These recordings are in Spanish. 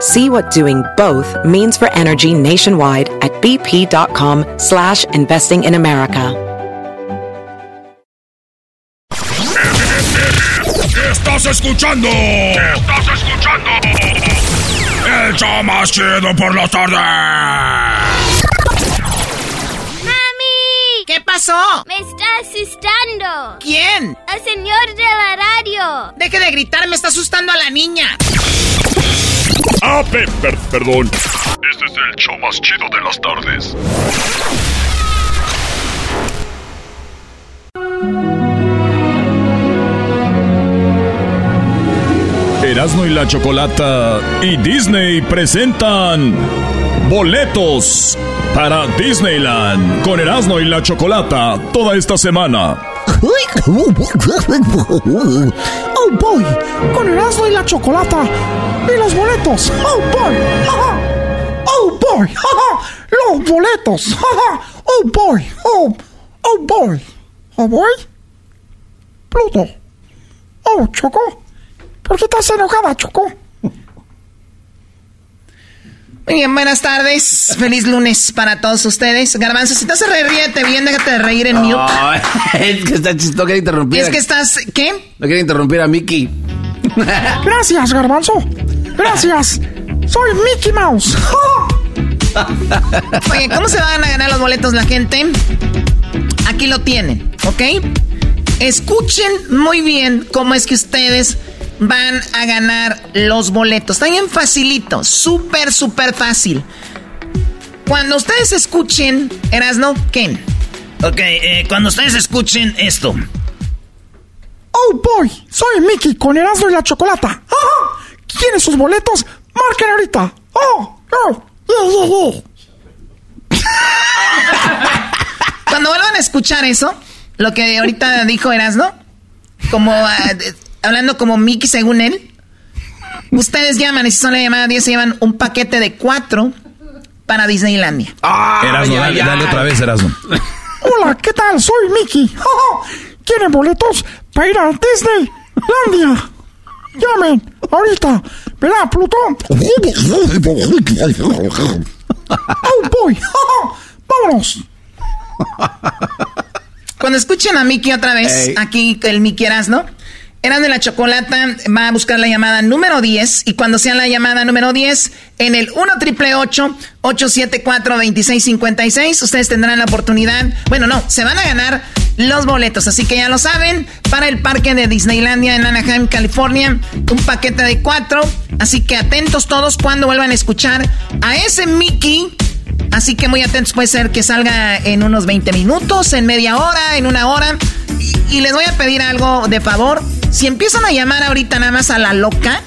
See what doing both means for energy nationwide at bp.com slash investing in America. Estás escuchando. Estás escuchando. El show más chido por la tarde. ¡Mami! ¿Qué pasó? Me está asustando. ¿Quién? El señor de la radio. Deje de gritar, me está asustando a la niña. Ah, pe- per- perdón. Este es el show más chido de las tardes. Erasmo y la Chocolata y Disney presentan boletos para Disneyland con Erasmo y la Chocolata toda esta semana. Oh boy, con Erasmo y la chocolata y los boletos. Oh boy, jaja. oh boy, jaja. los boletos. jaja. Oh boy, oh, oh boy, oh boy. Pluto. Oh, Choco. ¿Por qué estás enojada, Choco? Muy bien, buenas tardes. Feliz lunes para todos ustedes. Garbanzo, si te hace reír, ríete bien, déjate de reír en mute. Ay, es que está chistoso, quiere interrumpir. Es que estás, ¿qué? No quiere interrumpir a Mickey. Gracias, Garbanzo. Gracias. Soy Mickey Mouse. Oye, ¿cómo se van a ganar los boletos la gente? Aquí lo tienen, ¿ok? Escuchen muy bien cómo es que ustedes van a ganar los boletos. Está bien facilito, súper, súper fácil. Cuando ustedes escuchen, Erasno, ¿qué? Ok, eh, cuando ustedes escuchen esto. Oh boy, soy Mickey con Erasmo y la chocolata. Jaja. ¿Quieren sus boletos? Marquen ahorita. Oh, oh. Cuando vuelvan a escuchar eso, lo que ahorita dijo Erasno, como ah, de- hablando como Mickey según él, ustedes llaman y si son la llamada 10 se llevan un paquete de cuatro para Disneylandia. Erasmo, ay, dale, dale otra vez, Erasmo. Hola, ¿qué tal? Soy Mickey. ¿Quieren boletos para ir a Disneylandia? Llamen ahorita. ¿Verdad, Plutón? Oh boy. Jaja. Vámonos. Cuando escuchen a Mickey otra vez, Ey. aquí el Mickey Erasno, Erasno de la Chocolata va a buscar la llamada número 10 y cuando sea la llamada número 10 en el 1 triple 874 2656 ustedes tendrán la oportunidad, bueno no, se van a ganar los boletos, así que ya lo saben, para el parque de Disneylandia en Anaheim, California, un paquete de cuatro, así que atentos todos cuando vuelvan a escuchar a ese Mickey Así que muy atentos, puede ser que salga en unos 20 minutos, en media hora, en una hora. Y les voy a pedir algo de favor. Si empiezan a llamar ahorita nada más a la loca,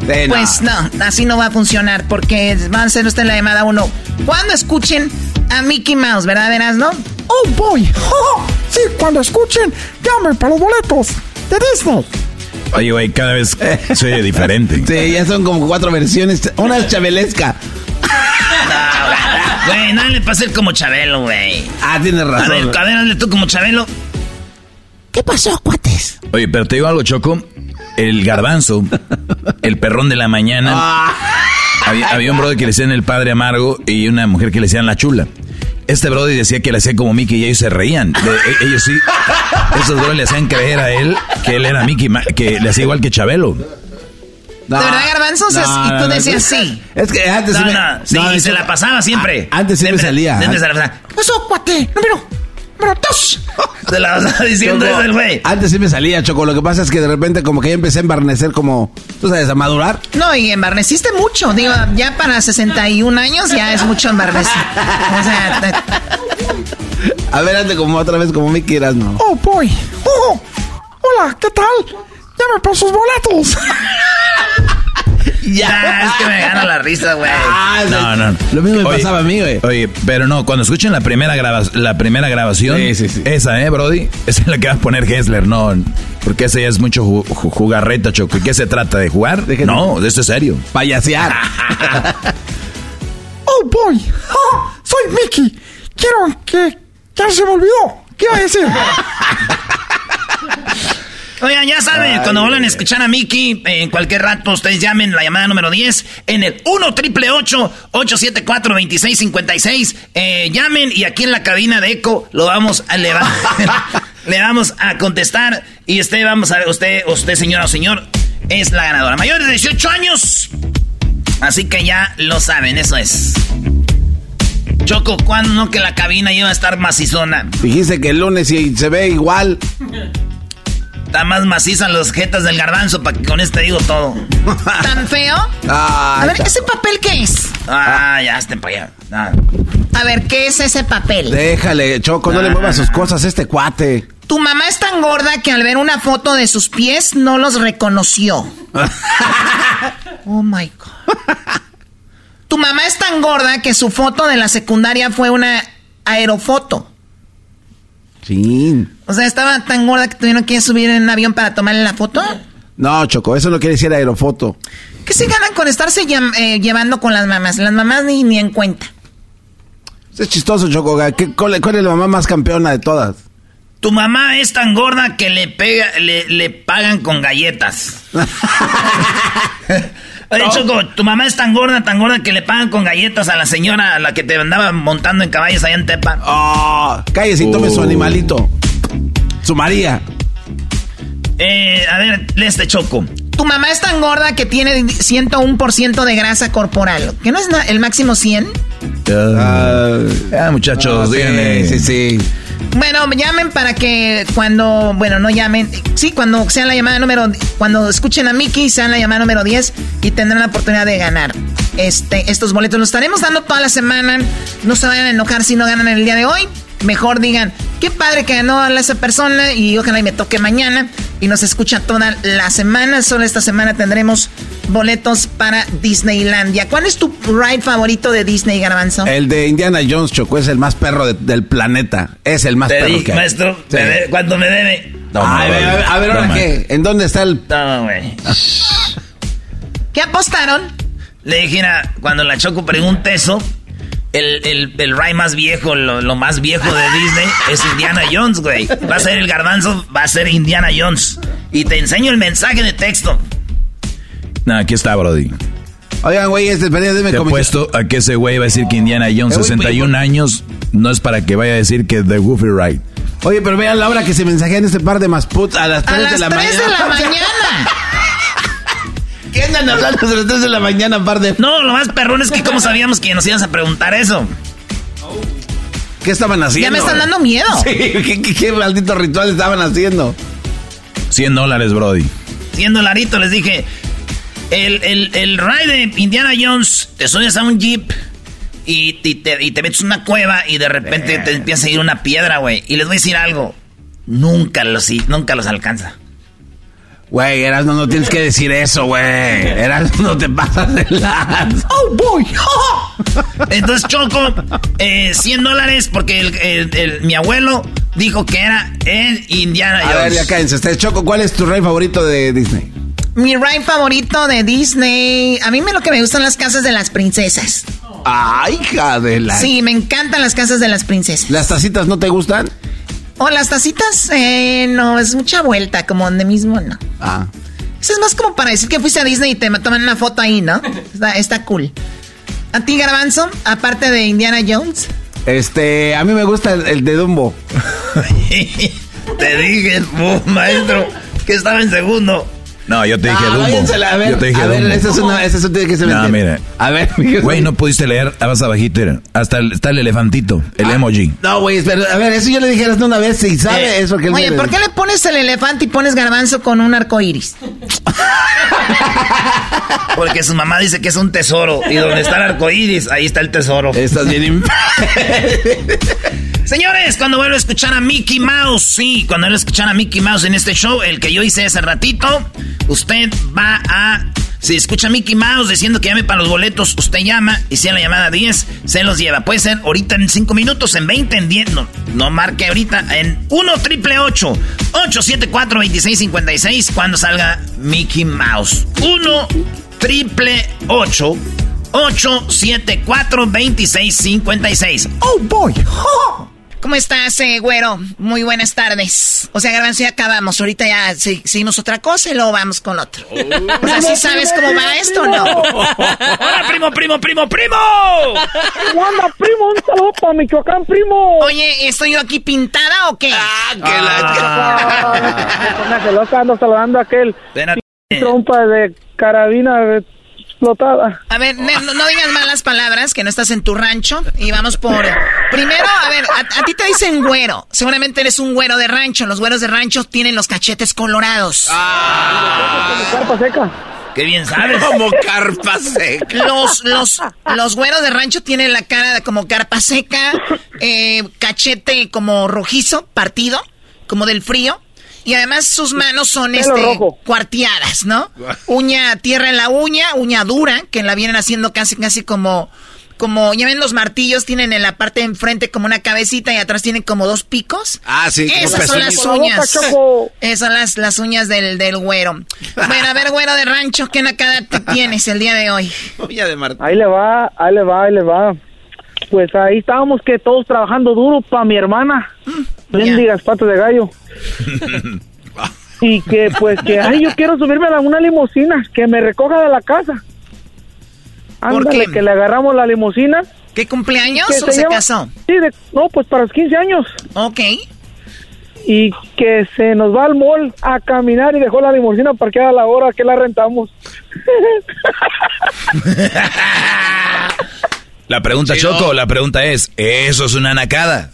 no. pues no, así no va a funcionar porque van a ser usted la llamada uno. Cuando escuchen a Mickey Mouse, ¿verdad, Verás, no? Oh boy. Jaja. Sí, cuando escuchen, llamen para los boletos de Disney. Oye, güey, cada vez se oye diferente. Sí, ya son como cuatro versiones. Una es chabelesca. Güey, nada le pasa como Chabelo, güey. Ah, tienes A razón. ver, a ver, hazle tú como Chabelo. ¿Qué pasó, cuates? Oye, pero te digo algo, Choco. El garbanzo, el perrón de la mañana. Ah. Había, había un brother que le decían el padre amargo y una mujer que le decían la chula. Este brother decía que le hacía como Mickey y ellos se reían. De- e- ellos sí. Esos brothers le hacían creer a él que él era Mickey, que le hacía igual que Chabelo. No. ¿De verdad, Garbanzo? O sea, No, y tú no, no. decías sí. Es que antes No, sí me- no, sí, no, se la pasaba siempre. Antes Siempre- salía. siempre se la pasaba. ¿Qué pasó, cuate? No, miro. Se la está diciendo Choco, eso el güey. Antes sí me salía, Choco. Lo que pasa es que de repente como que ya empecé a embarnecer como, tú sabes, a madurar. No, y embarneciste mucho. Digo, ya para 61 años ya es mucho embarnecer. O sea, te- A ver, ande como otra vez como me quieras, ¿no? ¡Oh, boy! ¡Oh! Hola, ¿qué tal? Llame por sus boletos. Ya, es que me gana la risa, güey. Ah, No, no. Lo mismo me Oye, pasaba a mí, güey. Oye, pero no, cuando escuchen la primera, graba- la primera grabación, Sí, sí, sí. esa, ¿eh, Brody? Esa es la que va a poner Hessler, no. Porque ese ya es mucho ju- ju- jugarreta, Choco. ¿Y qué se trata? ¿De jugar? No, de esto es serio. Payasear. ¡Oh, boy! ¡Ah! ¡Soy Mickey! Quiero que... Ya se me olvidó. ¿Qué iba a decir? Oigan, ya saben, cuando vuelvan a escuchar a eh, en cualquier rato ustedes llamen la llamada número 10 en el 1 triple 874 2656 eh, Llamen y aquí en la cabina de Eco lo vamos a levantar. Le vamos a contestar y usted, vamos a ver, usted, usted, señora o señor, es la ganadora. Mayores de 18 años. Así que ya lo saben, eso es. Choco, ¿cuándo no que la cabina iba a estar macizona? Dijiste que el lunes y se ve igual. Está más maciza los jetas del garbanzo para que con este digo todo. ¿Tan feo? Ah, A ver, ¿ese papel qué es? Ah, ya estén para allá. Ah. A ver, ¿qué es ese papel? Déjale, Choco, no le muevas sus cosas a este cuate. Tu mamá es tan gorda que al ver una foto de sus pies no los reconoció. Oh my God. Tu mamá es tan gorda que su foto de la secundaria fue una aerofoto. Sí. O sea, estaba tan gorda que tuvieron que subir en un avión para tomarle la foto. No, Choco, eso no quiere decir aerofoto. ¿Qué se ganan con estarse eh, llevando con las mamás? Las mamás ni, ni en cuenta. Es chistoso, Choco. ¿Qué- cuál, cuál es la mamá más campeona de todas? Tu mamá es tan gorda que le pega, le, le pagan con galletas. Oye, Choco, tu mamá es tan gorda, tan gorda que le pagan con galletas a la señora a la que te andaba montando en caballos allá en Tepa. Oh, cállese y tome su Oh. animalito. Su María. Eh, a ver, este Choco. Tu mamá es tan gorda que tiene 101% de grasa corporal. ¿Que no es el máximo 100? Ah, ah, muchachos, sí, díganle. sí, sí. Bueno, llamen para que cuando, bueno, no llamen, sí, cuando sea la llamada número, cuando escuchen a Mickey, sean la llamada número 10 y tendrán la oportunidad de ganar este, estos boletos. Los estaremos dando toda la semana. No se vayan a enojar si no ganan el día de hoy. Mejor digan, qué padre que ganó a esa persona y ojalá y me toque mañana. Y nos escucha toda la semana. Solo esta semana tendremos boletos para Disneylandia. ¿Cuál es tu ride favorito de Disney, Garbanzo? El de Indiana Jones, Choco, es el más perro de- del planeta. Es el más Te perro di, que hay. maestro, Sí. me de- ¿cuánto me debe? Ay, a ver, a ver, a ver, ¿ahora qué? ¿En dónde está el...? Toma, güey. ¿Qué apostaron? Le dije, cuando la Choco pregunta eso, el, el, el ride más viejo, lo, lo más viejo de Disney es Indiana Jones, güey. Va a ser el garbanzo, va a ser Indiana Jones. Y te enseño el mensaje de texto. No, aquí está, Brody. Oigan, güey, este, dime Te cómo... apuesto a que ese güey va a decir que Indiana Jones, Eh, güey, 61 pues, años, no es para que vaya a decir que The Goofy Ride. Oye, pero vean la hora que se mensajean este par de masputs a las 3 A las de la 3 mañana. de la mañana. ¿Qué andan hablando a las 3 de la mañana, par de... No, lo más perrón es que cómo sabíamos que nos ibas a preguntar eso. ¿Qué estaban haciendo? Ya me están dando miedo. Sí, ¿qué, qué, qué maldito ritual estaban haciendo? 100 dólares, Brody. Siendo Larito, les dije, el, el, el ride de Indiana Jones, te subes a un jeep y, y te, y te metes en una cueva y de repente te empieza a ir una piedra, güey. Y les voy a decir algo, nunca los, nunca los alcanza. Güey, Erasmo, no tienes que decir eso, güey. Erasmo, no te pasas de lanza. ¡Oh, boy! Entonces, Choco, eh, 100 dólares porque el, el- el- mi abuelo dijo que era el Indiana A ver, Jones. ya cállense. Ustedes, Choco, ¿cuál es tu rey favorito de Disney? Mi ride favorito de Disney. A mí me lo que me gustan las casas de las princesas. Ay, hija de la... Sí, me encantan las casas de las princesas. ¿Las tacitas no te gustan? O las tacitas, eh, no, es mucha vuelta, como donde mismo, no. Ah. Eso es más como para decir que fuiste a Disney y te toman una foto ahí, ¿no? Está, está cool. ¿A ti, Garbanzo? Aparte de Indiana Jones. Este, a mí me gusta el, el de Dumbo. Te dije, oh, maestro, que estaba en segundo. No, yo te dije No, Dumbo. váyansela, a ver, yo te dije a ver, Dumbo. esa es una, esa es una que se me No, mire. A ver, Güey, no pudiste leer, vas abajito, mira. hasta el- está el elefantito, el Ah. emoji. No, güey, espera, a ver, eso yo le dijeras una vez si sabe Eh, eso que Oye, ¿por qué le pones el elefante y pones garbanzo con un arco iris? Porque su mamá dice que es un tesoro. Y donde está el arco iris, ahí está el tesoro. Estás bien. Señores, cuando vuelvo a escuchar a Mickey Mouse, sí, cuando vuelvo a escuchar a Mickey Mouse en este show, el que yo hice hace ratito, usted va a. Si escucha a Mickey Mouse diciendo que llame para los boletos, usted llama y si a la llamada 10, se los lleva. Puede ser ahorita en 5 minutos, en 20, en 10. No, no marque ahorita. En 1 triple 874 2656 cuando salga Mickey Mouse. 1 triple 874 2656 Oh boy. ¿Cómo estás, eh, güero? Muy buenas tardes. O sea, Garbanzo, ya acabamos. Ahorita ya se- seguimos otra cosa y luego vamos con otro. O sea, ¿sí sabes cómo va esto o no? ¡Hola, primo, primo, primo, primo! ¿Cómo anda, primo? Un saludo para Michoacán, primo. Oye, ¿estoy yo aquí pintada o qué? Póngase loca, ando saludando a aquel Espérate. trompa de carabina explotada. A ver, no, no digas malas palabras, que no estás en tu rancho. Y vamos por... Primero, a ver, a, a ti te dicen güero. Seguramente eres un güero de rancho. Los güeros de rancho tienen los cachetes colorados. Carpa seca. ¡Qué bien sabes! Como carpa seca. Los, los, los güeros de rancho tienen la cara como carpa seca, eh, cachete como rojizo, partido, como del frío. Y además sus manos son Pelo este rojo. cuarteadas, ¿no? Uña, tierra en la uña, uña dura, que la vienen haciendo casi, casi como, como, ya ven los martillos, tienen en la parte de enfrente como una cabecita y atrás tienen como dos picos. Ah, sí, como Esas son las Con la boca, uñas. Esas son las, las uñas del, del güero. Bueno, a ver, güero de rancho, ¿qué nacada te tienes el día de hoy? Olla de Martín. Ahí le va, ahí le va, ahí le va. Pues ahí estábamos que todos trabajando duro para mi hermana. Bendigas patas de gallo. y que pues que, ay, yo quiero subirme a una limusina, que me recoja de la casa. ¿Por Ándale, que le agarramos la limusina. ¿Qué cumpleaños que o se lleva- casó? Sí, de- no, pues para los 15 años. Ok. Y que se nos va al mall a caminar y dejó la limusina parqueada a la hora que la rentamos. La pregunta, Choco, la pregunta es, ¿eso es una nacada?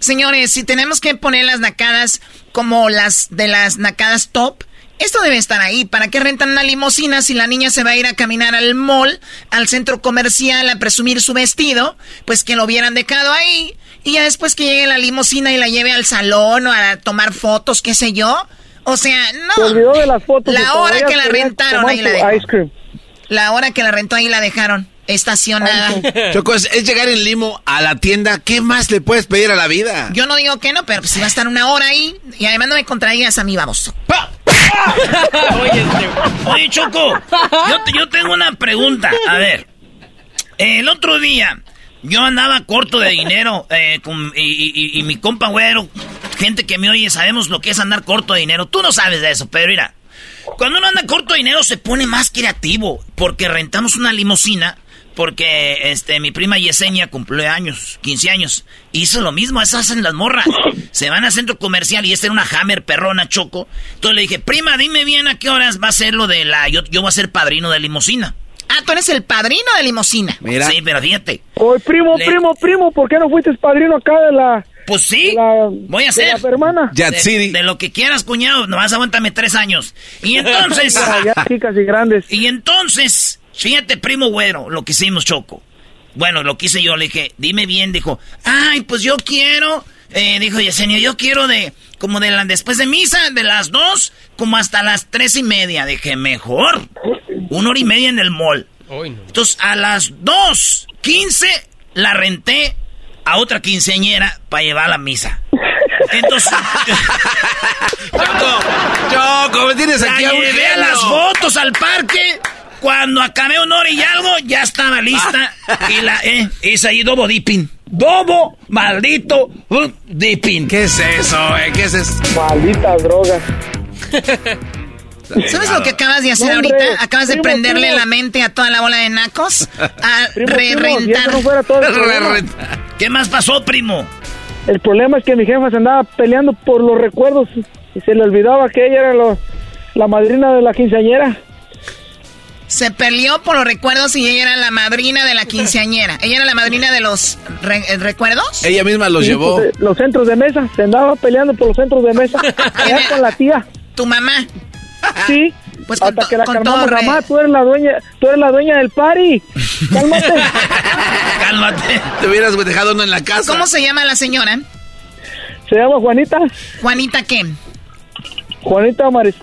Señores, si tenemos que poner las nacadas como las de las nacadas top, esto debe estar ahí. ¿Para qué rentan una limusina si la niña se va a ir a caminar al mall, al centro comercial, a presumir su vestido? Pues que lo hubieran dejado ahí. Y ya después que llegue la limusina y la lleve al salón o a tomar fotos, qué sé yo. O sea, Se olvidó de las fotos. La hora que la rentaron, ahí la. La hora que la rentó ahí la dejaron estacionada. Choco, es, es llegar en limo a la tienda. ¿Qué más le puedes pedir a la vida? Yo no digo que no, pero pues si va a estar una hora ahí y además no me contradigas a mí, vamos. Oye, este- oye, Choco, yo, te- yo tengo una pregunta. A ver, el otro día yo andaba corto de dinero eh, con- y, y- y- y mi compa güero, gente que me oye, sabemos lo que es andar corto de dinero. Tú no sabes de eso, pero mira, cuando uno anda corto de dinero se pone más creativo porque rentamos una limusina. Porque este, mi prima Yesenia cumplió años, 15 años. Hizo lo mismo, eso hacen las morras. Se van al centro comercial y esta era una Hammer perrona choco. Entonces le dije, prima, dime bien a qué horas va a ser lo de la. Yo, yo voy a ser padrino de limusina. Ah, tú eres el padrino de limusina. Mira. Sí, pero fíjate. Oye, primo, Le- primo, primo, ¿por qué no fuiste padrino acá de la... Pues sí, de la- voy a de hacer. la hermana? De, City. de lo que quieras, cuñado, nomás aguántame tres años. Y entonces. Allá, chicas y grandes. Y entonces, fíjate, primo güero, lo que hicimos, Choco. Bueno, lo que hice yo, le dije, dime bien, dijo, ay, pues yo quiero, eh, dijo Yesenia, yo quiero de, como de la, después de misa, de las dos, como hasta las tres y media. Dije, mejor, una hora y media en el mall. Entonces, a las dos, quince, la renté a otra quinceañera para llevar a la misa. Entonces, Choco, Choco, me tienes la aquí a las fotos al parque. Cuando acabé una hora y algo, ya estaba lista. y la eh, hice ahí dobo dipping. Dobo, maldito, uh, dipping. ¿Qué es eso, eh? ¿Qué es eso? Malditas drogas. ¿Sabes lo que acabas de hacer hombre, ahorita? Acabas de prenderle primo. la mente a toda la bola de nacos a Primo, no fuera todo el problema. ¿Qué más pasó, primo? El problema es que mi jefa se andaba peleando por los recuerdos y se le olvidaba que ella era lo- la madrina de la quinceañera. Se peleó por los recuerdos y ella era la madrina de la quinceañera. ¿Ella era la madrina de los eh, recuerdos? Ella misma los llevó. Pues, los centros de mesa. Se andaba peleando por los centros de mesa. Allá con la tía. ¿Tu mamá? Sí. Pues Hasta que la calmamos, mamá, tú eres la dueña, tú eres la dueña del party. Cálmate. Cálmate. Te hubieras dejado uno en la casa. ¿Cómo se llama la señora? Se llama Juanita. ¿Juanita qué? Juanita Maris.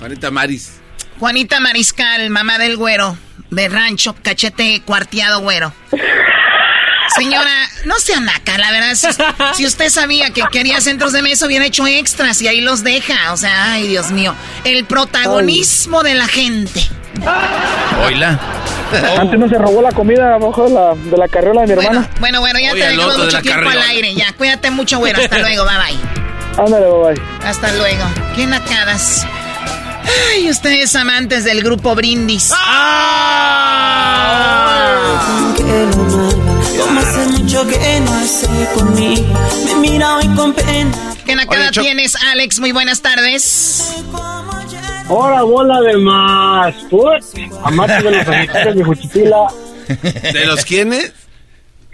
Juanita Maris. Juanita Mariscal, mamá del güero, de rancho, cachete cuarteado güero. Señora, no sea naca, la verdad. Si, usted sabía que quería centros de mesa, hubiera hecho extras y ahí los deja. O sea, ay, Dios mío. El protagonismo de la gente. Oila. Antes no se robó la comida abajo de la, de la carriola de mi bueno, hermana. Bueno, bueno, ya te dejamos mucho tiempo al aire. Ya, cuídate mucho, güero. Hasta luego, bye bye. Ándale, bye bye. Hasta luego. Qué nacadas. Ay, ustedes amantes del grupo Brindis. ¡Ah! ¿Qué nakada tienes, Alex? Muy buenas tardes. Hola, bola de más. Amante de los Sagitarios de Juchipila. ¿De los quiénes?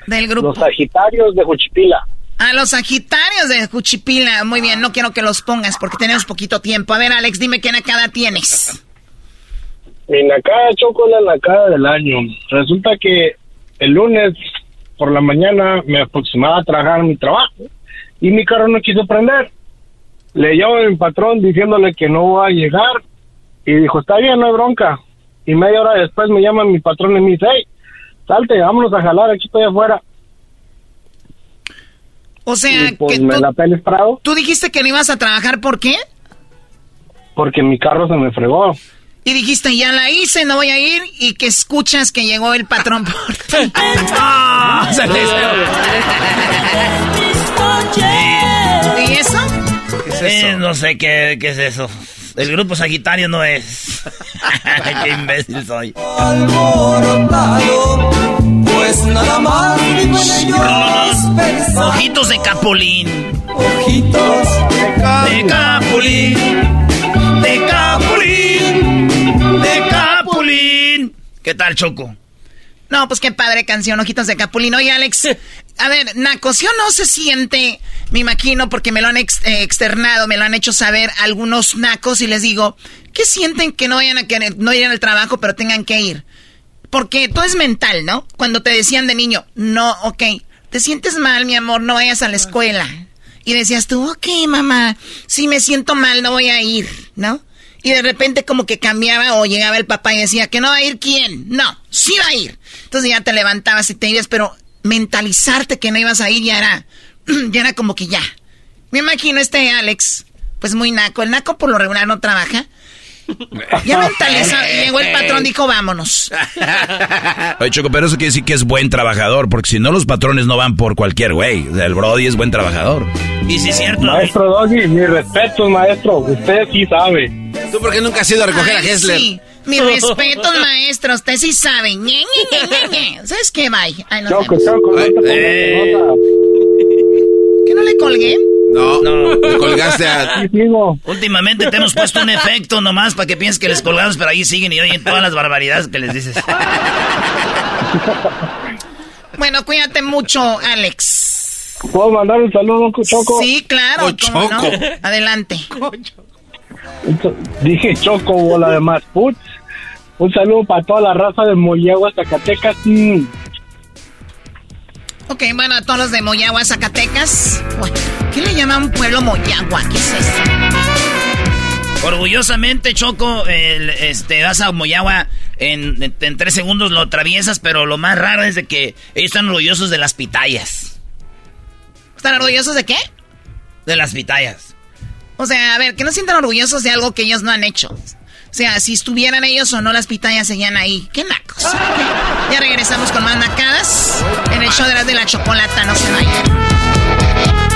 Del grupo. Los Sagitarios de Juchipila. A los Sagitarios de Juchipila. Muy bien, no quiero que los pongas porque tenemos poquito tiempo. A ver, Alex, dime qué nakada tienes. Mi nakada choco la nakada del año. Resulta que el lunes por la mañana me aproximaba a trabajar mi trabajo y mi carro no quiso prender. Le llamo a mi patrón diciéndole que no va a llegar y dijo, está bien, no hay bronca. Y media hora después me llama mi patrón y me dice, hey, salte, vámonos a jalar, aquí estoy afuera. O sea, pues, que me tú, la tú dijiste que no ibas a trabajar, ¿por qué? Porque mi carro se me fregó. Y dijiste, ya la hice, no voy a ir, y que escuchas que llegó el patrón por ti. Ah, ¿Y eso? ¿Qué es eso? Eh, no sé qué, qué es eso. El grupo Sagitario no es. Qué imbécil soy. pues nada más Ojitos de capulín. Ojitos de capulín. De capulín. De capulín. ¿Qué tal, Choco? No, pues qué padre canción, Ojitos de Capulín. Oye, Alex, a ver, Naco, ¿sí o no se siente, me imagino, porque me lo han eh, externado, me lo han hecho saber algunos nacos y les digo, ¿qué sienten que no vayan a querer, no ir al trabajo, pero tengan que ir? Porque todo es mental, ¿no? Cuando te decían de niño, no, ok, te sientes mal, mi amor, no vayas a la escuela. Y decías tú, ok, mamá, si me siento mal, no voy a ir, ¿no? Y de repente como que cambiaba o llegaba el papá y decía, ¿que no va a ir quién? No, sí va a ir. Entonces ya te levantabas y te ibas, pero mentalizarte que no ibas a ir ya era, ya era como que ya. Me imagino este Alex, pues muy naco. El naco por lo regular no trabaja. Ya mentalizó, llegó el patrón, dijo vámonos. Oye, Choco, pero eso quiere decir que es buen trabajador, porque si no los patrones no van por cualquier güey. O sea, el Brody es buen trabajador. Y sí es cierto. Maestro Doggy, mi respeto, maestro. Usted sí sabe. ¿Tú por qué nunca has ido a recoger a Hessler? Sí. Mi respeto, maestro. Usted sí sabe. ¿Sabes qué? Bye. Ay, no choco, choco. Eh. ¿Que no le colgué? No, no, le colgaste a... Últimamente te hemos puesto un efecto nomás para que pienses que les colgamos, pero ahí siguen y oyen todas las barbaridades que les dices. bueno, cuídate mucho, Alex. ¿Puedo mandar un saludo, Choco? Sí, claro. Choco. No? Adelante. Dije Choco, bola de más. Putz. Un saludo para toda la raza de Moyagua, Zacatecas. Mm. Ok, bueno, a todos los de Moyagua, Zacatecas. ¿Qué le llama un pueblo Moyagua? ¿Qué es eso? Orgullosamente, Choco, este, vas a Moyagua, en, tres segundos lo atraviesas, pero lo más raro es de que ellos están orgullosos de las pitayas. ¿Están orgullosos de qué? De las pitayas. O sea, a ver, que no sientan orgullosos de algo que ellos no han hecho. O sea, si estuvieran ellos o no, las pitayas seguían ahí. ¡Qué nacos! Ya regresamos con más nacadas en el show de las de la chocolata. No se vayan.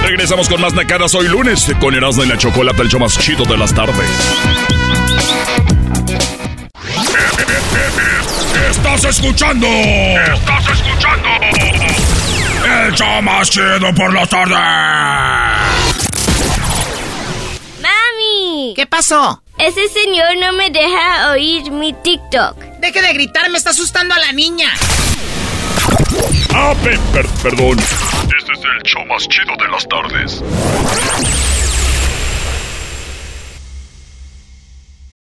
Regresamos con más nacadas hoy lunes con Erasmo y la Chocolata, el show más chido de las tardes. Estás escuchando. Estás escuchando. El show más chido por las tardes. ¡Mami! ¿Qué pasó? Ese señor no me deja oír mi TikTok. Deje de gritar, me está asustando a la niña. Ah, perdón. Este es el show más chido de las tardes.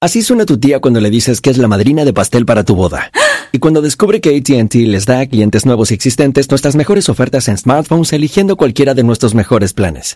Así suena tu tía cuando le dices que es la madrina de pastel para tu boda. Y cuando descubre que ATT les da a clientes nuevos y existentes nuestras mejores ofertas en smartphones eligiendo cualquiera de nuestros mejores planes.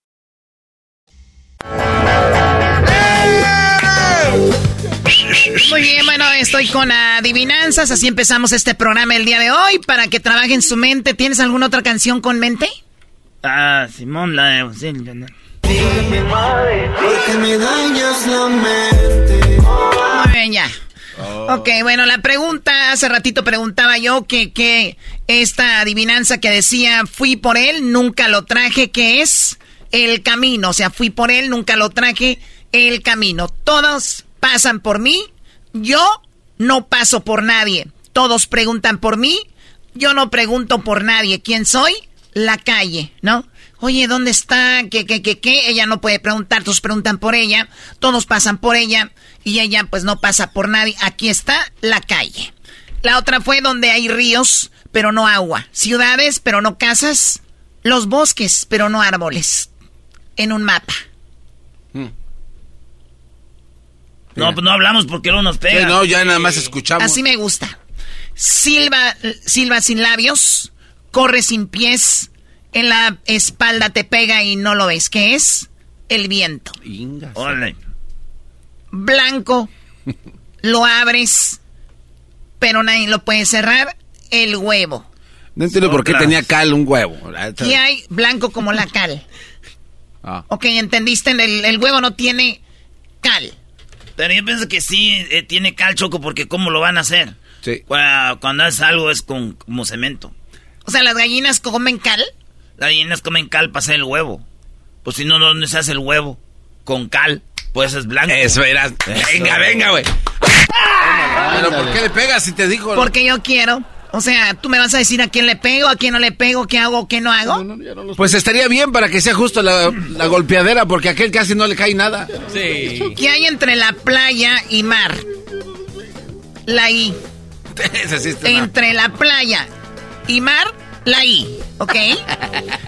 estoy con adivinanzas, así empezamos este programa el día de hoy para que trabajen su mente. ¿Tienes alguna otra canción con mente? Ah, Simón, la de... Sí, Porque me dañas la mente. Muy bien, ya. Ok, bueno, la pregunta, hace ratito preguntaba yo que, que esta adivinanza que decía, fui por él, nunca lo traje, que es el camino. O sea, fui por él, nunca lo traje, el camino. Todos pasan por mí, yo no paso por nadie. Todos preguntan por mí, yo no pregunto por nadie. ¿Quién soy? La calle, ¿no? Oye, ¿dónde está? ¿Qué, qué, qué, qué? Ella no puede preguntar, todos preguntan por ella, todos pasan por ella y ella pues no pasa por nadie. Aquí está la calle. La otra fue donde hay ríos, pero no agua. Ciudades, pero no casas. Los bosques, pero no árboles. En un mapa. No, pues no hablamos porque no nos pega. Sí, no, ya nada más escuchamos. Así me gusta. Silba, silba sin labios, corre sin pies, en la espalda te pega y no lo ves. ¿Qué es? El viento. Órale. Blanco, lo abres, pero nadie lo puede cerrar. El huevo. No entiendo por qué tenía cal un huevo. Y hay blanco como la cal. Ah. Ok, entendiste, el, el huevo no tiene cal. Pero yo pienso que sí eh, tiene cal choco porque ¿cómo lo van a hacer? Sí. Cuando, cuando haces algo es con, como cemento. O sea, las gallinas comen cal. Las gallinas comen cal para hacer el huevo. Pues si no, ¿dónde se hace el huevo? Con cal. Pues es blanco. Eso. Eso. Venga, venga, güey. Pero ¿por qué le pegas si te dijo? Porque yo quiero. O sea, tú me vas a decir a quién le pego, a quién no le pego, qué hago, qué no hago. Pues estaría bien para que sea justo la, la golpeadera, porque a aquel casi no le cae nada. ¿Qué hay entre la playa y mar? La I. Sí. Entre la playa y mar, la I. ¿Ok?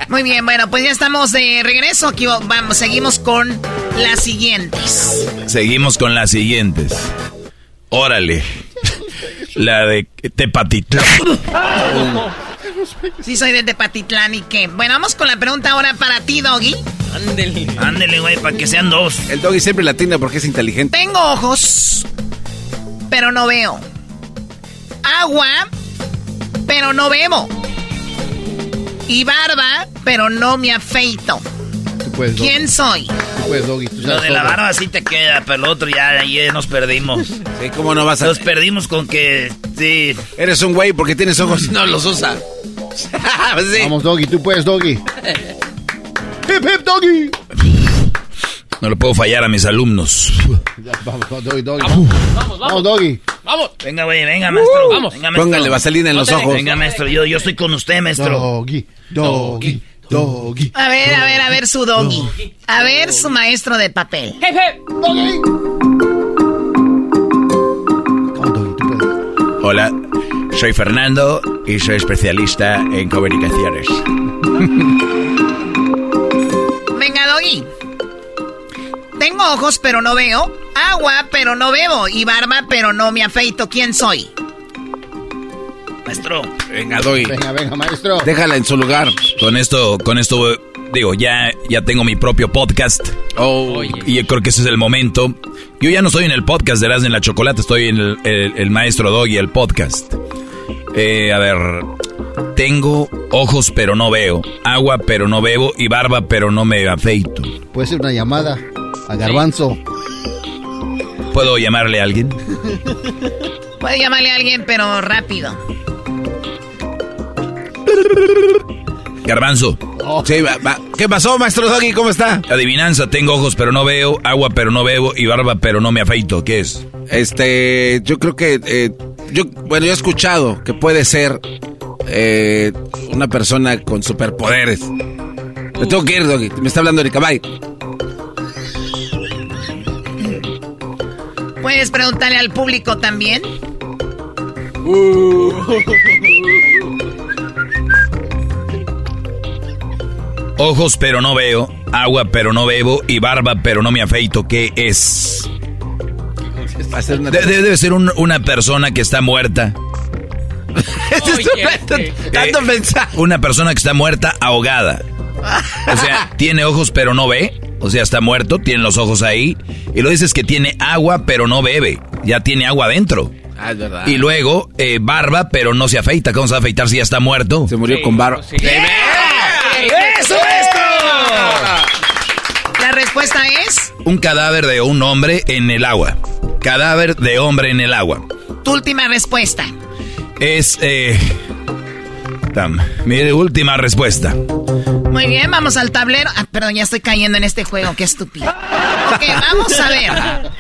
Muy bien, bueno, pues ya estamos de regreso. Aquí vamos, seguimos con las siguientes. Seguimos con las siguientes. Órale. La de Tepatitlán. Sí, soy de Tepatitlán y qué. Bueno, vamos con la pregunta ahora para ti, Doggy. Ándele. Ándele, güey, para que sean dos. El doggy siempre latina porque es inteligente. Tengo ojos, pero no veo. Agua, pero no bebo. Y barba, pero no me afeito. Puedes, Doggy. ¿Quién soy? Tú puedes, Doggy. Tú Lo de la barba sí te queda, pero lo otro ya ayer nos perdimos. Sí, ¿cómo no vas a...? Nos perdimos con que, sí. Eres un güey porque tienes ojos y no los usa. Sí. Vamos, Doggy. Tú puedes, Doggy. hip, hip, Doggy. No lo puedo fallar a mis alumnos. Ya, Vamos, vamos, Doggy, Doggy. Vamos, vamos, Doggy. Venga, güey, venga, maestro. Vamos. Venga, maestro. Póngale vaselina en los ojos. Venga, maestro, yo, yo estoy con usted, maestro. Doggy, Doggy, Doggy. A ver, a ver, a ver su Doggy. A ver su maestro de papel. Doggy. Hola, soy Fernando y soy especialista en comunicaciones. Venga, Doggy. Tengo ojos pero no veo, agua pero no bebo y barba pero no me afeito. ¿Quién soy? Maestro. Venga, doy. Venga, venga, maestro. Déjala en su lugar. Con esto, con esto, digo, ya, ya tengo mi propio podcast. Oh. Y yo creo que ese es el momento. Yo ya no estoy en el podcast de Erasmo en la Chocolate, estoy en el, el- el Maestro Doggy, el podcast. Eh, a ver, tengo ojos pero no veo, agua pero no bebo y barba pero no me afeito. Puede ser una llamada a Garbanzo. ¿Puedo llamarle a alguien? Puede llamarle a alguien, pero rápido. Garbanzo. Sí, va- va. ¿Qué pasó, maestro Doggy? ¿Cómo está? Adivinanza, tengo ojos pero no veo, agua pero no bebo y barba pero no me afeito. ¿Qué es? Este, yo creo que, eh, yo, bueno, yo he escuchado que puede ser eh, una persona con superpoderes. Me tengo que ir, Doggy. Me está hablando Erika, bye. Puedes preguntarle al público también. Ojos pero no veo, agua pero no bebo y barba pero no me afeito. ¿Qué es? De- de- debe ser un- una persona que está muerta. Tanto Eh, pensar. Una persona que está muerta ahogada. O sea, tiene ojos pero no ve. O sea, está muerto, tiene los ojos ahí. Y lo dices que tiene agua pero no bebe. Ya tiene agua adentro. Ah, es verdad. Y luego, eh, barba pero no se afeita. ¿Cómo se va a afeitar si ya está muerto? Se murió con barba. ¡Eso, respuesta es Un cadáver de un hombre en el agua. Cadáver de hombre en el agua. tu última respuesta. Es, eh... tam, mi última respuesta. Muy bien, vamos al tablero. Ah, perdón, ya estoy cayendo en este juego, qué estúpido. Ok, vamos a ver.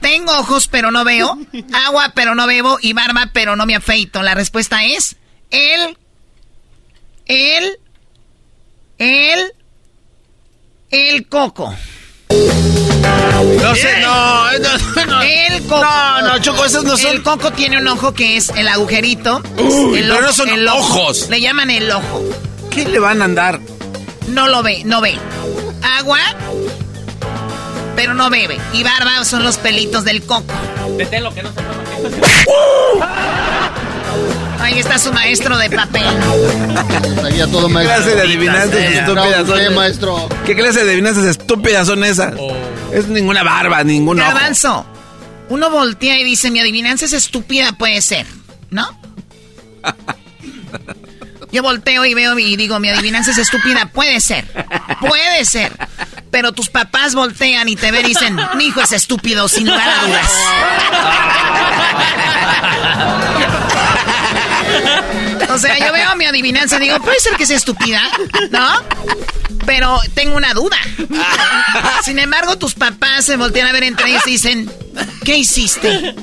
Tengo ojos pero no veo, agua pero no bebo y barba pero no me afeito. La respuesta es el, el, el, el coco. No sé, no, no, no. El coco. No, no, Choco, esos no son- El coco tiene un ojo que es el agujerito. Uy, El pero no son el ojo. ojos. Le llaman el ojo. ¿Qué le van a andar? No lo ve, no ve. Agua, pero no bebe. Y barba son los pelitos del coco. lo que no se Ahí está su maestro de papel. Sabía todo, ¿Qué maestro. clase de adivinanzas estúpidas son? esas? maestro. ¿Qué clase de adivinanzas estúpidas son esas? Es ninguna barba, ningún ojo. Garbanzo, uno voltea y dice, mi adivinanza es estúpida, puede ser, ¿no? Yo volteo y veo y digo, mi adivinanza es estúpida, puede ser, puede ser. Pero tus papás voltean y te ven y dicen, mi hijo es estúpido, sin lugar a dudas. O sea, yo veo mi adivinanza y digo, puede ser que sea estúpida, ¿no? Pero tengo una duda. Sin embargo, tus papás se voltean a ver entre ellos y dicen, ¿qué hiciste?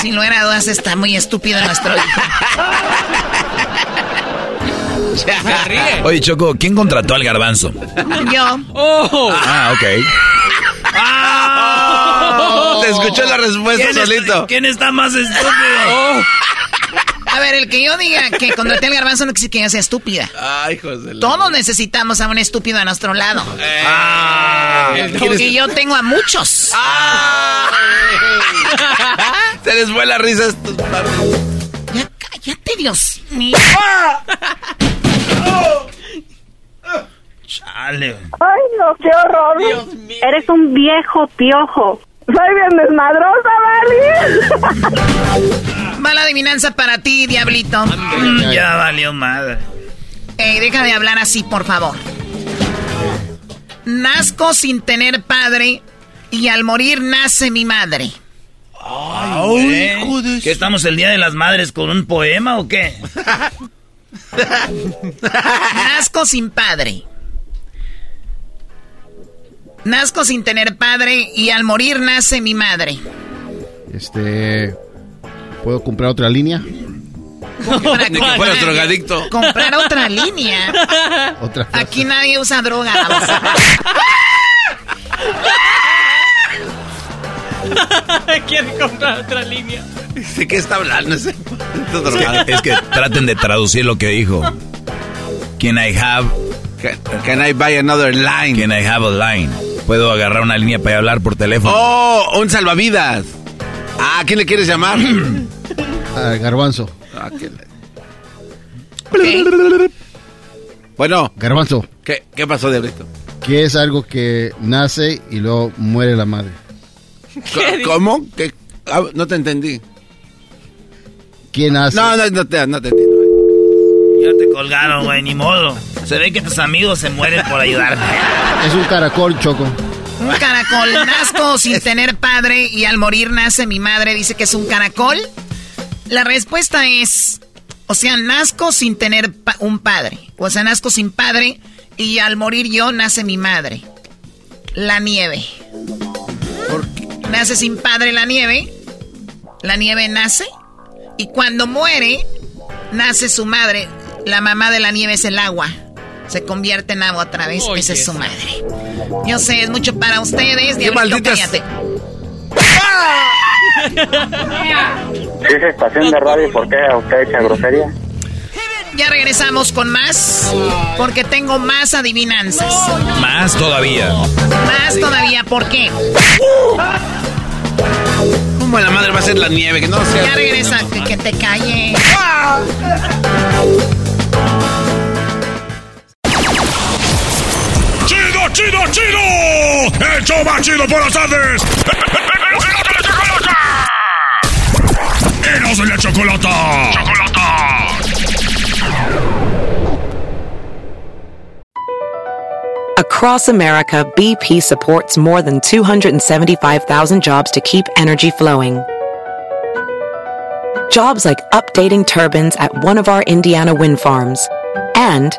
Sin lugar a dudas, está muy estúpido nuestro hijo. Oye, Choco, ¿quién contrató al garbanzo? Yo. Ah, ok. Te escuchó la respuesta ¿Quién es- solito. ¿Quién está más estúpido? A ver, el que yo diga que contraté al garbanzo no quiere decir que yo sea estúpida. Ay, José. Todos necesitamos a un estúpido a nuestro lado. Ah, Y yo tengo a muchos. Se les fue la risa a estos padres. Ya cállate, Dios mío. Chale. Ay, no, qué horror. Eres un viejo piojo. Soy bien desmadrosa, ¿vale? Va la adivinanza para ti, diablito. Mm, ya valió madre. Ey, deja de hablar así, por favor. Nazco sin tener padre y al morir nace mi madre. Ay. ¿Qué estamos el Día de las Madres con un poema o qué? Nazco sin padre. Nazco sin tener padre y al morir nace mi madre. Este. ¿Puedo comprar otra línea? Para Ni que fuera comprar- drogadicto. Comprar otra línea. Otra. Aquí nadie usa droga. Quiere comprar otra línea. ¿De qué está hablando ese? Es que, traten de traducir lo que dijo. Can I have... Can, I buy another line? Can I have a line? Puedo agarrar una línea para hablar por teléfono. ¡Oh! Un salvavidas. Ah, ¿quién le quieres llamar? Ah, garbanzo. Ah, Bueno. Garbanzo. ¿Qué, qué pasó, Diablito? Que es algo que nace y luego muere la madre. ¿Cómo? ¿Qué? Ah, no te entendí. ¿Quién hace? No, no, no te, no te entiendo. Ya te colgaron, güey, ni modo. Se ve que tus amigos se mueren por ayudarte. Es un caracol, Choco. Un caracol. Nazco sin tener padre y al morir nace mi madre. Dice que es un caracol. La respuesta es, o sea, nazco sin tener un padre. O sea, nazco sin padre y al morir yo nace mi madre. La nieve. Nace sin padre la nieve. La nieve nace. Y cuando muere, nace su madre. La mamá de la nieve es el agua. Se convierte en agua otra vez. Esa es su madre. Yo sé, es mucho para ustedes. ¡Qué malditas! Si es estación de radio, ¿por qué usted echa grosería? Ya regresamos con más, porque tengo más adivinanzas. Más todavía. Más todavía, ¿por qué? ¿Cómo la madre va a ser la nieve? Que no sea. Ya regresa, que, que te calle. ¡Chido, chido! ¡El show más chido por las tardes! ¡Eros de la chocolata! ¡Chocolata! Across America, BP supports more than 275,000 jobs to keep energy flowing. Jobs like updating turbines at one of our Indiana wind farms and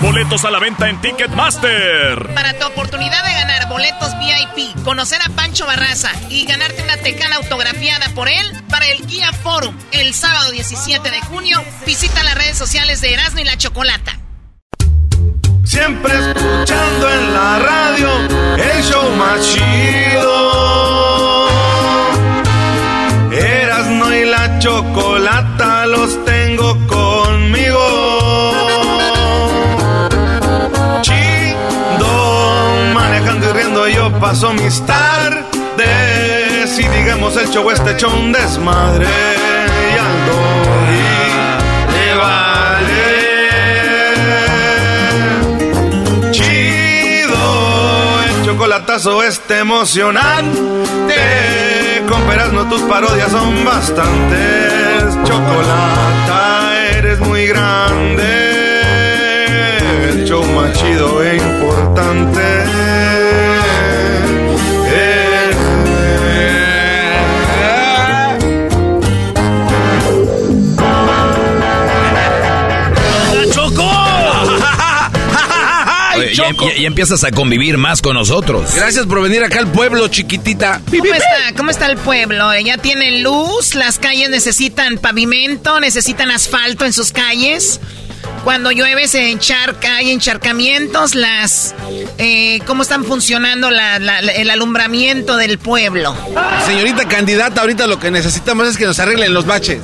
Boletos a la venta en Ticketmaster. Para tu oportunidad de ganar boletos VIP, conocer a Pancho Barraza y ganarte una tecana autografiada por él para el Kia Forum el sábado 17 de junio, visita las redes sociales de Erasmo y la Chocolata. Siempre escuchando en la radio el show más chido. Erasmo y la Chocolata los tengo conmigo. Yo paso mis tardes y digamos el show este hecho un desmadre. Y al le vale chido. El chocolatazo este emocionante. Con no tus parodias son bastantes. Chocolata eres muy grande. El show más chido e importante. Y, empiezas a convivir más con nosotros. Gracias por venir acá al pueblo, chiquitita. ¿Cómo está? ¿Cómo está el pueblo? ¿Ya tienen luz? ¿Las calles necesitan pavimento? ¿Necesitan asfalto en sus calles? Cuando llueve se encharca, hay encharcamientos, las... Eh, ¿Cómo están funcionando el alumbramiento del pueblo? Señorita candidata, ahorita lo que necesitamos es que nos arreglen los baches.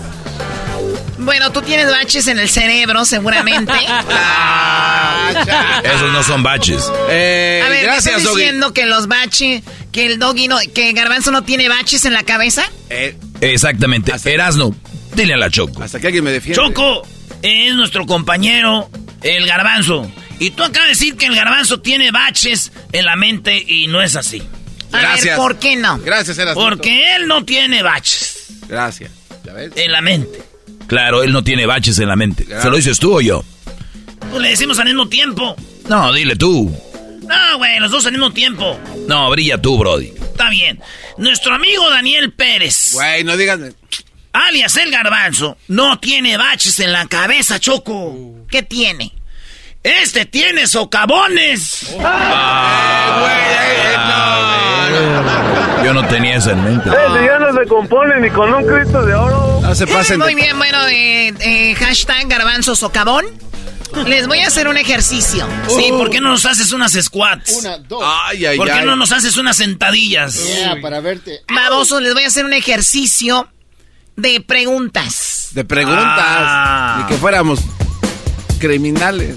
Bueno, tú tienes baches en el cerebro, seguramente. Esos no son baches. Eh, a ver, gracias, ¿estás diciendo que los baches, que el doggy no, que Garbanzo no tiene baches en la cabeza? Eh, exactamente. Erasno, Dile a la Choco. Hasta que alguien me defienda. Choco es nuestro compañero, el garbanzo. Y tú acabas de decir que el garbanzo tiene baches en la mente y no es así. A Gracias. ver, ¿por qué no? Gracias, Eras. Porque él no tiene baches Gracias. ¿Ya ves? en la mente. Claro, él no tiene baches en la mente. ¿Se lo dices tú o yo? Pues le decimos al mismo tiempo. No, dile tú. No, güey, los dos al mismo tiempo. No, brilla tú, Brody. Está bien. Nuestro amigo Daniel Pérez, Güey, no digas. alias el garbanzo, no tiene baches en la cabeza, Choco. ¿Qué tiene? Este tiene socavones. Yo no tenía eso en mente. ya no se compone ni con un Cristo de oro. No se pasen Muy bien, bueno, eh, eh, hashtag garbanzo socavón. Les voy a hacer un ejercicio. Sí, ¿por qué no nos haces unas squats? Una, dos. Ay, ay, ¿Por qué ay. no nos haces unas sentadillas? Ya, para verte. Babosos, les voy a hacer un ejercicio de preguntas. De preguntas. Ah. Ni que fuéramos criminales.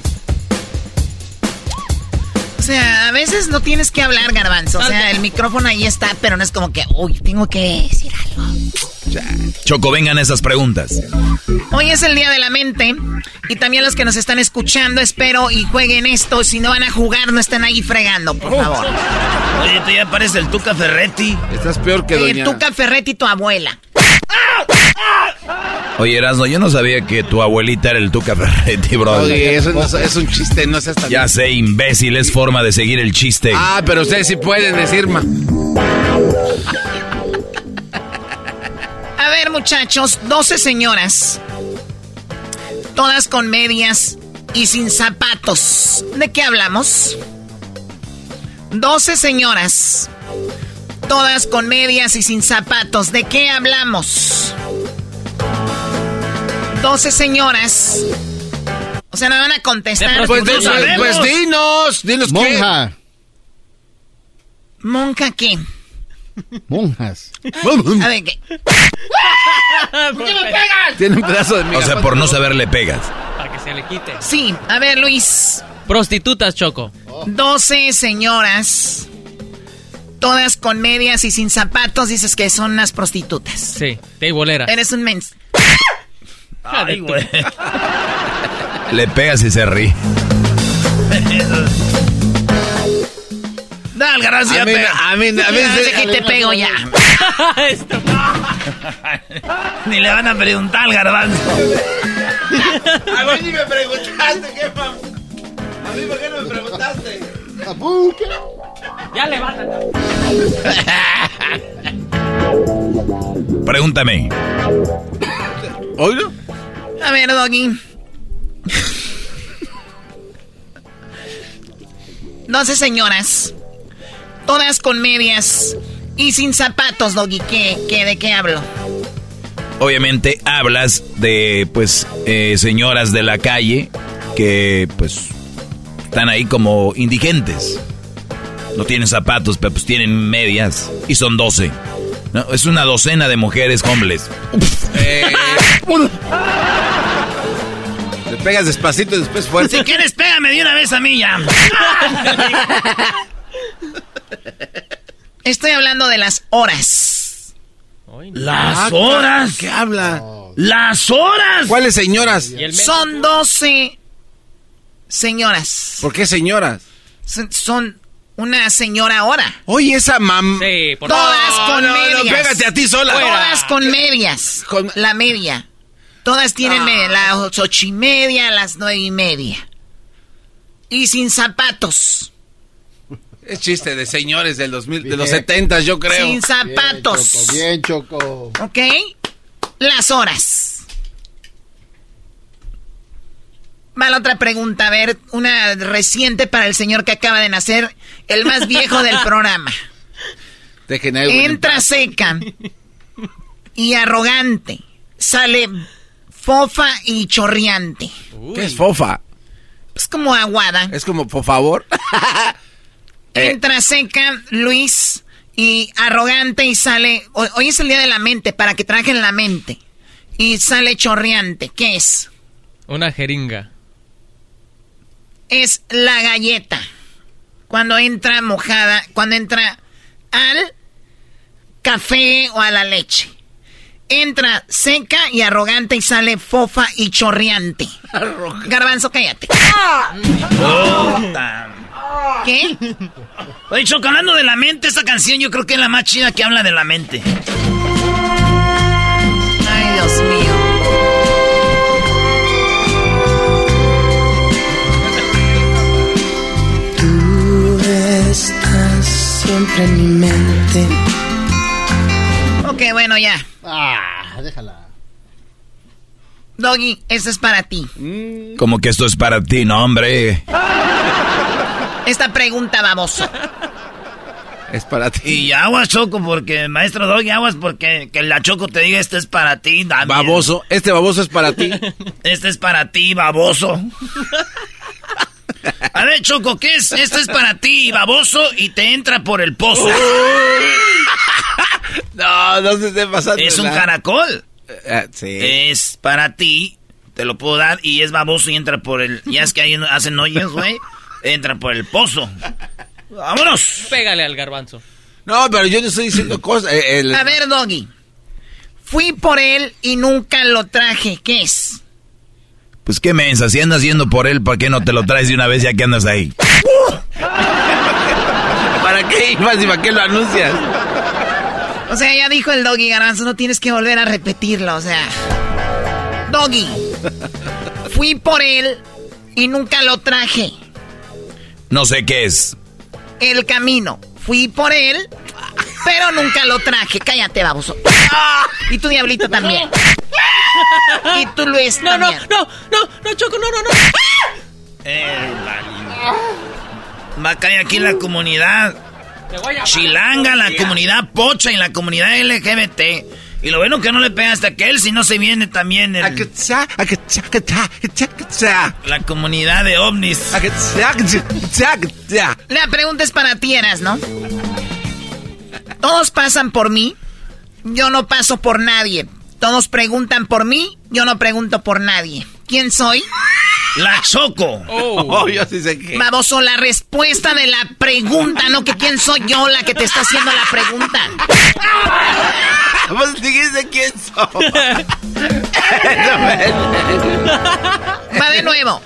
O sea, a veces no tienes que hablar, garbanzo. O sea, el micrófono ahí está, pero no es como que, uy, tengo que decir algo. Choco, vengan esas preguntas. Hoy es el Día de la Mente y también los que nos están escuchando, espero y jueguen esto. Si no van a jugar, no estén ahí fregando, por favor. Oye, tú ya pareces el Tuca Ferretti. Estás peor que Eh, doña... Tuca Ferretti, tu abuela. Oye, Erasmo, yo no sabía que tu abuelita era el Tuca Ferretti, Brody. Oye, eso no es, es un chiste, no seas tan... Ya sé, imbécil, es forma de seguir el chiste. Ah, pero ustedes sí pueden decir, ma. A ver, muchachos, 12 señoras. Todas con medias y sin zapatos. ¿De qué hablamos? 12 señoras. Todas con medias y sin zapatos. ¿De qué hablamos? 12 señoras. O sea, no van a contestar. Pues, no pues, sabemos. pues dinos, dinos qué. Monja. ¿Monja qué? Monjas. A ver, ¿qué? Tiene un pedazo de. O sea, por no saber le pegas. Para que se le quite. Sí, a ver, Luis. Prostitutas, Choco. 12 señoras. Todas con medias y sin zapatos. Dices que son unas prostitutas. Sí, teibolera. Eres un mens. Ay, güey. Le pegas y se ríe. Gracias. A mí, a mí, a mí, Así que te pego ya. Esto. Ni le van a preguntar al garbanzo. A mí ni me preguntaste, ¿qué, mam? A mí, ¿por qué no me preguntaste? Ya levántate. Pregúntame. ¿Oído? A ver, Doggy. 12 señoras. Todas con medias y sin zapatos, Doggy. ¿Qué, qué, ¿De qué hablo? Obviamente hablas de, pues, eh, señoras de la calle que, pues, están ahí como indigentes. No tienen zapatos, pero pues tienen medias. Y son 12. ¿no? Es una docena de mujeres homeless. Eh, le pegas despacito y después fuerte. Si quieres, pégame de una vez a mí ya. Estoy hablando de las horas. Las Ah, horas. ¿Qué habla? Las horas. ¿Cuáles señoras? Son 12 señoras. ¿Por qué señoras? Son, son una señora ahora. Oye, esa mam... Sí, por Todas No, con no, no, medias. pégate a ti sola. Todas con medias. Con- La media. Todas tienen Ah. media. Las ocho y media, las nueve y media. Y sin zapatos. Es chiste de señores del 2000, de los 70, yo creo. Sin zapatos. Bien, Choco. Bien, Choco. ¿Ok? Las horas. Va la otra pregunta. A ver, una reciente para el señor que acaba de nacer. El más viejo del programa. Entra seca y arrogante. Sale fofa y chorreante. ¿Qué es fofa? Es como aguada. Es como, por favor. Eh. Entra seca, Luis, y arrogante y sale... ho- Hoy es el día de la mente, para que trajen la mente. Y sale chorreante. ¿Qué es? Una jeringa. Es la galleta. Cuando entra mojada, cuando entra al café o a la leche. entra seca y arrogante y sale fofa y chorreante. Garbanzo, cállate. ¿Qué? Oye, Choco, hablando de la mente, esta canción yo creo que es la más chida que habla de la mente. Ay, Dios mío. Tú estás siempre en mi mente. Ok, bueno, ya. Ah, déjala. Doggy, esto es para ti. Como que esto es para ti, no, hombre. Esta pregunta, baboso. Es para ti. Y aguas, Choco, porque, maestro Doggy, aguas, porque que la Choco te diga esto es para ti, Daniel. Baboso, este baboso es para ti. Este es para ti, baboso. A ver, Choco, ¿qué es? Esto es para ti, baboso, y te entra por el pozo. no, no se esté pasando. Es un nada. caracol. Eh, sí. Es para ti, te lo puedo dar, y es baboso y entra por el... Ya es que ahí hacen hoyos, güey. Entra por el pozo. ¡Vámonos! Pégale al garbanzo. No, pero yo no estoy diciendo cosas. eh, el- A ver, Doggy. Fui por él y nunca lo traje. ¿Qué es? Pues qué mensa, si andas yendo por él, ¿por qué no te lo traes de una vez ya que andas ahí? ¿Para qué ibas y para qué lo anuncias? O sea, ya dijo el Doggy Garbanzo, no tienes que volver a repetirlo, o sea. Doggy. Fui por él y nunca lo traje. No sé qué es. El camino. Fui por él, pero nunca lo traje. Cállate, baboso. Y tu diablito también. Y tú Luis No, no, también. no, no, no, Choco, no, no, no. Eh, Va a caer aquí la comunidad chilanga, la comunidad pocha y la comunidad LGBT. Y lo bueno que no le pegaste a aquel, si no se viene también el... La comunidad de ovnis. La pregunta es para ti, Eras, ¿no? Todos pasan por mí, yo no paso por nadie. Todos preguntan por mí, yo no pregunto por nadie. ¿Quién soy? La Choco. Oh, yo sí sé que. Baboso, la respuesta de la pregunta, no que quién soy yo la que te está haciendo la pregunta. Vos dijiste quién soy. Va de nuevo.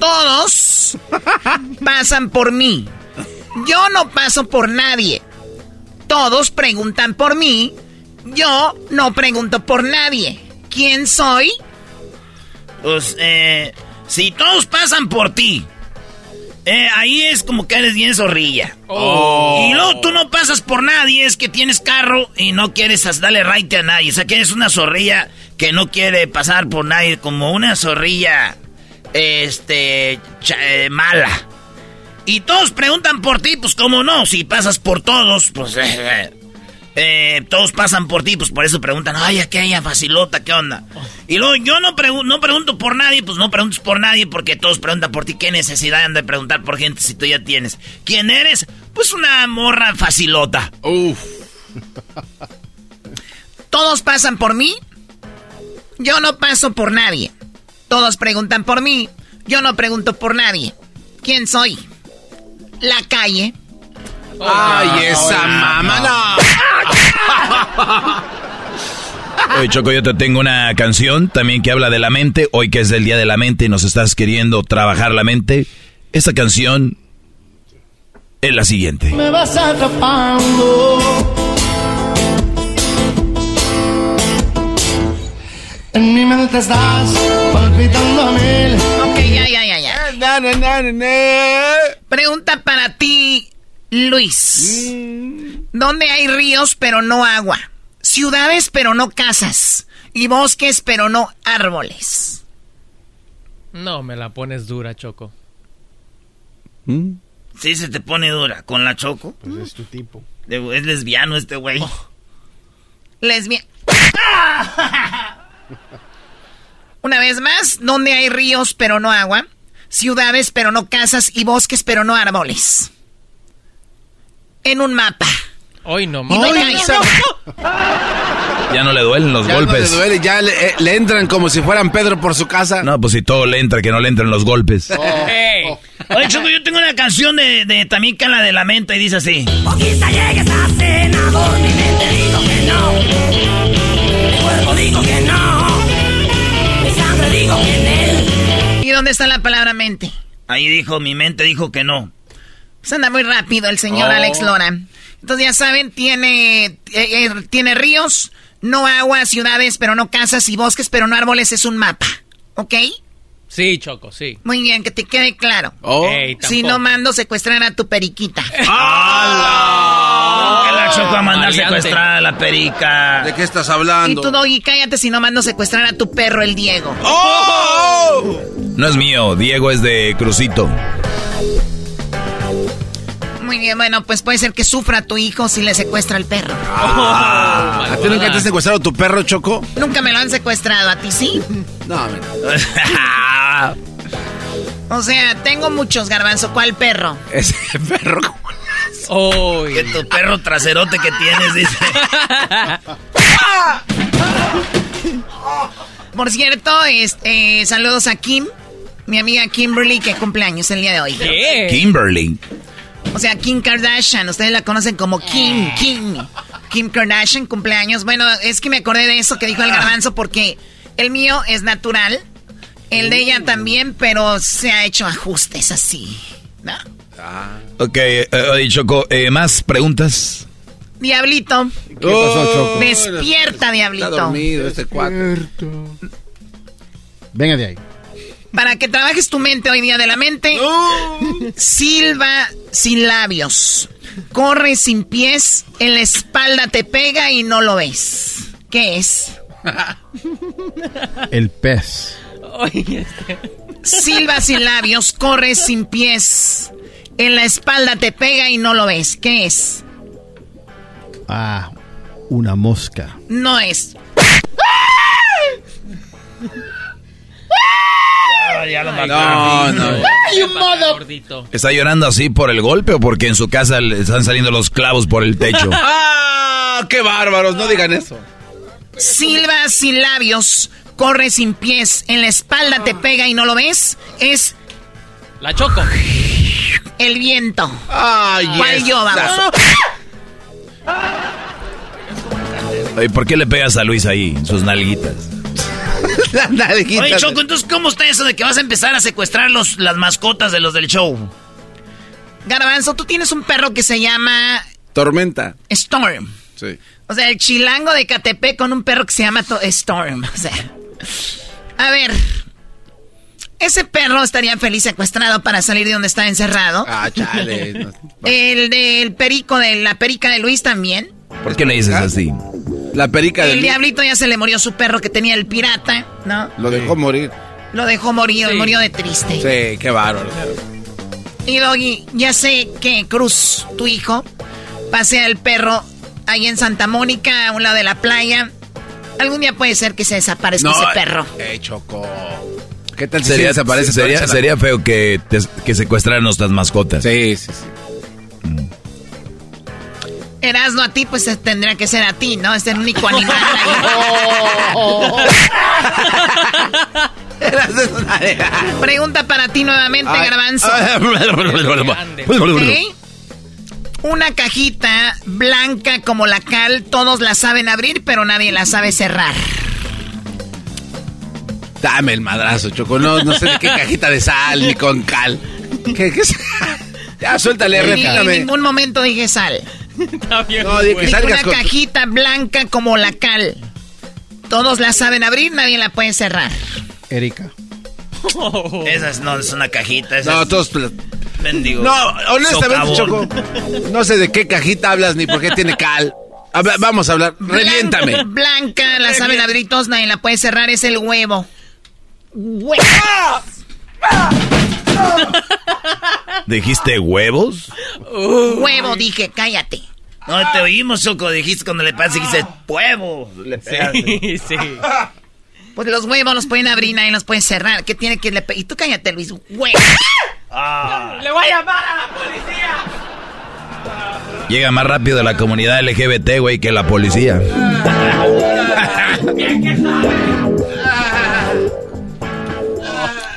Todos pasan por mí. Yo no paso por nadie. Todos preguntan por mí. Yo no pregunto por nadie. ¿Quién soy? Pues, eh, si todos pasan por ti, eh, ahí es como que eres bien zorrilla. Oh. Y luego tú no pasas por nadie, es que tienes carro y no quieres darle right a nadie. O sea, que eres una zorrilla que no quiere pasar por nadie, como una zorrilla, este, eh, mala. Y todos preguntan por ti, pues cómo no, si pasas por todos, pues... eh, eh, todos pasan por ti, pues por eso preguntan, ay, aquella facilota, ¿qué onda? Y luego yo no, pregu- no pregunto por nadie, pues no preguntes por nadie porque todos preguntan por ti. ¿Qué necesidad han de preguntar por gente si tú ya tienes? ¿Quién eres? Pues una morra facilota. Uf. Todos pasan por mí. Yo no paso por nadie. Todos preguntan por mí. Yo no pregunto por nadie. ¿Quién soy? La calle. Ay, esa mamá, no. Oye, Choco, yo te tengo una canción también que habla de la mente. Hoy que es el Día de la Mente y nos estás queriendo trabajar la mente. Esta canción es la siguiente. Me vas atrapando. En mi mente estás palpitando a mil. Ok, ya, ya, ya, ya. Pregunta para ti, Luis. ¿Dónde hay ríos pero no agua? Ciudades pero no casas. Y bosques pero no árboles. No, me la pones dura, Choco. Sí, se te pone dura con la choco. Pues es tu tipo. Es lesbiano este güey. Lesbia. Una vez más, ¿dónde hay ríos pero no agua? Ciudades pero no casas y bosques pero no árboles en un mapa. Hoy no, no, no, Ya no le duelen los golpes. No le duele, ya eh, le, entran como si fueran Pedro por su casa. No, pues si todo le entra, que no le entren los golpes. Oh, hey. Oh. Oye, yo tengo una canción de, Tamika, la de Lamento, y dice así. ¿Y dónde está la palabra mente? Ahí dijo, mi mente dijo que no. Pues anda muy rápido el señor Oh. Alex Lora. Entonces ya saben, tiene, eh, eh, tiene ríos, no agua, ciudades, pero no casas y bosques, pero no árboles, es un mapa. ¿Ok? Sí, Choco, sí. Muy bien, que te quede claro. Oh. Si no mando secuestrar a tu periquita. ¡Hala! Que la chocó a mandar secuestrar a la perica. ¿De qué estás Y hablando? tú, Doggy, cállate si no mando secuestrar a tu perro, el Diego. ¡Oh! No es mío, Diego es de Crucito. Muy bien, bueno, pues puede ser que sufra tu hijo si le secuestra al perro. Ah, ¿A ti nunca te has secuestrado tu perro, Choco? Nunca me lo han secuestrado, ¿a ti sí? No, O sea, tengo muchos, garbanzo. ¿Cuál perro? ese perro. Que tu perro traserote que tienes, dice. Por cierto, este, saludos a Kim, mi amiga Kimberly, que cumpleaños el día de hoy. Kimberly. O sea, Kim Kardashian, ustedes la conocen como Kim, Kim. Kim Kardashian, cumpleaños. Bueno, es que me acordé de eso que dijo el garbanzo porque el mío es natural, el de ella también, pero se ha hecho ajustes así. ¿no? Ok, eh, Choco, eh, ¿más preguntas? Diablito. ¿Qué pasó, Choco? Despierta, Diablito. Está dormido este cuate. Venga de ahí. Para que trabajes tu mente hoy día de la mente. Silba sin labios. Corre sin pies. En la espalda te pega y no lo ves. ¿Qué es? El pez. Silba sin labios. Corre sin pies. En la espalda te pega y no lo ves. ¿Qué es? Ah, una mosca. No es. Ya lo No, no. Gordito. ¿Está llorando así por el golpe o porque en su casa le están saliendo los clavos por el techo? ¡Ah! ¡Qué bárbaros! No digan eso. Silba sin labios. Corre sin pies. En la espalda te pega y no lo ves. Es La Choco. el viento. ¡Ay, ¿Cuál yo, vamos? Oye, ¿Por qué le pegas a Luis ahí, en sus nalguitas? La nalguita. Oye, Choco, entonces, ¿cómo está eso de que vas a empezar a secuestrar los, las mascotas de los del show? Garbanzo, tú tienes un perro que se llama Tormenta. Storm. Sí. O sea, el chilango de Catepec con un perro que se llama to- Storm. O sea. A ver. Ese perro estaría feliz secuestrado para salir de donde está encerrado. Ah, chale. El del perico de la perica de Luis también. ¿Por qué le dices así? La perica El del... diablito ya se le murió su perro que tenía el pirata, ¿no? Lo dejó morir. Lo dejó morir, Sí. murió de triste. Sí, qué bárbaro. Y Doggy, ya sé que Cruz, tu hijo, pasea el perro ahí en Santa Mónica, a un lado de la playa. Algún día puede ser que se desaparezca ese perro. Eh, Choco. ¿Qué tal Sería, se desaparece? sería, sería feo que, te- que secuestraran nuestras mascotas. Sí, sí, sí. Erasno a ti, pues eh, tendría que ser a ti, ¿no? Es el único animal ahí. Pregunta para ti nuevamente. Garbanzo. ¿Ok? Una cajita blanca como la cal, todos la saben abrir, pero nadie la sabe cerrar. Dame el madrazo, Choco. No, no sé de qué cajita de sal ni con cal. ¿Qué, qué es? Ya, suéltale, en ningún momento dije sal. Está bien, No, que salgas una con... cajita blanca como la cal. Todos la saben abrir, nadie la puede cerrar. Erika. Esa es- no es una cajita, esa No, es todos... No, honestamente, socavón. Choco. No sé de qué cajita hablas ni por qué tiene cal. Habla- vamos a hablar. Reviéntame. Blan- Blanca, la saben abrir todos, nadie la puede cerrar, es el huevo. Huevo. ¿Dijiste huevos? Huevo, dije, cállate. No, te oímos, Choco. Dijiste cuando le pasas y dices, huevo. Le. Sí, sí. Pues los huevos los pueden abrir, nadie los puede cerrar. ¿Qué tiene que le pe- Y tú cállate, Luis. Huevo. Ah. ¡Le voy a llamar a la policía! Llega más rápido de la comunidad LGBT, güey, que la policía.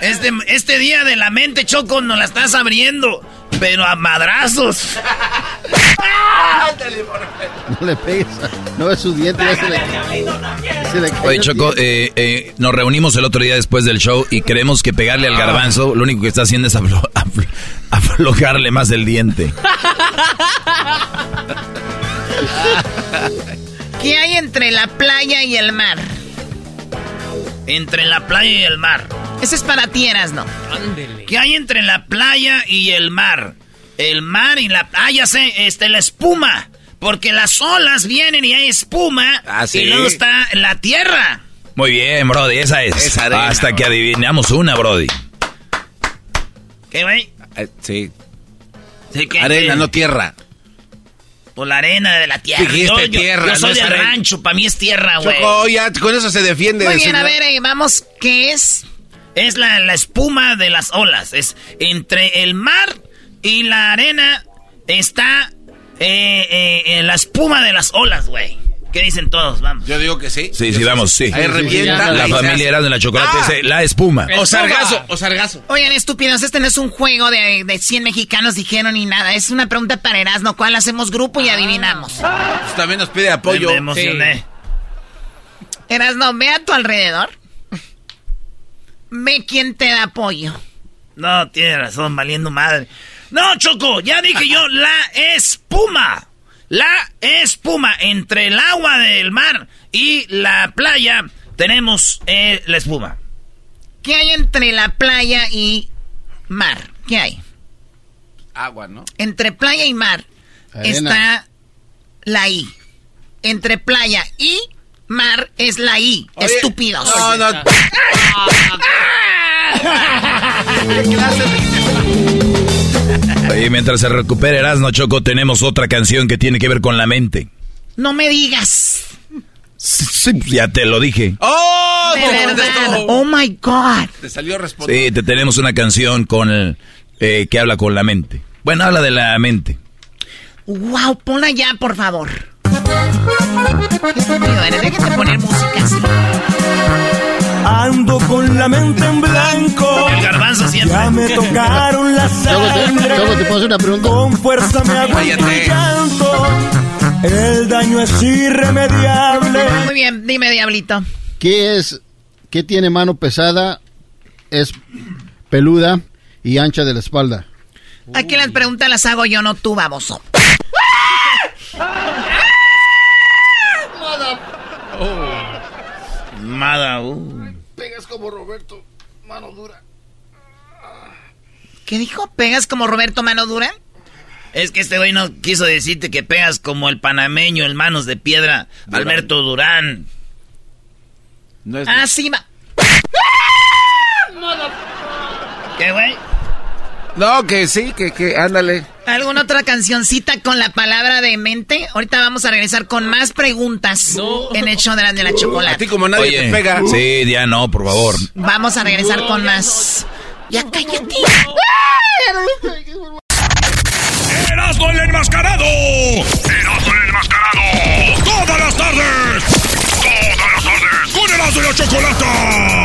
Este, este día de la mente, Choco, nos la estás abriendo. Pero a madrazos. No le pegues. No es su diente, ya se le, se le Oye, Choco, eh, eh, nos reunimos el otro día después del show y creemos que pegarle Ah. al garbanzo lo único que está haciendo es aflo- aflo- aflojarle más el diente. ¿Qué hay entre la playa y el mar? Entre la playa y el mar. Ese es para ti, ¿no? Ándele. ¿Qué hay entre la playa y el mar? El mar y la... Ah, ya sé, este, la espuma. Porque las olas vienen y hay espuma. Ah, sí. Y luego está la tierra. Muy bien, Brody, esa es. Esa arena, Hasta que adivinamos una, Brody. ¿Qué, güey? Eh, sí. Sí, ¿qué? Arena, ¿Qué? no tierra. Por la arena de la tierra. Dijiste yo, tierra, yo soy no del rancho, para mí es tierra, güey. Choco, ya con eso se defiende. Muy bien, señor. a ver, eh, vamos, ¿qué es? Es la, la espuma de las olas. Es entre el mar y la arena está eh, eh, eh, la espuma de las olas, güey. ¿Qué dicen todos? Vamos. Yo digo que sí. Sí, sí, vamos, sí. Ahí revienta. La familia era de la chocolate, Ah. ese, la espuma. O sargazo, o sargazo. Oigan, estúpidos, este no es un juego de, de 100 mexicanos dijeron ni nada. Es una pregunta para Erasmo, ¿cuál hacemos grupo y adivinamos? Pues también nos pide apoyo. Me emocioné. Erasmo, ve a tu alrededor. Ve quién te da apoyo. No, tiene razón, valiendo madre. No, Choco, ya dije yo, la espuma. La espuma entre el agua del mar y la playa tenemos eh, la espuma. ¿Qué hay entre la playa y mar? ¿Qué hay? Agua, ¿no? Entre playa y mar Arena. está la I. Entre playa y mar es la I. Oye, Estúpidos. No, no. Y mientras se recupere Erasmo Choco, tenemos otra canción que tiene que ver con la mente. No me digas. Sí, ya te lo dije. ¡Oh! De verdad. Oh my God. Te salió responder. Sí, te tenemos una canción con el, eh, que habla con la mente. Bueno, habla de la mente. Wow, ponla ya, por favor. Qué estúpido eres. Déjate poner música así. Ando con la mente en blanco. El garbanzo siempre. Ya me tocaron la Luego te, sangre. luego te puedo hacer una pregunta. Con fuerza me aguanto el Cállate. llanto. El daño es irremediable. Muy bien, dime, Diablito. ¿Qué es? ¿Qué tiene mano pesada? Es peluda y ancha de la espalda. Aquí las preguntas las hago yo, no tú, baboso. Uh. Pegas como Roberto, mano dura. ¿Qué dijo? ¿Pegas como Roberto Mano Dura? Es que este güey no quiso decirte que pegas como el panameño, el manos de piedra, Alberto Durán. No es Ah, sí, va. ¿Qué, güey? No, que sí, que, que, ándale. ¿Alguna otra cancioncita con la palabra de mente? Ahorita vamos a regresar con más preguntas en el show de la, de la A ti chocolate. como nadie Oye, te pega. Sí, ya no, por favor. Vamos a regresar con más. Ya cállate. ¡Erasmo el enmascarado! ¡Erasmo el enmascarado! ¡Todas las tardes! ¡Todas las tardes! ¡Con Erasmo y la Chocolata!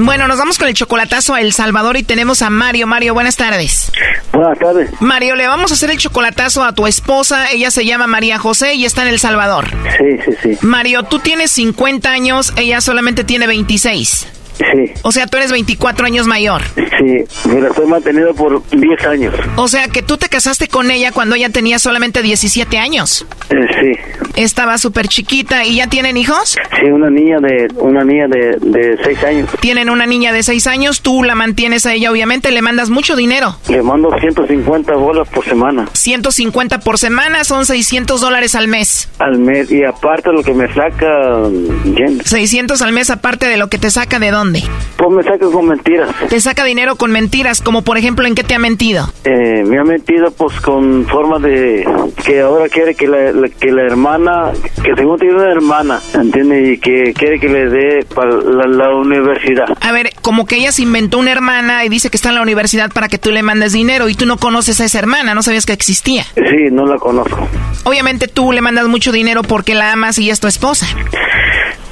Bueno, nos vamos con el chocolatazo a El Salvador y tenemos a Mario. Mario, buenas tardes. Buenas tardes. Mario, le vamos a hacer el chocolatazo a tu esposa. Ella se llama María José y está en El Salvador. Sí, sí, sí. Mario, tú tienes 50 años, ella solamente tiene 26. Sí. O sea, tú eres 24 años mayor. Sí, me la estoy manteniendo por 10 años. O sea, que tú te casaste con ella cuando ella tenía solamente 17 años. Eh, sí. Estaba súper chiquita. ¿Y ya tienen hijos? Sí, una niña de una niña de, de 6 años. Tienen una niña de 6 años. Tú la mantienes a ella, obviamente. Le mandas mucho dinero. Le mando 150 bolas por semana. 150 por semana son 600 dólares al mes. Al mes. Y aparte lo que me saca... ¿entiendes? 600 al mes aparte de lo que te saca de dónde? Pues me saca con mentiras. Te saca dinero con mentiras, como por ejemplo, ¿en qué te ha mentido? Eh, me ha mentido pues con forma de que ahora quiere que la, la- que la hermana, que tiene una hermana, ¿entiendes? Y que quiere que le dé para la, la universidad. A ver, como que ella se inventó una hermana y dice que está en la universidad para que tú le mandes dinero y tú no conoces a esa hermana, no sabías que existía. Sí, no la conozco. Obviamente tú le mandas mucho dinero porque la amas y es tu esposa.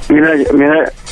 Mira, mira,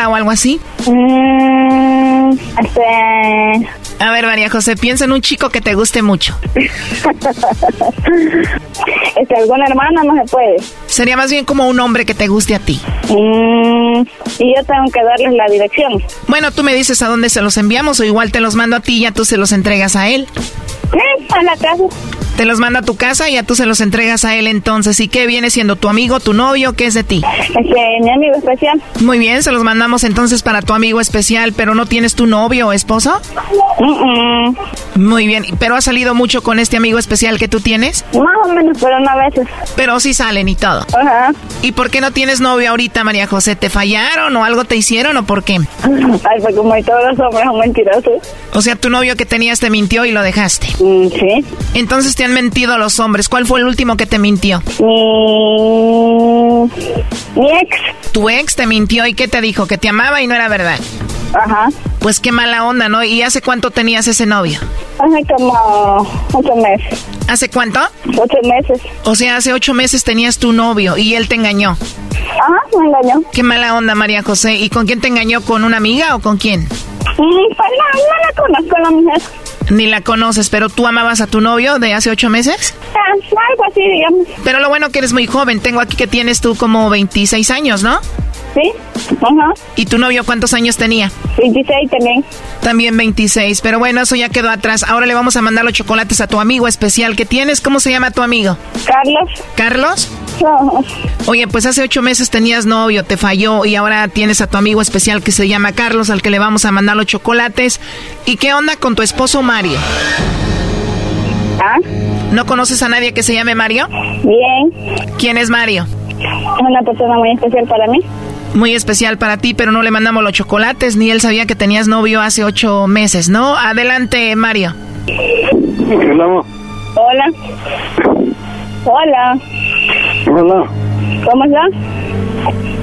o algo así. Mm, este... A ver, María José, piensa en un chico que te guste mucho. este, alguna hermana no se puede. Sería más bien como un hombre que te guste a ti. Mm, y yo tengo que darles la dirección. Bueno, tú me dices a dónde se los enviamos o igual te los mando a ti y ya tú se los entregas a él. Eh, a la casa. Te los manda a tu casa y ya tú se los entregas a él entonces. ¿Y qué viene siendo tu amigo, tu novio? ¿Qué es de ti? Este, mi amigo especial. Muy bien, se los mandamos entonces para tu amigo especial, pero ¿no tienes tu novio o esposo? Muy bien, ¿pero has salido mucho con este amigo especial que tú tienes? Más o menos, pero no a veces. Pero sí salen y todo. Ajá. ¿Y por qué no tienes novio ahorita, María José? ¿Te fallaron o algo te hicieron o por qué? Ay, pues como todos los hombres son mentirosos. O sea, tu novio que tenías te mintió y lo dejaste. sí. Entonces te han mentido los hombres. ¿Cuál fue el último que te mintió? Mi... Mi ex. Tu ex te mintió y qué te dijo? Que te amaba y no era verdad. Ajá. Pues qué mala onda, ¿no? ¿Y hace cuánto tenías ese novio? Hace como ocho meses. ¿Hace cuánto? Ocho meses. O sea, hace ocho meses tenías tu novio y él te engañó. Ajá, me engañó. Qué mala onda, María José. ¿Y con quién te engañó? ¿Con una amiga o con quién? Mm, pues no, no la conozco la mujer. Ni la conoces, pero tú amabas a tu novio de hace ocho meses. Ah, algo así, digamos. Pero lo bueno que eres muy joven. Tengo aquí que tienes tú como 26 años, ¿no? Sí. Ajá. ¿Y tu novio cuántos años tenía? 26 también. También 26. Pero bueno, eso ya quedó atrás. Ahora le vamos a mandar los chocolates a tu amigo especial que tienes. ¿Cómo se llama tu amigo? Carlos. ¿Carlos? No. Oye, pues hace ocho meses tenías novio, te falló y ahora tienes a tu amigo especial que se llama Carlos, al que le vamos a mandar los chocolates. ¿Y qué onda con tu esposo Mario? ¿Ah? ¿No conoces a nadie que se llame Mario? Bien. ¿Quién es Mario? Es una persona muy especial para mí. Muy especial para ti, pero no le mandamos los chocolates, ni él sabía que tenías novio hace ocho meses, ¿no? Adelante, Mario. Hola. Hola. Hola. Hola. ¿Cómo está?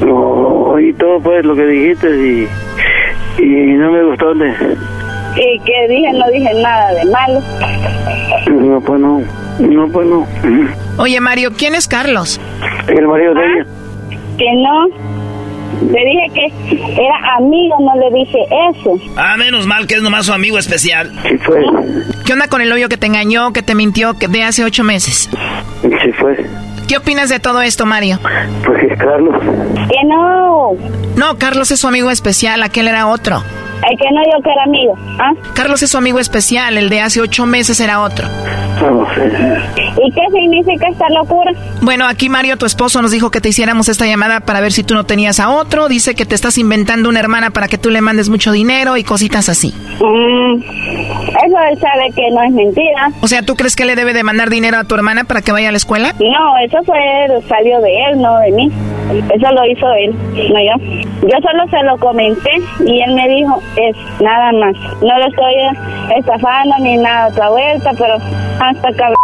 No, oí todo pues lo que dijiste y, y no me gustó. ¿Y qué dije? No dije nada de malo. no, pues no. No, pues no. Oye, Mario, ¿quién es Carlos? El marido de ella. Que no. Le dije que era amigo, no le dije eso. Ah, menos mal que es nomás su amigo especial. Sí fue. ¿Qué onda con el novio que te engañó, que te mintió que de hace ocho meses? Sí fue. ¿Qué opinas de todo esto, Mario? Pues es Carlos. Que no. No, Carlos es su amigo especial, aquel era otro. El que no yo que era amigo. ¿ah? Carlos es su amigo especial, el de hace ocho meses era otro. ¿Y qué significa esta locura? Bueno, aquí Mario, tu esposo, nos dijo que te hiciéramos esta llamada para ver si tú no tenías a otro. Dice que te estás inventando una hermana para que tú le mandes mucho dinero y cositas así. Mm, eso él sabe que no es mentira. O sea, ¿tú crees que le debe de mandar dinero a tu hermana para que vaya a la escuela? No, eso fue, salió de él, no de mí. Eso lo hizo él, no yo. Yo solo se lo comenté y él me dijo, es nada más. No lo estoy estafando ni nada otra vuelta, pero hasta cabrón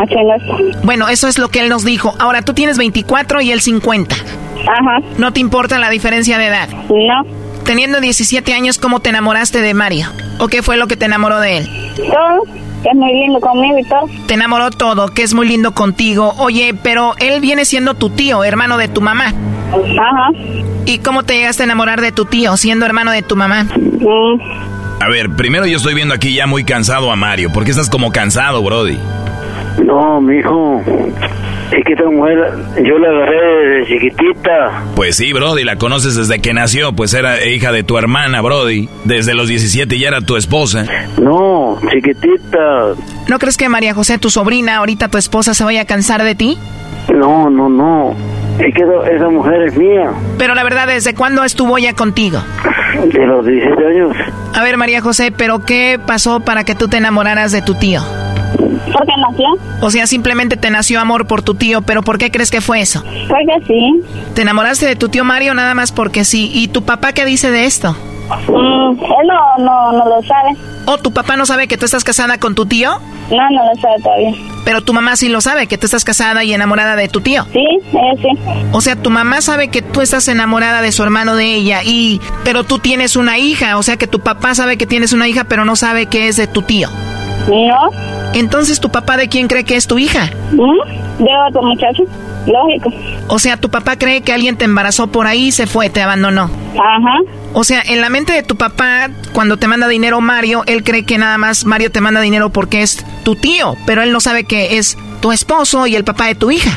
haciendo esto. Bueno, eso es lo que él nos dijo. Ahora, tú tienes 24 y él 50. Ajá. ¿No te importa la diferencia de edad? No. Teniendo 17 años, ¿cómo te enamoraste de Mario? ¿O qué fue lo que te enamoró de él? Todo, que es muy lindo conmigo y todo. Te enamoró todo, que es muy lindo contigo. Oye, pero él viene siendo tu tío, hermano de tu mamá. Ajá. ¿Y cómo te llegaste a enamorar de tu tío, siendo hermano de tu mamá? Mm. A ver, primero yo estoy viendo aquí ya muy cansado a Mario. ¿Por qué estás como cansado, Brody? No, mijo. Es que esta mujer, yo la agarré desde chiquitita. Pues sí, Brody, la conoces desde que nació, pues era hija de tu hermana, Brody. Desde los 17 ya era tu esposa. No, chiquitita. ¿No crees que María José, tu sobrina, ahorita tu esposa, se vaya a cansar de ti? No, no, no. Es que esa- esa mujer es mía. Pero la verdad, ¿desde cuándo estuvo ya contigo? De los 17 años. A ver, María José, ¿pero qué pasó para que tú te enamoraras de tu tío? Porque nació. O sea, simplemente te nació amor por tu tío, pero ¿por qué crees que fue eso? Porque sí. ¿Te enamoraste de tu tío Mario nada más porque sí? ¿Y tu papá qué dice de esto? Mm, él no, no, no lo sabe. ¿O tu papá no sabe que tú estás casada con tu tío? No, no lo sabe todavía. Pero tu mamá sí lo sabe, que tú estás casada y enamorada de tu tío. Sí, él sí. O sea, tu mamá sabe que tú estás enamorada de su hermano de ella y pero tú tienes una hija, o sea que tu papá sabe que tienes una hija, pero no sabe que es de tu tío. No. Entonces, ¿tu papá de quién cree que es tu hija? ¿Mm? De otro muchacho. Lógico. O sea, tu papá cree que alguien te embarazó por ahí y se fue, te abandonó. Ajá. O sea, en la mente de tu papá, cuando te manda dinero Mario, él cree que nada más Mario te manda dinero porque es tu tío, pero él no sabe que es tu esposo y el papá de tu hija.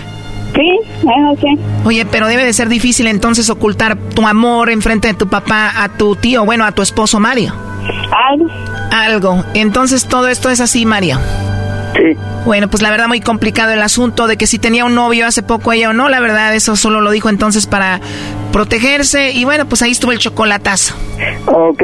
Sí, eso sí. Oye, pero debe de ser difícil entonces ocultar tu amor enfrente de tu papá a tu tío, bueno, a tu esposo Mario. Algo. Algo. Entonces todo esto es así, Mario. Sí. Bueno, pues la verdad muy complicado el asunto de que si tenía un novio hace poco ella o no, la verdad eso solo lo dijo entonces para protegerse y bueno, pues ahí estuvo el chocolatazo. Ok.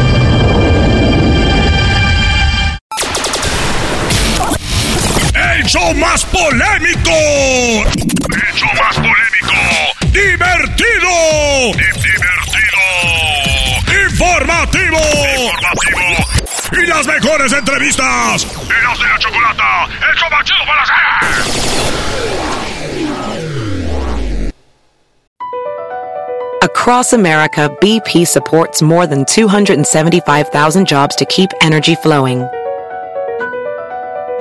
¡El show más polémico! ¡El show más polémico! ¡Divertido! ¡Divertido! ¡Informativo! ¡Informativo! ¡Y las mejores entrevistas! ¡Eras de la chocolata! ¡El show más chido para hacer! Across America, BP supports more than 275,000 jobs to keep energy flowing.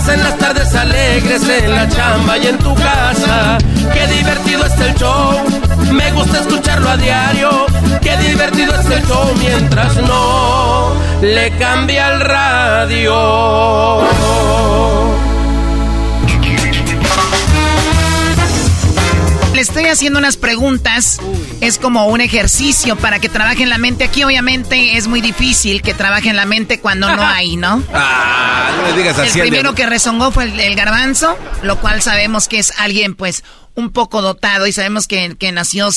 hacen las tardes alegres en la chamba y en tu casa. Qué divertido está el show. Me gusta escucharlo a diario. Qué divertido está el show mientras no le cambia el radio. Le estoy haciendo unas preguntas. Es como un ejercicio para que trabaje en la mente. Aquí obviamente es muy difícil que trabaje en la mente cuando no hay, ¿no? Ah, no le digas así. El primero que rezongó fue el, garbanzo, lo cual sabemos que es alguien pues un poco dotado y sabemos que, que nació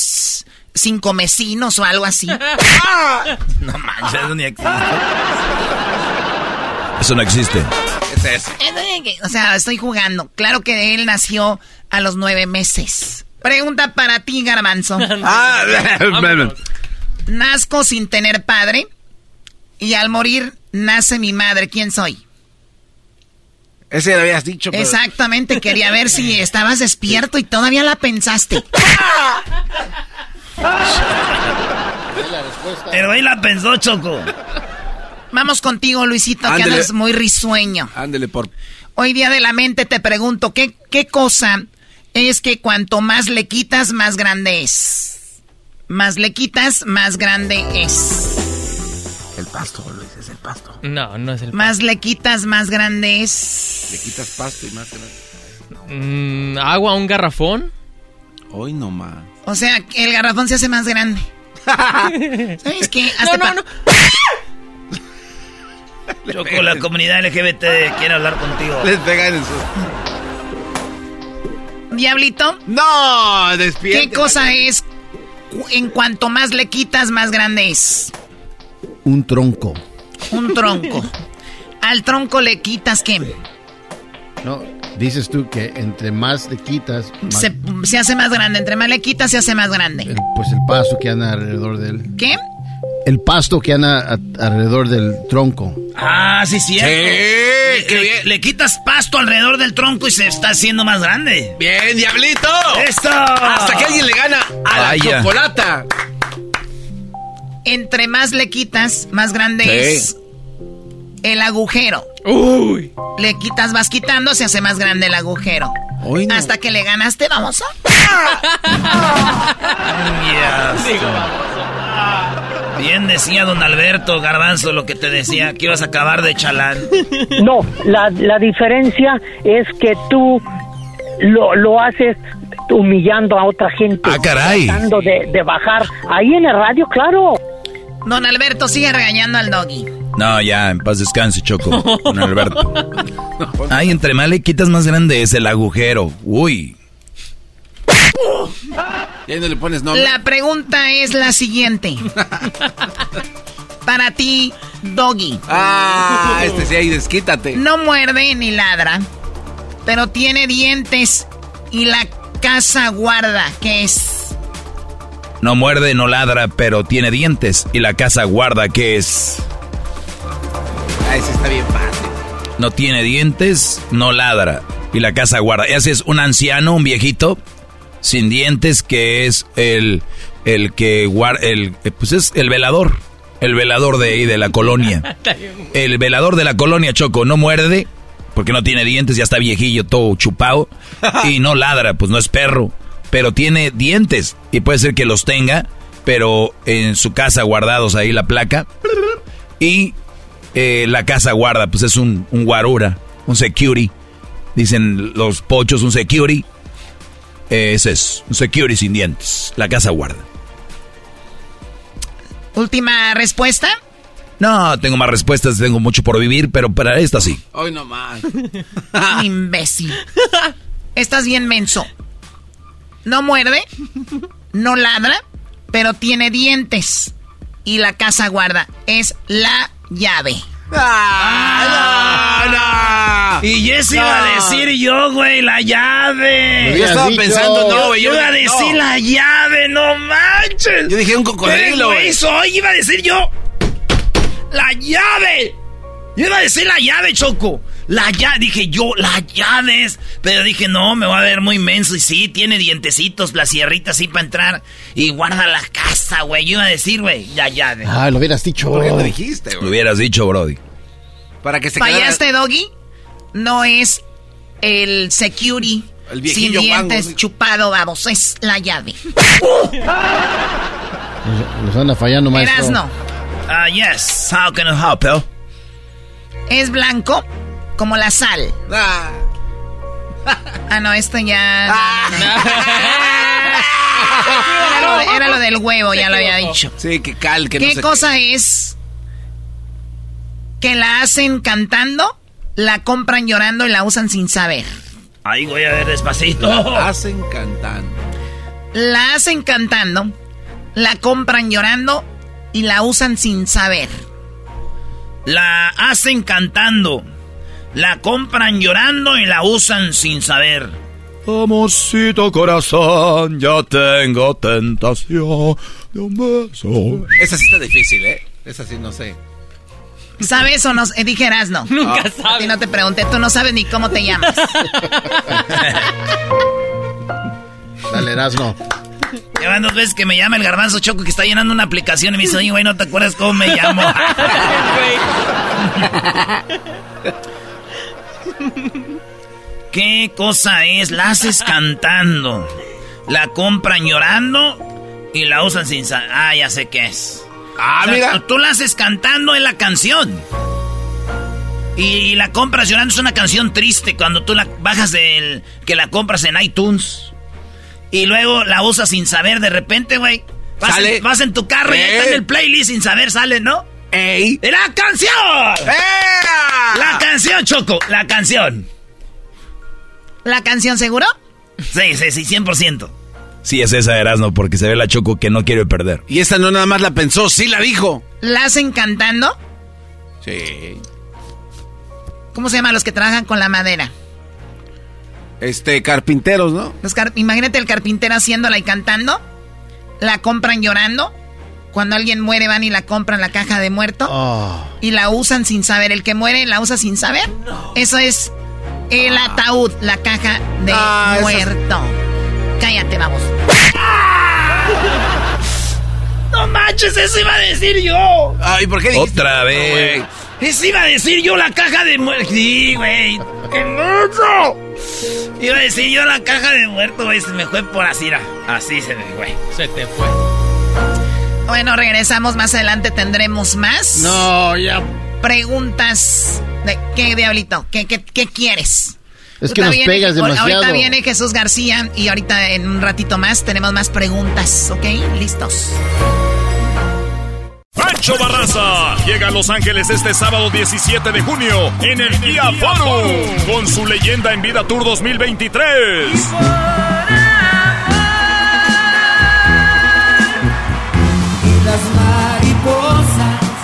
cinco mesinos o algo así. no manches, eso ni existe. Eso no existe. Es O sea, estoy jugando. Claro que él nació a los nueve meses. Pregunta para ti, Garbanzo. ah, Nazco sin tener padre y al morir nace mi madre. ¿Quién soy? Ese lo habías dicho. Exactamente, quería ver si estabas despierto y todavía la pensaste. Pero ahí la pensó, Choco. Vamos contigo, Luisito, que andas muy risueño. Ándele por. Hoy día de la mente te pregunto, ¿qué, ¿qué cosa es que cuanto más le quitas, más grande es? Más le quitas, más grande es. El pasto, Luis, es el pasto. No, no es el pasto. Más le quitas, más grande es. Le quitas pasto y más grande. Mm, ¿Agua un garrafón? Hoy no más. O sea, el garrafón se hace más grande. ¿Sabes qué? no, no, no. Choco, la comunidad LGBT quiere hablar contigo. Les pegan en su... Diablito. No, despierta. ¿Qué cosa es en cuanto más le quitas, más grande es? Un tronco. Un tronco. Al tronco le quitas qué? No, dices tú que entre más le quitas... Se, se, hace más grande. Entre más le quitas, se hace más grande. pues el paso que anda alrededor de él. ¿Qué? El pasto que anda alrededor del tronco. Ah, sí, sí. Sí, qué le, bien. Le quitas pasto alrededor del tronco y se está haciendo más grande. Bien, diablito. ¡Esto! Hasta que alguien le gana a la chocolata. Entre más le quitas, más grande Sí. es el agujero. Uy. Le quitas, vas quitando, se hace más grande el agujero. No. Hasta que le ganaste, vamos a... Digo, vamos. Bien decía don Alberto Garbanzo lo que te decía, que ibas a acabar de chalán. No, la, la diferencia es que tú lo, lo haces humillando a otra gente. Ah, caray. Tratando de, de bajar. Ahí en el radio, claro. Don Alberto sigue regañando al doggy. No, ya, en paz descanse, Choco. Con Alberto. Ay, entre más le quitas, más grande es el agujero. Uy. Y ahí no le pones nombre. La pregunta es la siguiente. Para ti, doggy. Ah, este sí, ahí desquítate. No muerde ni ladra, pero tiene dientes y la casa guarda, ¿qué es? No muerde, no ladra, pero tiene dientes. Y la casa guarda que es. Ay, sí está bien fácil. No tiene dientes, no ladra. Y la casa guarda. Ese es un anciano, un viejito, sin dientes, que es el, el que guarda. El, eh, pues es el velador. El velador de ahí, de la colonia. El velador de la colonia, Choco, no muerde, porque no tiene dientes, ya está viejillo, todo chupado. Y no ladra, pues no es perro. Pero tiene dientes. Y puede ser que los tenga, pero en su casa guardados ahí la placa. Y eh, la casa guarda, pues es un, un guarura, un security. Dicen los pochos, un security. Ese es, un security sin dientes. La casa guarda. Última respuesta. No, tengo más respuestas, tengo mucho por vivir, pero para esta sí. Hoy no más. Imbécil. Estás bien menso. No muerde, no ladra, pero tiene dientes. Y la casa guarda. Es la llave. ¡Ah! no, no. Y eso iba a decir yo, güey, la llave. Yo estaba pensando, no, güey. Yo Yo iba a no. decir la llave, no manches. Yo dije un cocodrilo, güey, soy, iba a decir yo. La llave. Yo iba a decir la llave, Choco. La llave, dije yo, la llaves. Pero dije, no, me va a ver muy menso. Y sí, tiene dientecitos, la sierrita así para entrar. Y guarda la casa, güey. Yo iba a decir, güey, la llave. Ah, lo hubieras dicho. ¿Por qué no dijiste, Lo hubieras dicho, Brody. Para que se quedara... Fallaste, doggy. No es el security. El sin dientes, guango. chupado, vamos. Es la llave. Los anda fallando, maestro. Erasno. Ah, yes. How can I help you? Es blanco como la sal. Ah. Ah, no, esto ya. no, no, no. Era lo, de- era lo del huevo, ya lo había dicho. Sí, que cal, que no ¿Qué sé cosa es que la hacen cantando, la compran llorando y la usan sin saber? Ahí voy a ver despacito. La hacen cantando. La hacen cantando, la compran llorando y la usan sin saber. La hacen cantando. La compran llorando y la usan sin saber. Amorcito corazón, ya tengo tentación de un beso. Esa sí está difícil, ¿eh? Esa sí no sé. ¿Sabes o no? Eh, dijeras no. Nunca A ti no te pregunté, tú no sabes ni cómo te llamas. Dale, Erasno. Llevan dos veces que me llama el garbanzo choco que está llenando una aplicación y me dice, oye, güey, ¿no te acuerdas cómo me llamo? ¿Qué cosa es? La haces cantando. La compran llorando y la usan sin saber. Ah, ya sé qué es. Ah, O sea, mira. Tú, tú la haces cantando en la canción. Y, y la compras llorando es una canción triste cuando tú la bajas del. que la compras en iTunes. Y luego la usas sin saber de repente, güey. Vas, vas en tu carro y ahí está en el playlist sin saber, sale, ¿no? ¡Ey! ¡La canción! ¡Ea! La canción, Choco, la canción. ¿La canción seguro? Sí, sí, sí, 100%. Sí, es esa Erasno, porque se ve la choco que no quiere perder. Y esta no nada más la pensó, sí la dijo. ¿La hacen cantando? Sí. ¿Cómo se llaman los que trabajan con la madera? Este, carpinteros, ¿no? Los car- Imagínate el carpintero haciéndola y cantando. La compran llorando. Cuando alguien muere van y la compran la caja de muerto. Oh. Y la usan sin saber. El que muere la usa sin saber. Eso es el ataúd, la caja de Ah, es- muerto. Cállate, vamos. No manches, eso iba a decir yo. Ay, ¿por qué dijiste? Otra vez. Eso iba a decir yo la caja de muerto. Sí, güey. ¡Qué mucho! Iba a decir yo la caja de muerto, güey. Se me fue por así. Así se me fue. Se te fue. Bueno, regresamos más adelante. Tendremos más No, ya. preguntas. ¿De qué, Diablito? ¿Qué, qué, qué quieres? Es que Ahorita nos viene- pegas demasiado. Ahorita viene Jesús García y ahorita en un ratito más tenemos más preguntas, ¿ok? Listos. Pancho Barraza llega a Los Ángeles este sábado 17 de junio en el Día Forum con su leyenda en vida Tour 2023.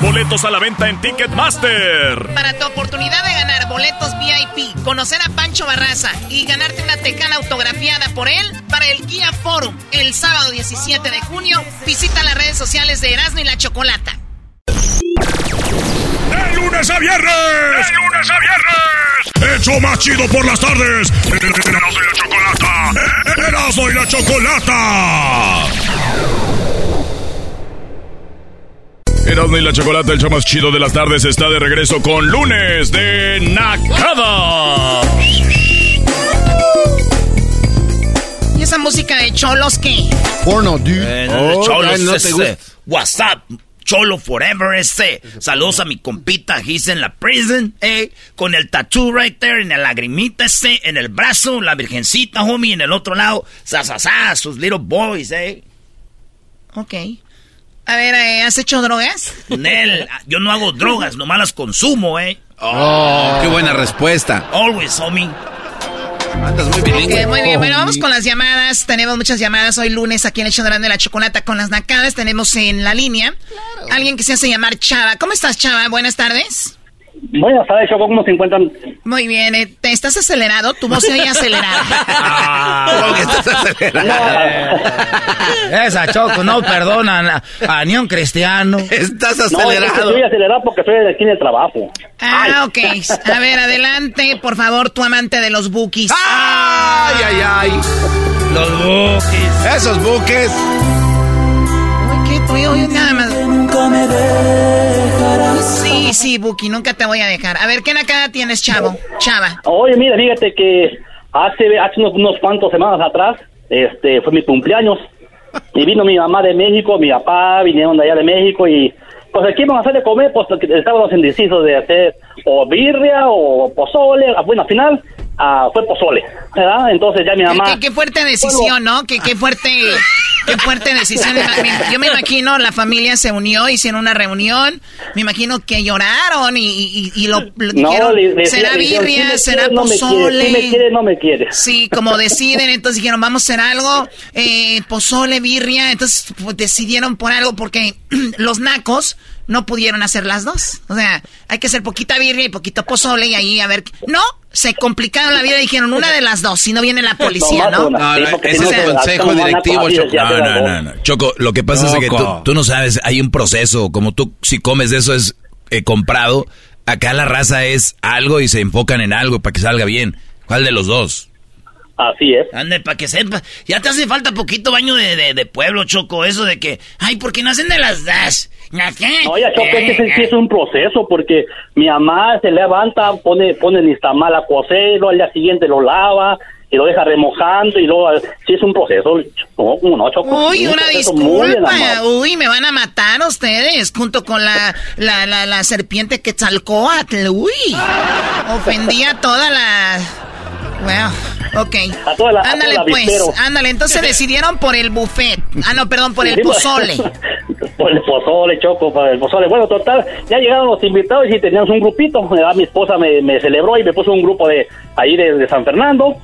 Boletos a la venta en Ticketmaster. Para tu oportunidad de ganar boletos VIP, conocer a Pancho Barraza y ganarte una tecana autografiada por él para el Guía Forum el sábado 17 de junio, visita las redes sociales de Erasmo y la Chocolata. ¡De lunes a viernes! ¡De lunes a viernes! ¡El show más chido por las tardes! ¡Erasmo y la Chocolata! ¡Erasmo y la Chocolata! Erasmo y la Chocolata, el show más chido de las tardes, está de regreso con lunes de Nakada. ¿Y esa música de cholos qué? Porno, dude. Eh, Oh, Cholo, ya no te ese. gusta. What's up? Cholo Forever ese. Saludos a mi compita, he's en la prison, eh. Con el tattoo right there, en la lagrimita ese, en el brazo, la virgencita, homie, en el otro lado, sa, sa, sa, sus little boys, eh. Ok. A ver, eh, ¿has hecho drogas? Nel, yo no hago drogas, nomás las consumo, eh. Oh, qué buena respuesta. Always, homie. Andas muy bilingüe. Ok, muy bien, bueno, vamos con las llamadas. Tenemos muchas llamadas hoy lunes aquí en el show de la chocolata con las nacadas. Tenemos en la línea alguien que se hace llamar Chava. ¿Cómo estás, Chava? Buenas tardes. Tardes, Choco, ¿cómo se encuentran? Muy bien, eh, ¿te estás acelerado? Tu voz se oye acelerada. ¿Cómo que estás acelerado? Esa Choco no perdona a, ni un cristiano. Estás No, es que acelerado. estoy acelerado porque estoy aquí en el trabajo. Ah, ok. A ver, adelante, por favor, tu amante de los bookies. ¡Ay, ay, ay! Los buques. Esos buques. Uy, ¿qué? Oye, nada más. Nunca me dejarás. Sí, sí, Buki, nunca te voy a dejar. A ver, ¿qué nacada tienes, chavo? Chava. Oye, mira, fíjate que hace, hace unos, unos cuantos semanas atrás, este, fue mi cumpleaños. Y vino mi mamá de México, mi papá vinieron de allá de México y pues aquí vamos a hacer de comer, pues estábamos indecisos de hacer o birria o pozole. Ah, Bueno, al final ah, fue pozole, ¿verdad? Entonces ya mi mamá... Qué, qué fuerte decisión, ¿no? Qué, qué fuerte Qué fuerte decisión. Yo me imagino la familia se unió, hicieron una reunión. Me imagino que lloraron y, y, lo, dijeron, será birria, será pozole. si me quiere, no me quiere. Sí, como deciden, entonces dijeron, vamos a hacer algo, eh, pozole, birria. Entonces pues, decidieron por algo porque los nacos no pudieron hacer las dos. O sea, hay que hacer poquita birria y poquito pozole y ahí a ver. No, se complicaron la vida y dijeron una de las dos, si no viene la policía, ¿no? No, ese es el consejo directivo, Choco. No, no, no, no. Choco, lo que pasa es que tú, no sabes, hay un proceso, como tú si comes de eso es eh, comprado, acá la raza es algo y se enfocan en algo para que salga bien. ¿Cuál de los dos? Así es. Ande, para que sepa. Ya te hace falta poquito baño de, de, pueblo, Choco. Eso de que, ay, ¿por qué nacen de las das? No, ya, Choco, es que es un proceso, porque mi mamá se levanta, pone, pone el mal a cocer, luego al día siguiente lo lava, y lo deja remojando, y luego, sí es un proceso. No, no, Choco. Uy, una disculpa. Uy, me van a matar ustedes, junto con la, la, la, la serpiente Quetzalcoatl. Uy, ofendía toda la bueno, ok. ándale pues, ándale. Entonces decidieron por el buffet. Ah, no, perdón, por el pozole. por el pozole, Choco, por el pozole. Bueno, total, ya llegaron los invitados y teníamos un grupito. Mi esposa me, celebró y me puso un grupo de ahí de, San Fernando.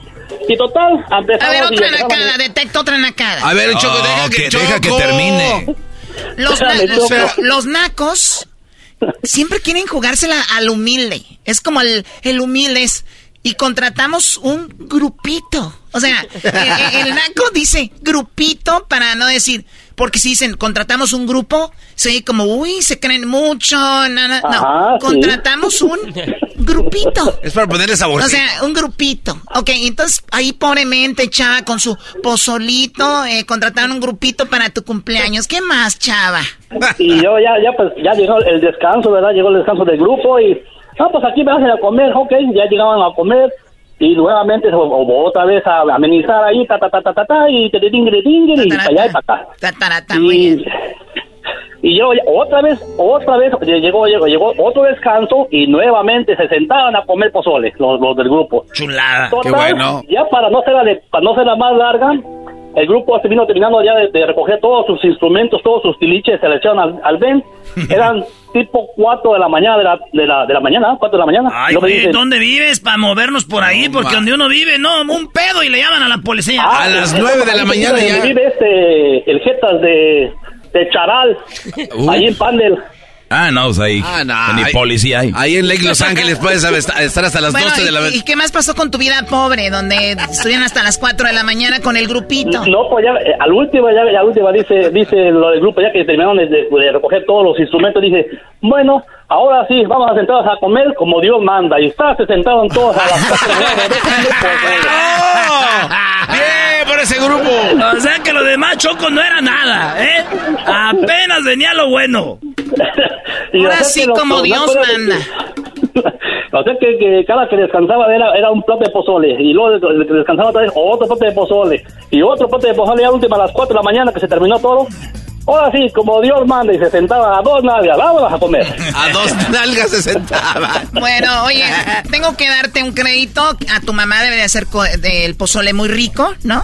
Y total, A ver, otra nacada, detecto otra nacada. A ver, Choco, deja, que, deja que termine. Los, los nacos siempre quieren jugársela al humilde. Es como el, el humilde es y contratamos un grupito. O sea, el, naco dice grupito para no decir, porque si dicen contratamos un grupo, se como, uy, se creen mucho, no, contratamos un grupito. Es para ponerle sabor. O sea, un grupito. Ok, entonces ahí pobremente, chava, con su pozolito, eh, contrataron un grupito para tu cumpleaños. ¿Qué más, chava? Y yo ya, ya, pues, ya llegó el descanso, ¿verdad? Llegó el descanso del grupo y no, pues aquí me hacen a comer, ok, ya llegaban a comer y nuevamente otra vez a amenizar ahí, ta, ta, ta, ta, ta, ta y te tingle, tingle, y para allá y para acá. Y, y yo otra vez, otra vez, llegó, llegó, llegó otro descanso y nuevamente se sentaban a comer pozole, los, los del grupo. Chulada. Qué bueno. Ya para no ser la, para no ser la más larga, el grupo vino terminando ya de, recoger todos sus instrumentos, todos sus tiliches, se le echaron al, al Ben. Eran tipo 4 de la mañana, de la, de la, de la mañana, 4 de la mañana. Ay, ¿dónde vives para movernos por ahí? Porque donde uno vive, no, un pedo y le llaman a la policía. a ah, las 9 de la mañana ya. vive este, el Jetas de, de Charal, ahí en Pandel. Ah, no, pues ahí. Ah, Ni policía hay. Ahí en Lake Los Ángeles puedes estar hasta las 12 de la mañana. ¿Y qué más pasó con tu vida pobre, donde estuvieron hasta las 4 de la mañana con el grupito? No, pues ya, eh, al último, ya, al último dice, dice lo del grupo, ya que terminaron de, recoger todos los instrumentos, dice, bueno, ahora sí, vamos a sentarnos a comer como Dios manda. Y está sentado en todas a las 4 ¡Bien por ese grupo! O sea que lo demás Choco no era nada, ¿eh? Apenas venía lo bueno. Ahora sí, como Dios manda. o sea que, cada que descansaba era, era un plato de pozole. Y luego descansaba otra vez otro plato de pozole. Y otro plato de pozole ya última a las 4 de la mañana que se terminó todo. Ahora sí, como Dios manda y se sentaba a dos nalgas, vámonos a comer. a dos nalgas se sentaba. Bueno, oye, tengo que darte un crédito. A tu mamá debe de hacer del pozole muy rico, ¿no?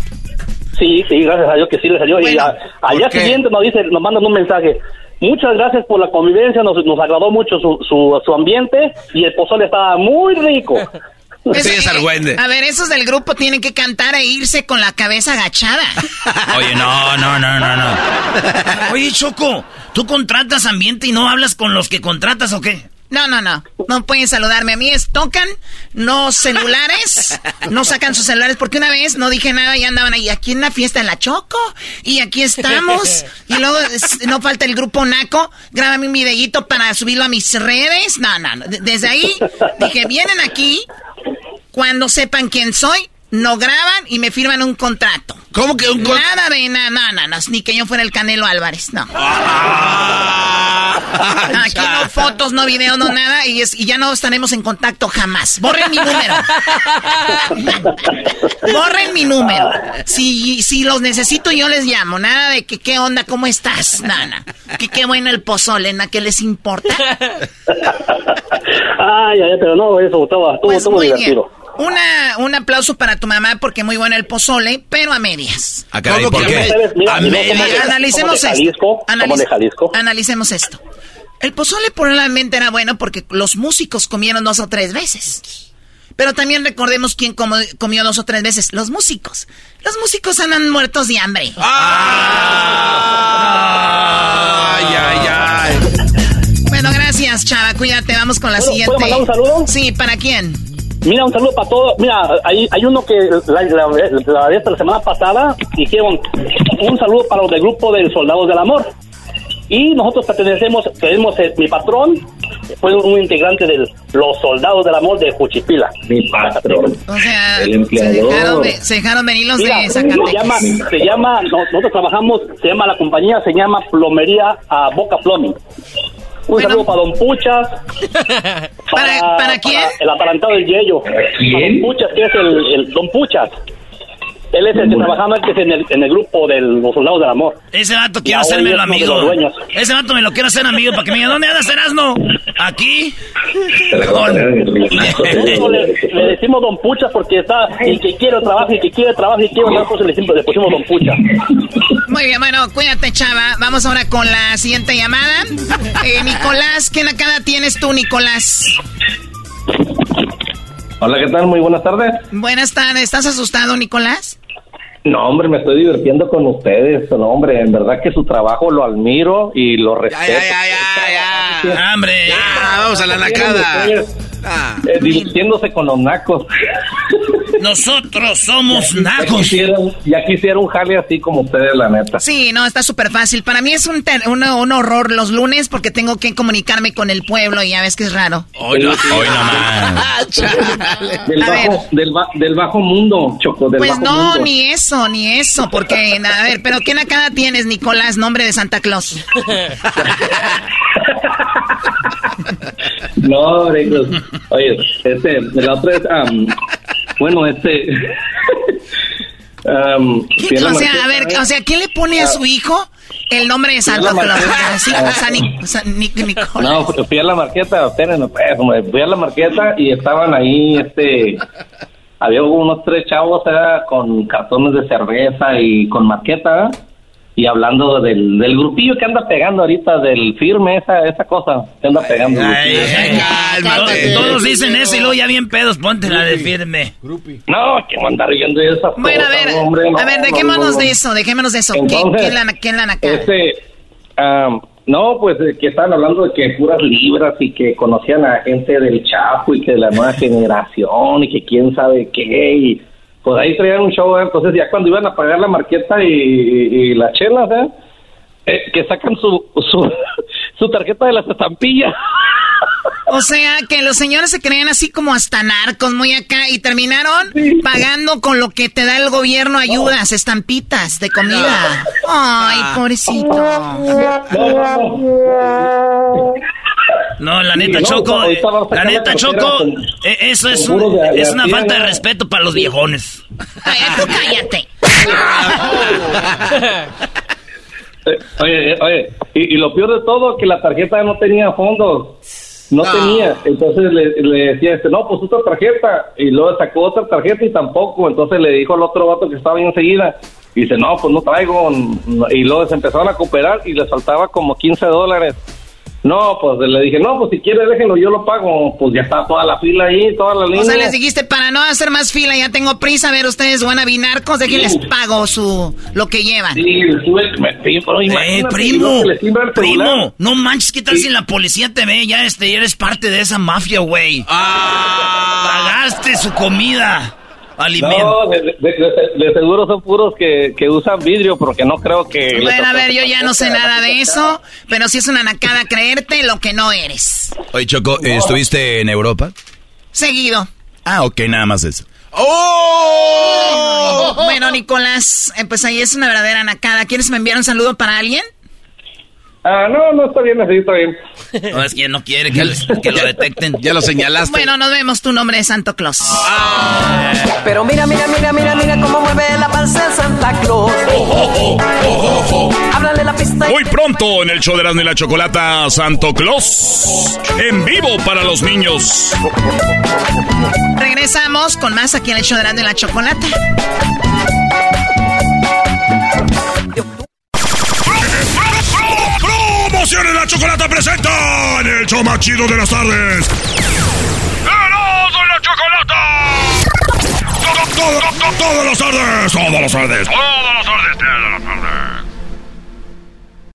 Sí, sí, gracias a Dios que sí le salió. y al día siguiente nos dice, nos mandan un mensaje. Muchas gracias por la convivencia, nos, nos agradó mucho su, su, su ambiente y el pozole estaba muy rico. Sí, es argüende. A ver, esos del grupo tienen que cantar e irse con la cabeza agachada. Oye, no, no, no, no, no. Oye, Choco, ¿tú contratas ambiente y no hablas con los que contratas o qué? No, no, no. No pueden saludarme. A mí es tocan, no celulares, no sacan sus celulares, porque una vez no dije nada y andaban ahí, aquí en la fiesta en la Choco, y aquí estamos. Y luego no falta el grupo Naco, grábame un videíto para subirlo a mis redes. No, no, no. Desde ahí dije, vienen aquí, cuando sepan quién soy, no graban y me firman un contrato. ¿Cómo que un contrato? Nada de nada, nada, nada, ni que yo fuera el Canelo Álvarez, no. Ah, Aquí no fotos, no videos, no nada, y, y ya no estaremos en contacto jamás. Borren mi número. Borren mi número. Si, si los necesito, yo les llamo. Nada de que qué onda, cómo estás, nana. Que qué bueno el pozole, ¿a qué les importa? ay, ay, pero no, eso estaba, estuvo, pues divertido. Una, un aplauso para tu mamá porque muy bueno el pozole, pero a medias. Ah, caray, ¿por qué? Mira, A medias. Analicemos esto. Analicemos esto. El pozole probablemente era bueno porque los músicos comieron dos o tres veces. Pero también recordemos quién comió dos o tres veces. Los músicos. Los músicos andan muertos de hambre. Ay, ay, ay. Bueno, gracias, Chava. Cuídate. Vamos con la ¿Puedo- siguiente. puedo mandar un saludo? Sí, ¿para quién? Mira, un saludo para todos. Mira, hay, hay uno que la, la, la, de esta semana pasada dijeron un saludo para los del grupo de Soldados del Amor. Y nosotros pertenecemos, tenemos eh, mi patrón, fue un, integrante de los Soldados del Amor de Juchipila. Mi patrón. O sea, El se empleador. dejaron, ve- se dejaron venir los Mira, de se llama, Zacatecas. se llama, no- nosotros trabajamos, se llama la compañía, se llama Plomería a Boca Plumbing. Un saludo para Don Puchas. ¿Para, para quién? el atarantado del Yello. Para Don Puchas, que es el, el Don Puchas. Él es el que trabajaba antes en el, en el grupo de los soldados del amor. Ese vato quiero de amigo. Ese vato me lo quiero hacer amigo para que me diga, ¿dónde andas, Erasmo? ¿Aquí? Nosotros le, le decimos Don Puchas porque está el que quiere trabajo y el que quiere trabajo y quiere trabajo, le, decimos- le pusimos Don Puchas. Muy bien, bueno, cuídate, Chava. Vamos ahora con la siguiente llamada. Eh, Nicolás, ¿qué nacada tienes tú, Nicolás? Hola, ¿qué tal? Muy buenas tardes. Buenas tardes. ¿Estás asustado, Nicolás? No, hombre, me estoy divirtiendo con ustedes. No, hombre, en verdad que su trabajo lo admiro y lo respeto. ¡Hombre! vamos a la nacada. Eh, divirtiéndose con los nacos. Nosotros somos Ya nacos. quisiera, ya quisiera un jale así como ustedes, la neta. Sí, no, está súper fácil. Para mí es un, ter- un, un horror los lunes porque tengo que comunicarme con el pueblo y ya ves que es raro. Hoy no, hoy no más. Del bajo, del, ba- del bajo mundo, Choco, del Pues bajo no, mundo. ni eso, ni eso, porque, a ver, pero ¿qué nacada tienes, Nicolás, nombre de Santa Claus? No, hombre, pues, oye, este, la otra es, am, bueno, este, am, ¿Qué- fui a la o sea, a ver, ¿eh? o sea, ¿qué le pone a su hijo el nombre de Santa Claus? Sí, Ah. San Ni- San Ni- Nicolás. No, fui- a la marqueta, espérenme, pues, fui a la marqueta y estaban ahí, este, había unos tres chavos ¿verdad? con cartones de cerveza y con marqueta, ¿verdad? Y hablando del, del grupillo que anda pegando ahorita, del firme, esa, esa cosa que anda pegando. Ay, ay, todos, todos dicen eso y luego ya bien pedos, ponte la de firme. No, que andar viendo esas Bueno, a cosas, ver, hombre, no, a ver, no, dejémonos no, no. de eso, dejémonos de eso. ¿Qué- Entonces, ¿Quién la, quién la nacada? Este, am, no, pues eh, que estaban hablando de que puras libras y que conocían a gente del Chapo y que de la nueva generación y que quién sabe qué y pues ahí traían un show, ¿eh? entonces ya cuando iban a pagar la marqueta y, y, y las chelas, ¿eh? Eh, que sacan su, su, su tarjeta de las estampillas. O sea, que los señores se creían así como hasta narcos, muy acá, y terminaron pagando con lo que te da el gobierno ayudas, estampitas de comida. Ay, pobrecito. No, la neta, Sí, no, Choco, eh, la neta, Choco, con- eh, eso es, un- de es una falta de respeto para los viejones. Ay, tú cállate. Eh, Oye, oye, y, y lo peor de todo, que la tarjeta no tenía fondos. No tenía. Entonces le, le decía, este, no, pues otra tarjeta. Y luego sacó otra tarjeta y tampoco. Entonces le dijo al otro vato que estaba ahí enseguida. Y dice, no, pues no traigo. Y luego se empezaron a cooperar y les faltaba como 15 dólares. No, pues le dije, no, pues si quiere déjenlo, yo lo pago. Pues ya está toda la fila ahí, toda la línea. O sea, les dijiste, para no hacer más fila, ya tengo prisa, a ver, ustedes van a binarcos, déjenles pago su, lo que llevan. Sí, me- pero Eh, primo, primo, no manches, ¿qué tal si la policía te ve? Ya este, ya eres parte de esa mafia, güey. Pagaste su comida, alimento. No, de, de- de- de seguro son puros que, que usan vidrio, porque no creo que... Bueno, a ver, yo ya no sé nada de eso, pero si es una nacada creerte lo que no eres. Oye, Choco, ¿estuviste en Europa? Seguido. Ah, ok, nada más eso. Bueno, Nicolás, eh, pues ahí es una verdadera nacada. ¿Quieres me enviar un saludo para alguien? Ah, no, no, está bien, así está bien. No, es que no quiere que, lo- que lo detecten. Ya lo señalaste. Bueno, nos vemos. Tu nombre es Santo Claus. Pero mira, mira, mira, mira, mira cómo mueve la panza de Santa Claus. Háblale la pista. Muy pronto en el show de Erasmo y la Chocolata, Santo Claus. En vivo para los niños. Regresamos con más aquí en el show de Erasmo y la Chocolata. Promociones la Chocolata presenta en el show más chido de las tardes. ¡Erasmo y la Chocolata! Todo, todo, todo, todas las tardes, todas las tardes, todas las tardes, todas las tardes.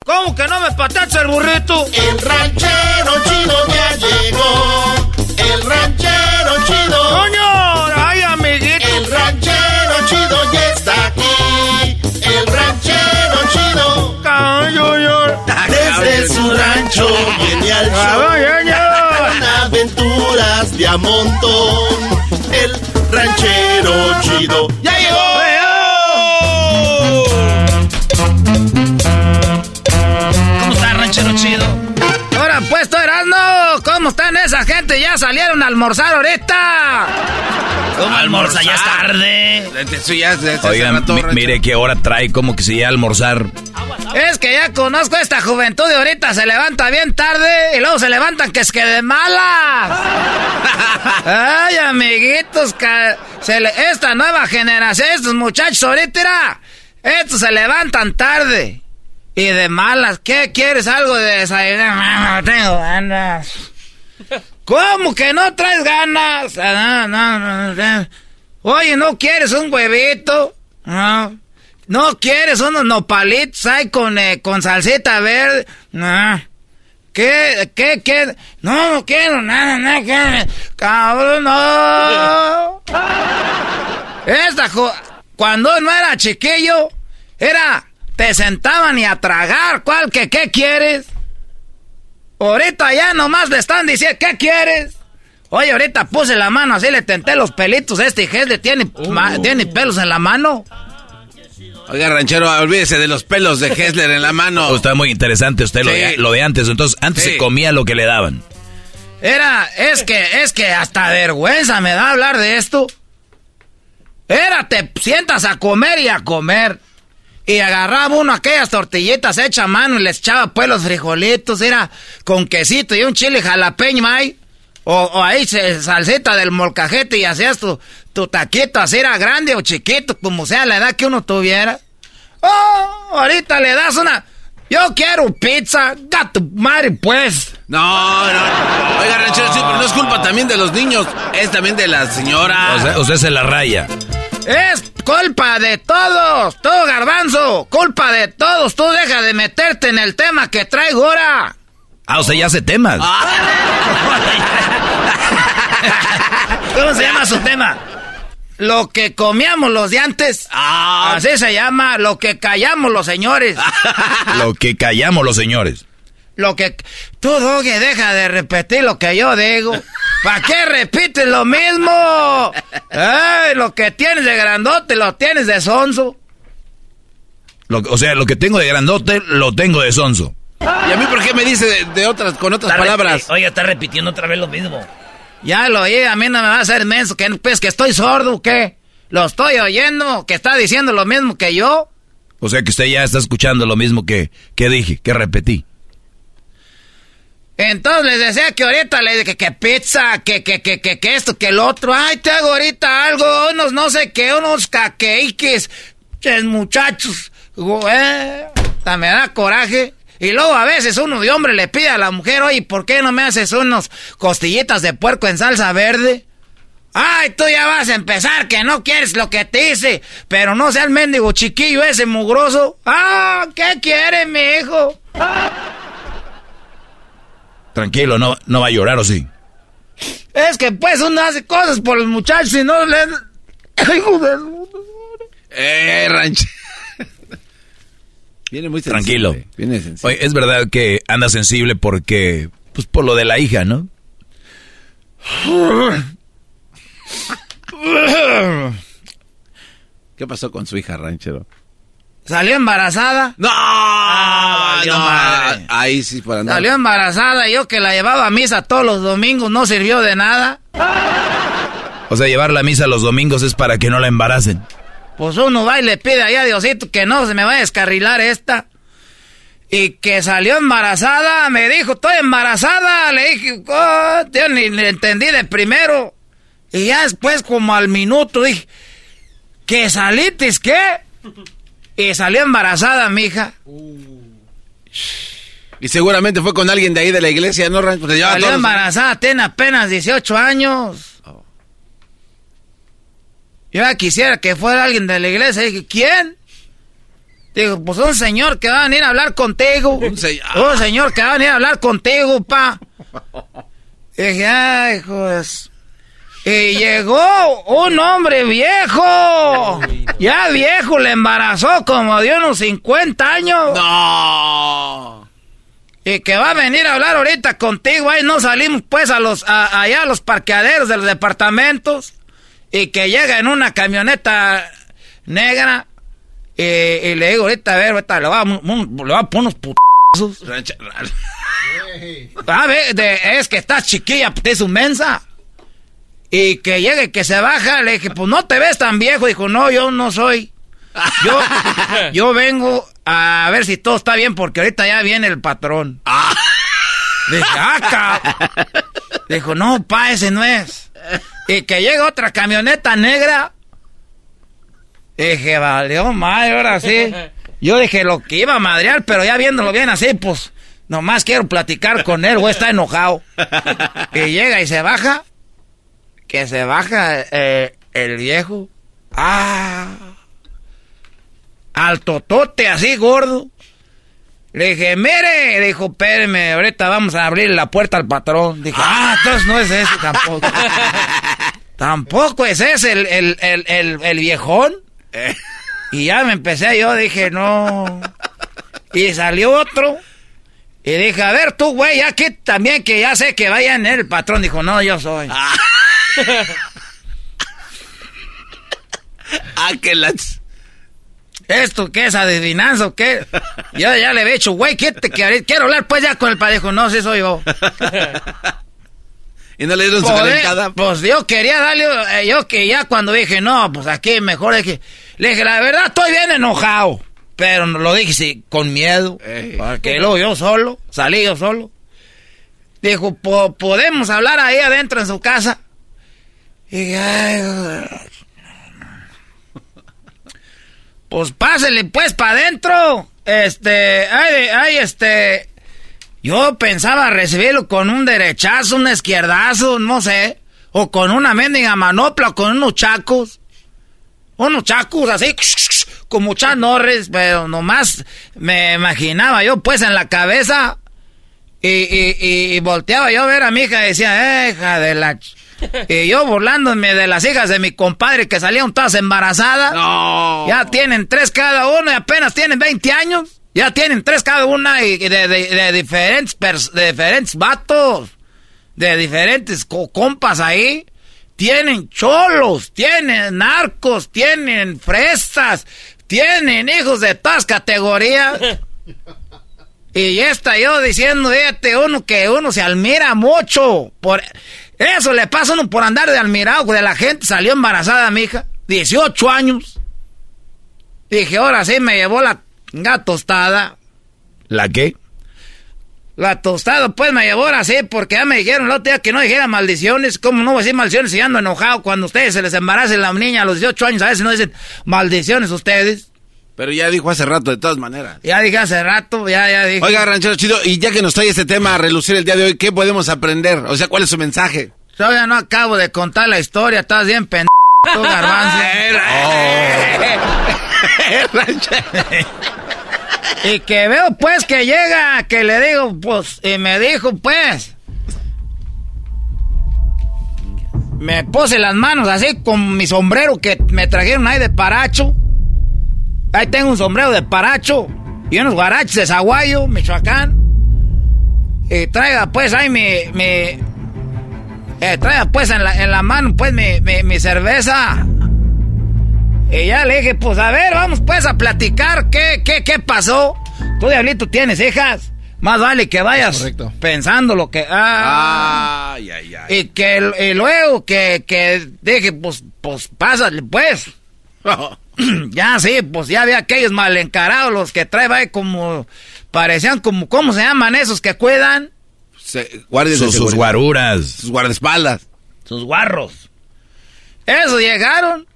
¿Cómo que no me patacha el burrito? El ranchero chido ya llegó. El ranchero chido. ¡Coño! ¡Ay, amiguito! El ranchero chido ya está aquí. El ranchero chido. Su rancho viene al show. Con aventuras de a montón. El ranchero chido ya llegó. ¿Cómo está, ranchero chido? Ahora, pues, Erasmo, ¿cómo están esa gente? ¿Ya salieron a almorzar ahorita? ¿Cómo almorzar? Ya es tarde. Ya Oigan, mire qué hora trae, como que si ya almorzar. Es que ya conozco a esta juventud de ahorita, se levanta bien tarde y luego se levantan que es que de malas. Ay, amiguitos, ca- se le- esta nueva generación, estos muchachos ahorita, estos se levantan tarde y de malas. ¿Qué quieres? ¿Algo de desayunar? No, no tengo ganas. ¿Cómo que no traes ganas? Ah, No, no, no. Oye, ¿no quieres un huevito? No. ¿No quieres unos nopalitos ahí con, eh, con salsita verde? No. ¿Qué, qué, qué? No, no quiero nada, nada, cabrón, no. Esta, jo- cuando no era chiquillo, era, te sentaban y a tragar, ¿cuál que qué quieres? Ahorita ya nomás le están diciendo, ¿qué quieres? Oye, ahorita puse la mano así, le tenté los pelitos. Este le tiene, ma- tiene pelos en la mano. Oiga, ranchero, olvídese de los pelos de Hessler en la mano. Oh, está muy interesante usted lo, de, lo de antes. Entonces, antes Sí. se comía lo que le daban. Era, es que, es que hasta vergüenza me da hablar de esto. Era, te sientas a comer y a comer. Y agarraba uno aquellas tortillitas hechas a mano y les echaba pues los frijolitos, era con quesito y un chile jalapeño ahí. O, o ahí se- salsita del molcajete y hacías tu, tu taquito así era grande o chiquito, como sea la edad que uno tuviera. Oh, ahorita le das una... Yo quiero pizza, gato madre pues. No, no. Oiga, ranchero, sí, pero no es culpa también de los niños, es también de la señora. O sea, usted se la raya. Es culpa de todos, tú garbanzo, culpa de todos, tú deja de meterte en el tema que traigo ahora. Ah, sea, ya hace temas. ¿Cómo se llama su tema? Lo que comíamos los de antes. Así se llama, lo que callamos los señores. Lo que callamos los señores. Lo que... Tú, Doggy, deja de repetir lo que yo digo. ¿Para qué repites lo mismo? Ay, lo que tienes de grandote lo tienes de sonso. Lo- o sea, lo que tengo de grandote, lo tengo de sonso. ¿Y a mí por qué me dice de, de otras, con otras Está palabras? repi- Oye, está repitiendo otra vez lo mismo. Ya lo oí, a mí no me va a hacer menso, que pues que estoy sordo, ¿o ¿qué? Lo estoy oyendo, que está diciendo lo mismo que yo. O sea que usted ya está escuchando lo mismo que, que dije, que repetí. Entonces les decía que ahorita le dije que pizza, que, que, que, que, esto, que el otro. Ay, te hago ahorita algo, unos no sé qué, unos caqueques. Ches muchachos, güey, hasta me da coraje. Y luego a veces uno de hombre le pide a la mujer, oye, ¿por qué no me haces unos costillitas de puerco en salsa verde? Ay, tú ya vas a empezar que no quieres lo que te hice, pero no sea el mendigo chiquillo ese mugroso. Ah, ¿qué quiere mi hijo? Tranquilo, no, no va a llorar o sí. Es que pues uno hace cosas por los muchachos y no le... Hijo de... Eh, ranchero. Viene muy sensible. Tranquilo. Viene sensible. Oye, es verdad que anda sensible porque, pues por lo de la hija, ¿no? ¿Qué pasó con su hija, ranchero? Salió embarazada. No, Ah, no, madre. ahí sí para andar. Salió embarazada y yo que la llevaba a misa todos los domingos no sirvió de nada. O sea, llevar la misa los domingos es para que no la embaracen. Pues uno va y le pide allá a Diosito que no se me vaya a descarrilar esta. Y que salió embarazada, me dijo, estoy embarazada. Le dije, "Oh", yo ni le entendí de primero. Y ya después, como al minuto, dije, ¿que salitis qué? Y salió embarazada, mija. Y seguramente fue con alguien de ahí de la iglesia, ¿no? Pues Salió embarazada, tiene apenas 18 años. Yo ya quisiera que fuera alguien de la iglesia. Dije, ¿quién? Digo, pues un señor que va a venir a hablar contigo. Un, señor que va a venir a hablar contigo, pa. Dije, ay, hijos. Y llegó un hombre viejo. Ya viejo, le embarazó como de unos 50 años. No. Y que va a venir a hablar ahorita contigo. Ahí no salimos pues a los, a- allá a los parqueaderos de los departamentos. Y que llega en una camioneta negra. Y, y le digo ahorita, a ver, ahorita le va, le va a poner unos putazos. A ver, de- es que está chiquilla, es su mensa. Y que llegue, y que se baja, le dije, pues no te ves tan viejo. Dijo, no, yo no soy. Yo, yo vengo a ver si todo está bien porque ahorita ya viene el patrón. Dije, ah, cab-". Dijo, no, pa, ese no es. Y que llega otra camioneta negra. Dije, valió madre, ahora sí. Yo dije lo que iba a madrear, pero ya viéndolo bien así, pues, nomás quiero platicar con él, güey, está enojado. Y llega y se baja. Que se baja eh, el viejo. Ah. Al totote así gordo. Le dije, mire, dijo, espéreme, ahorita vamos a abrir la puerta al patrón. Dije, ah, entonces no es ese tampoco. tampoco es ese el, el, el, el, el viejón. Y ya me empecé yo, dije, no. Y salió otro. Y dije, a ver tú, güey, ya que también que ya sé que vaya en el patrón. Dijo, no, yo soy. ah, que las... ¿Esto qué es adivinanza o qué? Yo ya le he dicho, güey, ¿qué te quiero, hablar pues ya con el parejo? No, sí soy yo. ¿Y no le dieron su Joder, calentada? Pues yo quería darle, eh, yo que ya cuando dije, no, pues aquí mejor es que... Le dije, la verdad, estoy bien enojado. Pero lo dije sí, con miedo. Porque luego yo solo, salí yo solo. Dijo, "Po- ¿podemos hablar ahí adentro en su casa? Y "Ay, pues pásele pues para adentro. Este, ay, ay, este... Yo pensaba recibirlo con un derechazo, un izquierdazo, no sé. O con una mendiga manopla, o con unos chacos. Unos chacos así, como Chuck Norris, pero nomás me imaginaba yo pues en la cabeza. Y, y, y- y volteaba yo a ver a mi hija y decía, "Eh, hija de la... ch-". Y yo burlándome de las hijas de mi compadre que salían todas embarazadas. Ya tienen tres cada una y apenas tienen 20 años. Ya tienen tres cada una y de, de- de diferentes pers- de diferentes vatos. De diferentes co- compas ahí. Tienen cholos, tienen narcos, tienen fresas, tienen hijos de todas categorías. Y ya está yo diciendo, fíjate, uno que uno se admira mucho. Por eso le pasa a uno por andar de admirado de la gente. Salió embarazada mi hija, 18 años. Dije, ahora sí me llevó la tostada. ¿La qué? La tostada, pues me llevó ahora sí, porque ya me dijeron el otro día que no dijera maldiciones. ¿Cómo no voy a decir maldiciones si ando enojado cuando ustedes se les embarace la niña a los 18 años? A veces no dicen maldiciones ustedes. Pero ya dijo hace rato, de todas maneras. Ya dije hace rato, ya, ya dije. Oiga, ranchero chido, y ya que nos trae este tema a relucir el día de hoy, ¿qué podemos aprender? O sea, ¿cuál es su mensaje? Todavía no acabo de contar la historia, estás bien pendejo, garbanzo. y que veo pues que llega, que le digo, pues, y me dijo pues. Me puse las manos así con mi sombrero que me trajeron ahí de paracho. Ahí tengo un sombrero de paracho y unos guaraches de Zaguayo, Michoacán. Y traiga pues ahí mi, mi, eh, traiga pues en la, en la mano pues mi, mi, mi cerveza. Y ya le dije, pues a ver, vamos pues a platicar qué, qué, qué pasó. Tú, Diablito, tienes hijas. Más vale que vayas pensando lo que... Ah, Ay, ay, ay. y que y luego que, que dije, pues, pues pásale, pues. ya sí, pues ya había aquellos mal encarados, los que trae ahí como... Parecían como, ¿cómo se llaman esos que cuidan? Se- guardias de Sus, guaruras. Sus guardaespaldas. Sus guarros. Eso llegaron.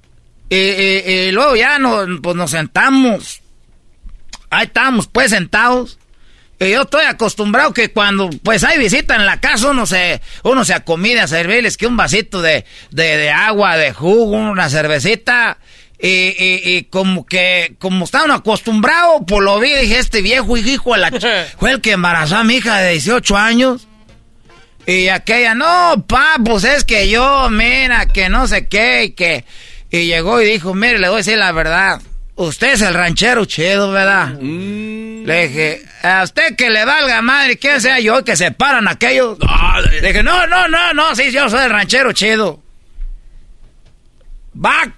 Y, y- y luego ya nos, pues nos sentamos. Ahí estábamos pues sentados. Y yo estoy acostumbrado que cuando pues hay visita en la casa uno se, uno se acomida a servirles que un vasito de, de, de agua, de jugo, una cervecita. Y, y, y como que, como estaban acostumbrados, pues lo vi, dije, este viejo hijo de la... ch- Fue el que embarazó a mi hija de 18 años. Y aquella, no, pa, pues es que yo, mira, que no sé qué, y que... Y llegó y dijo, mire, le voy a decir la verdad. Usted es el ranchero chido, ¿verdad? Le dije, a usted que le valga madre, quién sea yo, que se paran aquellos. Le dije, no, no, no, no, sí, yo soy el ranchero chido. Va,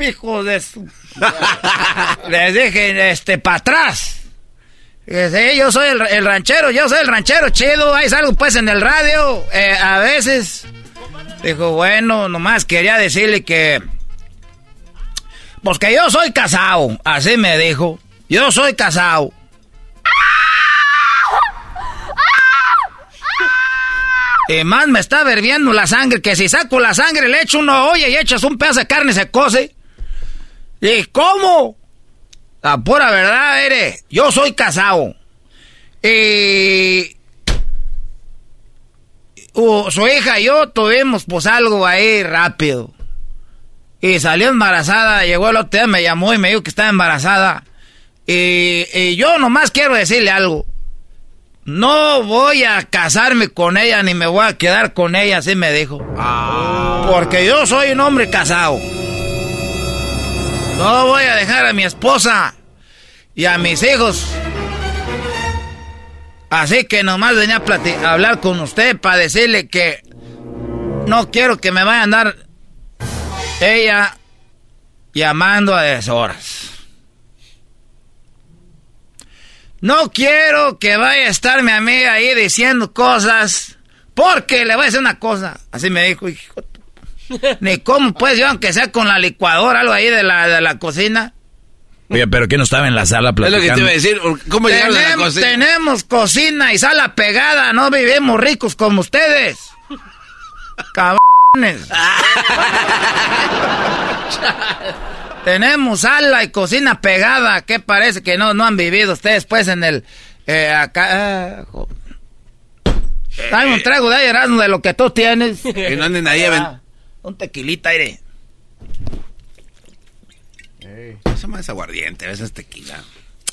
hijo de su... Les dije, este, para atrás. Sí, yo soy el, el ranchero, yo soy el ranchero chido, ahí salgo pues en el radio, eh, a veces. Dijo, bueno, nomás quería decirle que... Pues que yo soy casado, así me dijo. Yo soy casado. Y más me está verbiendo la sangre, que si saco la sangre le echo una olla y echas un pedazo de carne se cose. ¿Y cómo? La pura verdad, eres, yo soy casado. Y su hija y yo tuvimos pues algo ahí rápido. Y salió embarazada, llegó el otro día, me llamó y me dijo que estaba embarazada. Y yo nomás quiero decirle algo. No voy a casarme con ella ni me voy a quedar con ella, así me dijo. Porque yo soy un hombre casado. No voy a dejar a mi esposa y a mis hijos. Así que nomás venía a hablar con usted para decirle que no quiero que me vaya a andar ella llamando a deshoras. No quiero que vaya a estarme a mí ahí diciendo cosas. Porque le voy a decir una cosa. Así me dijo, hijo. Ni cómo pues yo, aunque sea con la licuadora, algo ahí de la, de la cocina. Oye, pero que no estaba en la sala Es lo platicando. que te iba a decir. ¿Cómo llegaron a la Tenemos, cocina? tenemos cocina y sala pegada, no vivimos ricos como ustedes. Cabrones. Tenemos sala y cocina pegada. ¿Qué parece que no, no han vivido ustedes pues en el... eh, acá... jo- Dame un trago de Erasmo, de lo que tú tienes. Que no anden ahí Ah, Un tequilita, aire. Esa más es aguardiente, a veces tequila.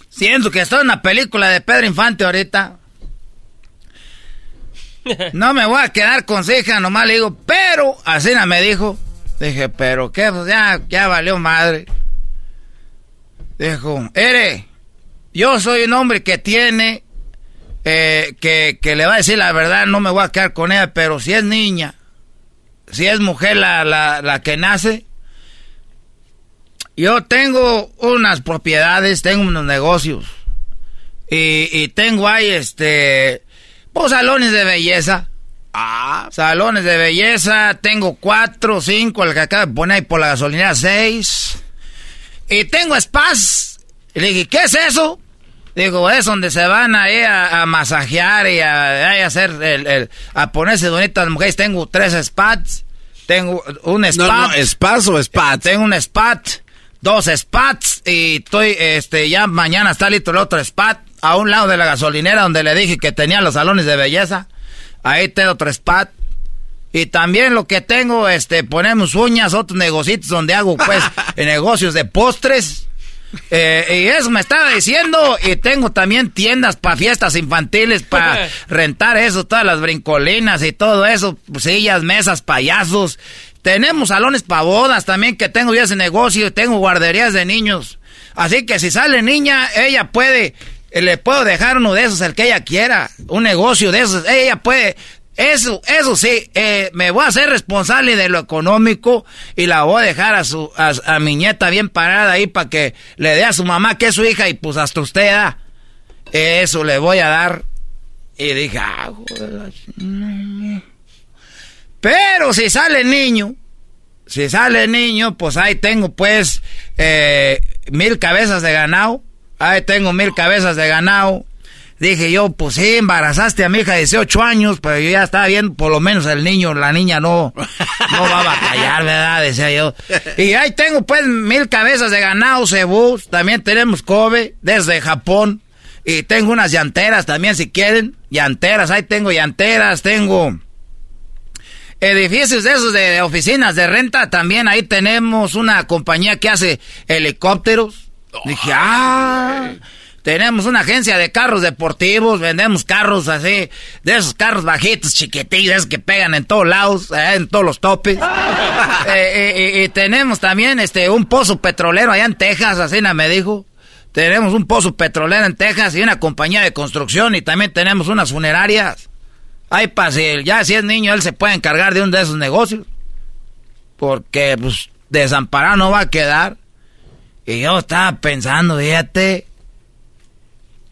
Siento que estoy en una película de Pedro Infante ahorita. No me voy a quedar con su hija, nomás le digo, pero, así me dijo. Dije, pero qué, ya, ya valió madre. Dijo, Ere, yo soy un hombre que tiene, eh, que, que le va a decir la verdad, no me voy a quedar con ella, pero si es niña, si es mujer la, la, la que nace, yo tengo unas propiedades, tengo unos negocios. Y, y tengo ahí, este, pues salones de belleza. Ah. Salones de belleza, tengo cuatro, cinco, el que acaba de poner ahí por la gasolinera, seis. Y tengo spas. Y le dije, ¿qué es eso? Digo, es donde se van ahí a, a masajear y a, hacer el, el- a ponerse bonitas mujeres. Tengo tres spats. Tengo un spa. No, no, ¿spas o spat? Tengo un spat, dos spats y estoy, este, ya mañana está listo el otro spat a un lado de la gasolinera donde le dije que tenía los salones de belleza. Ahí tengo otro spat. Y también lo que tengo, este, ponemos uñas, otros negocios donde hago, pues, negocios de postres. Eh, y eso me estaba diciendo. Y tengo también tiendas para fiestas infantiles, para rentar eso, todas las brincolinas y todo eso, sillas, mesas, payasos. Tenemos salones para bodas también, que tengo ya ese negocio. y Tengo guarderías de niños. Así que si sale niña, ella puede, le puedo dejar uno de esos, el que ella quiera. Un negocio de esos. Ella puede Eso, eso sí, eh, me voy a hacer responsable de lo económico y la voy a dejar a su, a, mi nieta bien parada ahí para que le dé a su mamá que es su hija y pues hasta usted da. Eso le voy a dar. Y dije, ah, pero si sale niño, si sale niño, pues ahí tengo pues eh, mil cabezas de ganado. Ahí tengo mil cabezas de ganado. Dije yo, pues sí, embarazaste a mi hija de 18 años, pero yo ya estaba viendo, por lo menos el niño, la niña no, no va a batallar, ¿verdad? Decía yo. Y ahí tengo pues mil cabezas de ganado, cebús, también tenemos Kobe, desde Japón. Y tengo unas llanteras también, si quieren. Llanteras, ahí tengo llanteras, tengo edificios de esos de, oficinas de renta. También ahí tenemos una compañía que hace helicópteros. Dije, ah, tenemos una agencia de carros deportivos, vendemos carros así, de esos carros bajitos, chiquitillos, que pegan en todos lados, eh, en todos los topes. Eh, eh, y tenemos también este un pozo petrolero allá en Texas, así me dijo. Tenemos un pozo petrolero en Texas y una compañía de construcción y también tenemos unas funerarias. Ay, pa, ya si es niño, él se puede encargar de uno de esos negocios. Porque, pues, desamparado no va a quedar. Y yo estaba pensando, fíjate.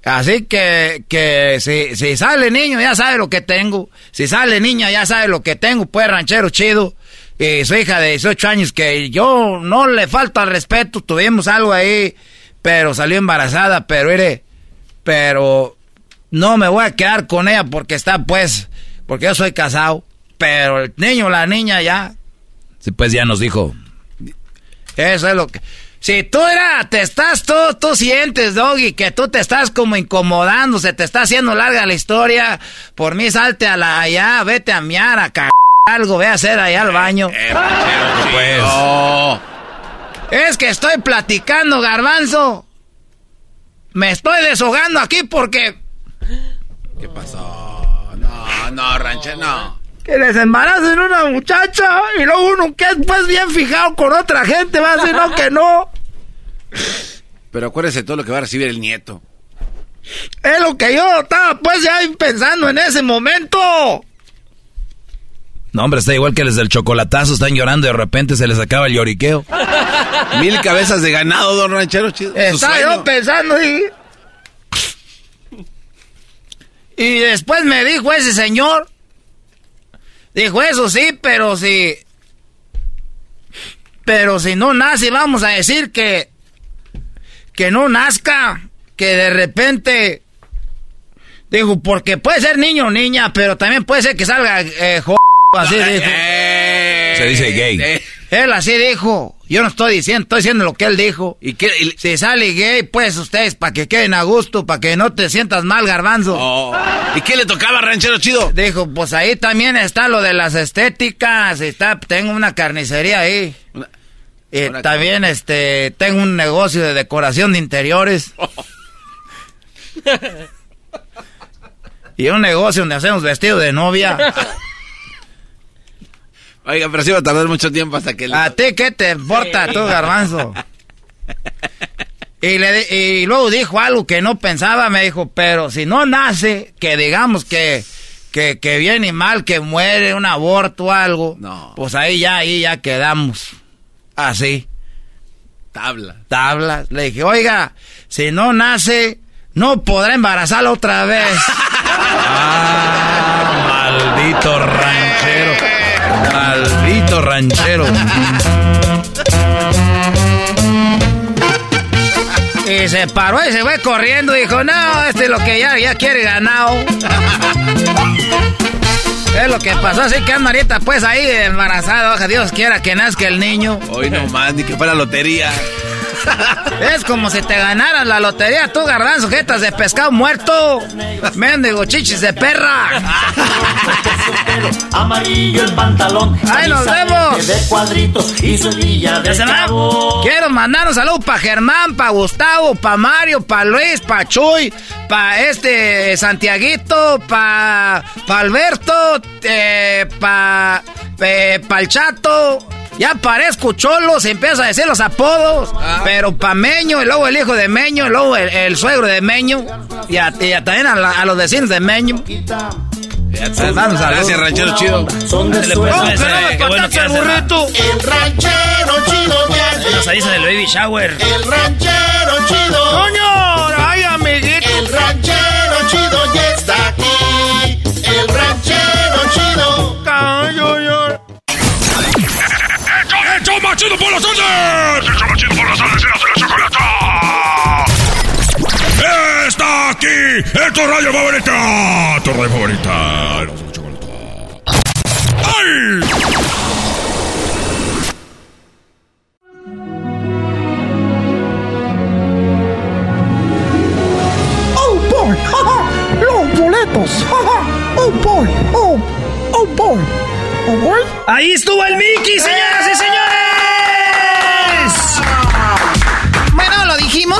Así que, que si, si sale niño, ya sabe lo que tengo. Si sale niña, ya sabe lo que tengo. Pues ranchero chido. Y su hija de 18 años, que yo no le falta respeto. Tuvimos algo ahí, pero salió embarazada. Pero, mire, pero no me voy a quedar con ella porque está, pues, porque yo soy casado. Pero el niño, la niña ya. Sí, pues ya nos dijo. Eso es lo que. Si tú era, te estás, tú, tú sientes, Doggy, que tú te estás como incomodando, se te está haciendo larga la historia, por mí salte a la allá, vete a miar, a cagar algo, ve a hacer allá al baño. Eh, pues. Es que estoy platicando, garbanzo. Me estoy deshogando aquí porque ¿Qué pasó? No, no, ranche, no. Que les embaracen una muchacha y luego uno que es pues bien fijado con otra gente va a decir no que no. Pero acuérdese todo lo que va a recibir el nieto. Es lo que yo estaba pues ya pensando en ese momento. No, hombre, está igual que les del chocolatazo, están llorando y de repente se les acaba el lloriqueo. Mil cabezas de ganado, don ranchero, chido. Estaba yo pensando y... Y después me dijo ese señor, dijo eso sí, pero si, pero si no nace, vamos a decir que, que no nazca, que de repente, dijo, porque puede ser niño o niña, pero también puede ser que salga eh, así dijo. Se dice gay. Él así dijo. Yo no estoy diciendo, estoy diciendo lo que él dijo. ¿Y qué? Si sale gay, pues ustedes, para que queden a gusto, para que no te sientas mal, garbanzo. Oh. ¿Y qué le tocaba, ranchero chido? Dijo, pues ahí también está lo de las estéticas. Está, tengo una carnicería ahí. y también este tengo un negocio de decoración de interiores. y un negocio donde hacemos vestido de novia. Oiga, pero sí va a tardar mucho tiempo hasta que... ¿A ti qué te importa tú, garbanzo? Y, le, y luego dijo algo que no pensaba, me dijo, pero si no nace, que digamos que, que, que viene mal, que muere, un aborto o algo, no. pues ahí ya, ahí ya quedamos. Así. Tabla. Tabla. Le dije, oiga, si no nace, no podrá embarazarla otra vez. ah, maldito ranchero. Ranchero. Y se paró y se fue corriendo. Dijo, no, este es lo que ya, ya quiere ganado. Es lo que pasó, así que anda ahorita pues ahí embarazada, Dios quiera que nazca el niño. Hoy no más, ni que fuera lotería. Es como si te ganaras la lotería, tú garbanzo, jetas de pescado muerto. Mendigo chichis de perra. Amarillo el pantalón. Ahí nos vemos. De cuadritos y su de Quiero mandar un saludo para Germán, para Gustavo, para Mario, para Luis, para Chuy, para este Santiaguito, para pa Alberto, eh, para eh, pa el Chato ya parezco cholo, se empieza a decir los apodos. Ah. Pero pa' Meño, y luego el hijo de Meño, y luego el, suegro de Meño. Y, también a, los vecinos de Meño. Vamos a Gracias, ranchero chido. Son de Le puedes, eh, qué bueno que hace, ¿verdad? El ranchero chido ya llegó. Nos avisa del baby shower. El ranchero chido. ¡Coño! ¡Ay, amiguito! El ranchero chido ya está aquí. El ranchero chido. ¡El show más chido por las tardes! ¡El show más chido por las tardes! ¡Erasmo y la chocolata! ¡Está aquí! ¡Es tu radio favorita! ¡Tu radio favorita! Erasmo y la chocolata. ¡Ay! Oh boy, jaja, los boletos, jaja, oh boy, oh, oh boy, oh boy. Ahí estuvo el Mickey, señoras y señores.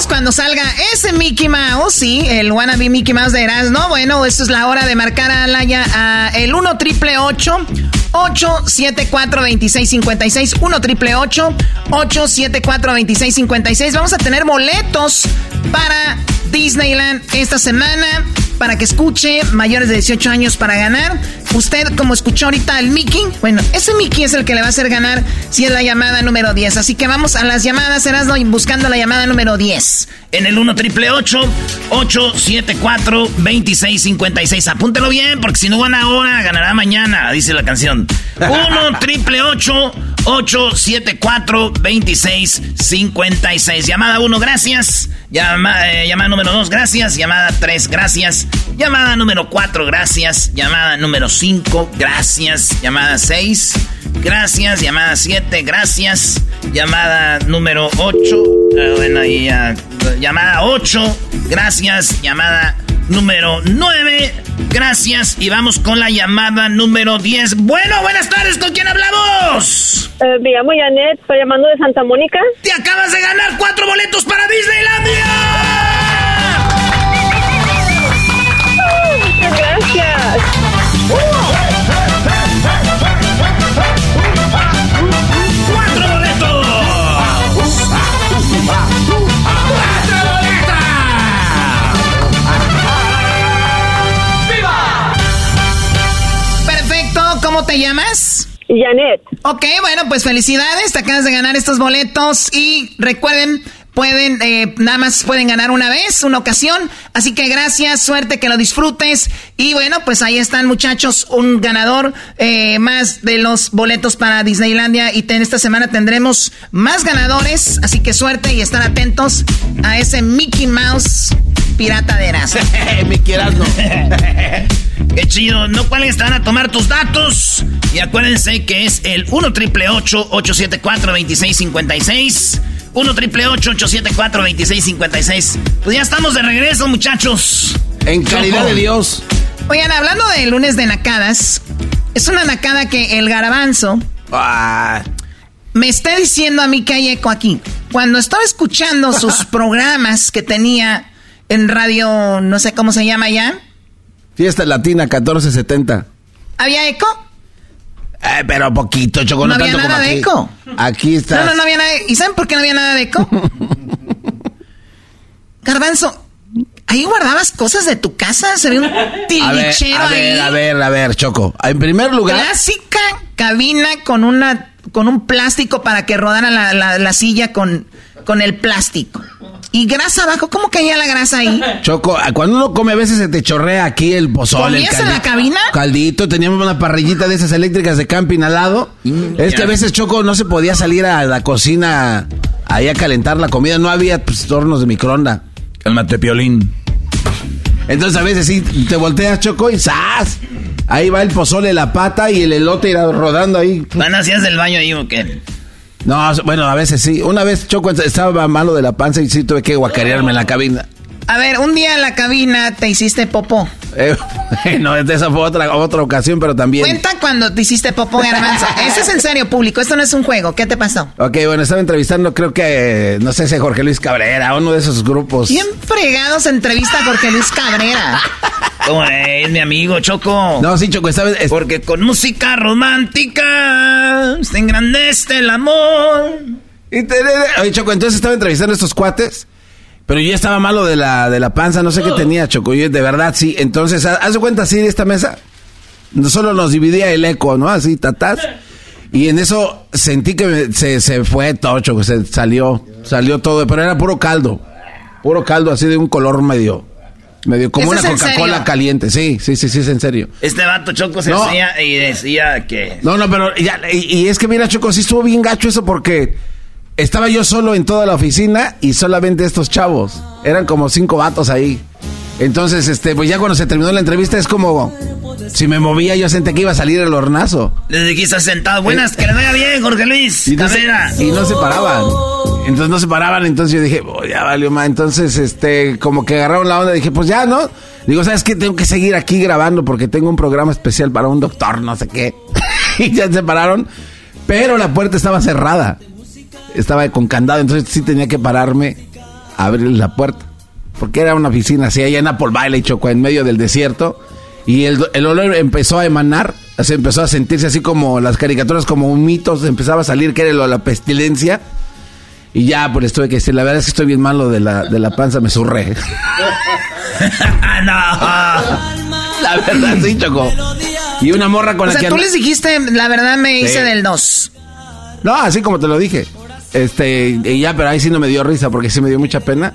Cuando salga ese Mickey Mouse, sí, el wannabe Mickey Mouse de Erasmo. Bueno, esto es la hora de marcar a Laya a el 1 triple 874 2656 1 triple 874 2656 Vamos a tener boletos para Disneyland esta semana para que escuche mayores de 18 años para ganar. Usted, como escuchó ahorita el Mickey, bueno, ese Mickey es el que le va a hacer ganar si es la llamada número 10. Así que vamos a las llamadas, Erasmo, y buscando la llamada número 10. En el 1 triple 874 2656 Apúntelo bien, porque si no gana ahora, ganará mañana, dice la canción. 1 triple 874 2656 Llamada 1, gracias. Llama, eh, llamada número 2, gracias. Llamada 3, gracias. Llamada número 4, gracias. Llamada número 5, gracias. Llamada 6, gracias. Llamada 7, gracias. Llamada número 8, bueno, ahí ya. Llamada 8, gracias. Llamada número 9, gracias. Y vamos con la llamada número 10. Bueno, buenas tardes, ¿con quién hablamos? Eh, me llamo Janet, estoy llamando de Santa Mónica. Te acabas de ganar cuatro boletos para Disneylandia. ¡Cuatro boletos! ¡Cuatro Perfecto, ¿cómo te llamas? Janet. Ok, bueno, pues felicidades, te acabas de ganar estos boletos y recuerden, pueden, eh, nada más pueden ganar una vez, una ocasión, así que gracias, suerte, que lo disfrutes y bueno, pues ahí están muchachos, un ganador eh, más de los boletos para Disneylandia y ten- esta semana tendremos más ganadores, así que suerte y estar atentos a ese Mickey Mouse pirata de Erasmo. Mickey Erasmo. Qué chido, no cuelgues, te van a tomar tus datos. Y acuérdense que es el 1 triple 874 2656 1 triple 874 2656 Pues ya estamos de regreso, muchachos. En caridad Choco. de Dios. Oigan, hablando de lunes de nacadas, es una nacada que el garbanzo Ah, me está diciendo a mí que hay eco aquí. Cuando estaba escuchando sus programas que tenía en radio, no sé cómo se llama ya, Fiesta Latina 1470. ¿había eco? Eh, pero poquito, Choco. No No, había tanto nada como de aquí. eco. Aquí está. No, no, no había nada. ¿Y saben por qué no había nada de eco? Garbanzo, ahí guardabas cosas de tu casa, se ve un A ver, tilichero a ahí. ver, a ver, a ver, Choco. En primer lugar, Clásica cabina con una con un plástico para que rodara la, la- la silla con, con el plástico. Y grasa abajo, ¿cómo caía la grasa ahí? Choco, a- cuando uno come a veces se te chorrea aquí el pozole. el ¿Comías en la cabina? Caldito, teníamos una parrillita de esas eléctricas de camping al lado. es que a veces, Choco, no se podía salir a la cocina ahí a calentar la comida. No había pues, hornos de microondas. Cálmate, Piolín. Entonces a veces sí, te volteas, Choco, y ¡zas! Ahí va el pozole, la pata y el elote irá rodando ahí. ¿Van hacías del baño ahí o qué? No, bueno, a veces sí. Una vez, Choco, estaba malo de la panza y sí tuve que guacarearme en la cabina. A ver, un día en la cabina te hiciste popó. Eh, bueno, esa fue otra, otra ocasión, pero también... Cuenta cuando te hiciste popó, garbanzo. Eso es en serio, público. Esto no es un juego. ¿Qué te pasó? Ok, bueno, estaba entrevistando, creo que, no sé si a Jorge Luis Cabrera, uno de esos grupos. ¿Quién fregados entrevista a Jorge Luis Cabrera? ¿Cómo es, mi amigo Choco? No, sí, Choco, esta vez... es- Porque con música romántica se engrandece el amor. Y te- Oye, Choco, entonces estaba entrevistando a estos cuates, pero yo estaba malo de la, de la panza, no sé qué tenía, Choco. Yo, de verdad, sí. Entonces, haz de cuenta así de esta mesa. solo nos dividía el eco, ¿no? Así, tatás. Y en eso sentí que se, se fue todo, Choco, se salió, salió todo, pero era puro caldo. Puro caldo así de un color medio, medio como ¿Eso una Coca-Cola caliente. Sí, sí, sí, sí, es en serio. Este vato Choco se No. hacía y decía que... No, no, pero ya, y, y es que mira, Choco, sí estuvo bien gacho eso porque estaba yo solo en toda la oficina y solamente estos chavos. Eran como cinco vatos ahí. Entonces, este, pues ya cuando se terminó la entrevista es como si me movía yo sentía que iba a salir el hornazo. Desde que estás sentado. Buenas, que le vaya bien, Jorge Luis. Y no, se, Cabrera. y no se paraban. Entonces no se paraban, entonces yo dije, "Oh, ya valió más. Entonces, este, como que agarraron la onda, dije, pues ya, ¿no? Digo, ¿sabes qué? Tengo que seguir aquí grabando porque tengo un programa especial para un doctor, no sé qué. y ya se pararon, pero la puerta estaba cerrada. Estaba con candado, entonces sí tenía que pararme a abrir la puerta. Porque era una oficina así allá en Apple Valley, Choco, en medio del desierto. Y el, el olor empezó a emanar, se empezó a sentirse así como las caricaturas, como un mito, se empezaba a salir que era lo de la pestilencia. Y ya, pues les tuve que decir, la verdad es que estoy bien malo de la, de la panza, me surré. La verdad, sí, Choco. Y una morra con O la sea, que... tú les dijiste, la verdad me hice Sí. del 2. No, así como te lo dije. Este, y ya, pero ahí sí no me dio risa porque sí me dio mucha pena.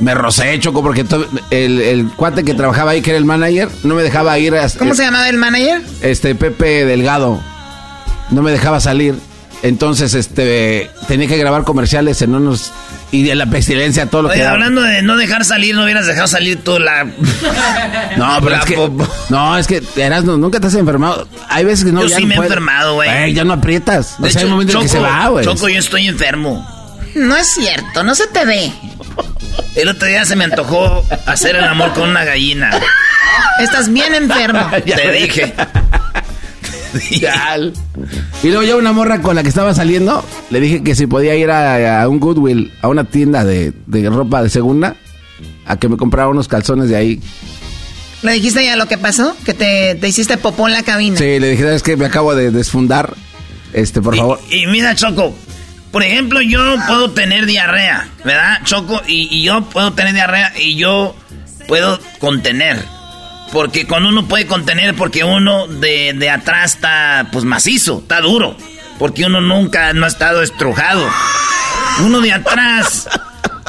Me rocé, Choco, porque el, el cuate que trabajaba ahí, que era el manager, no me dejaba ir a... ¿Cómo se llamaba el manager? Este, Pepe Delgado. No me dejaba salir. Entonces, este, tenía que grabar comerciales en unos... Y de la pestilencia, todo lo Oye, que... hablando de no dejar salir, no hubieras dejado salir tú la... No, pero la es que... No, es que, nunca te has enfermado. Hay veces que no... Yo ya sí no me he enfermado, güey. Ey, ya no aprietas. De o sea, hay hecho, momentos en que se va, güey. Choco, yo estoy enfermo. No es cierto, no se te ve. El otro día se me antojó hacer el amor con una gallina. Estás bien enfermo. Te dije. Chal. Y luego ya una morra con la que estaba saliendo, le dije que si podía ir a, a un Goodwill, a una tienda de, de ropa de segunda, a que me comprara unos calzones de ahí. ¿Le dijiste ya lo que pasó? Que te, te hiciste popó en la cabina. Sí, le dije, ¿sabes qué? Me acabo de desfundar. Este, por favor. Y mira, Choco, por ejemplo, yo puedo tener diarrea, ¿verdad, Choco? Y, y yo puedo tener diarrea y yo puedo contener. Porque cuando uno puede contener, porque uno de, de atrás está, pues, macizo, está duro. Porque uno nunca no ha estado estrujado. Uno de atrás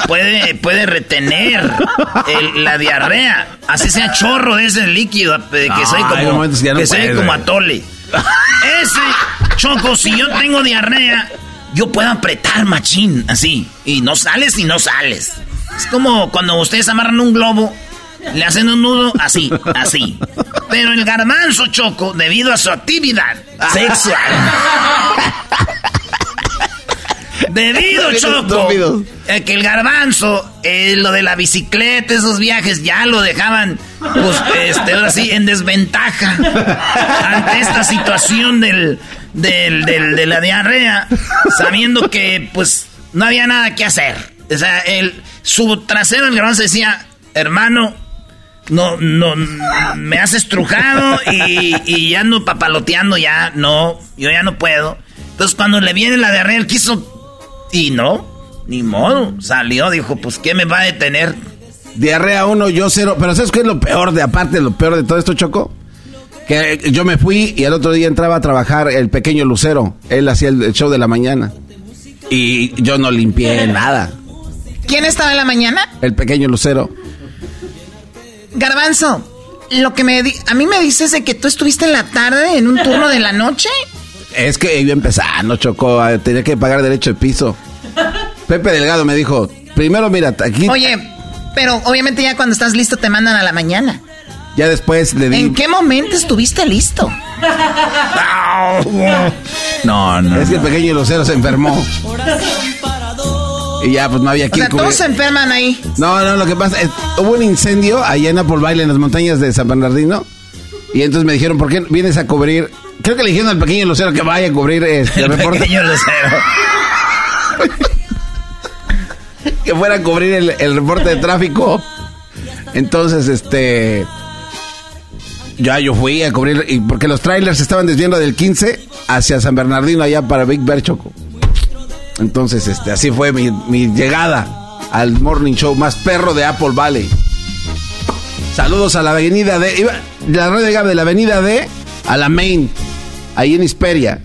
puede, puede retener el- la diarrea. Así sea chorro de ese líquido, eh, que No, soy hay como, no que soy como atole. Ese, Choco, si yo tengo diarrea, yo puedo apretar machín, así. Y no sales y no sales. Es como cuando ustedes amarran un globo, le hacen un nudo, así, así. Pero el garbanzo, Choco, debido a su actividad sexual. Debido, Choco, eh, que el garbanzo, eh, lo de la bicicleta, esos viajes, ya lo dejaban, pues, este, ahora sí, en desventaja ante esta situación del, del, del- de la diarrea, sabiendo que, pues, no había nada que hacer. O sea, el, su trasero, el garbanzo decía, hermano, no, no, me has estrujado y, y ya ando papaloteando, ya, no, yo ya no puedo. Entonces, cuando le viene la diarrea, él quiso y no, ni modo. Salió, dijo, pues, ¿qué me va a detener? Diarrea uno, yo cero. Pero ¿sabes qué es lo peor de, aparte de lo peor de todo esto, Choco? Que yo me fui y al otro día entraba a trabajar el pequeño Lucero. Él hacía el el show de la mañana. Y yo no limpié nada. ¿Quién estaba en la mañana? El pequeño Lucero. Garbanzo, lo que me di- a mí me dices de que tú estuviste en la tarde en un turno de la noche. Es que iba empezando, Choco. a- Tenía que pagar derecho de piso. Pepe Delgado me dijo, primero mira, aquí... Oye, pero obviamente ya cuando estás listo te mandan a la mañana. Ya después le di... ¿En qué momento estuviste listo? No, no. Es que el pequeño Lucero se enfermó. Y ya, pues no había O quien sea, todos se enferman ahí. No, no, lo que pasa es, hubo un incendio allá en Apple Valley, en las montañas de San Bernardino. Y entonces me dijeron, ¿por qué vienes a cubrir? Creo que le dijeron al pequeño Lucero que vaya a cubrir este El reporte. pequeño Lucero. que fuera a cubrir el, el reporte de tráfico. Entonces, este. Ya yo fui a cubrir, y porque los trailers estaban desviando del 15 hacia San Bernardino, allá para Big Bear Choco. Entonces, este, así fue mi, mi llegada al morning show más perro de Apple Valley. Saludos a la avenida de. Iba, la radio llegaba de la avenida de a la main, ahí en Hisperia.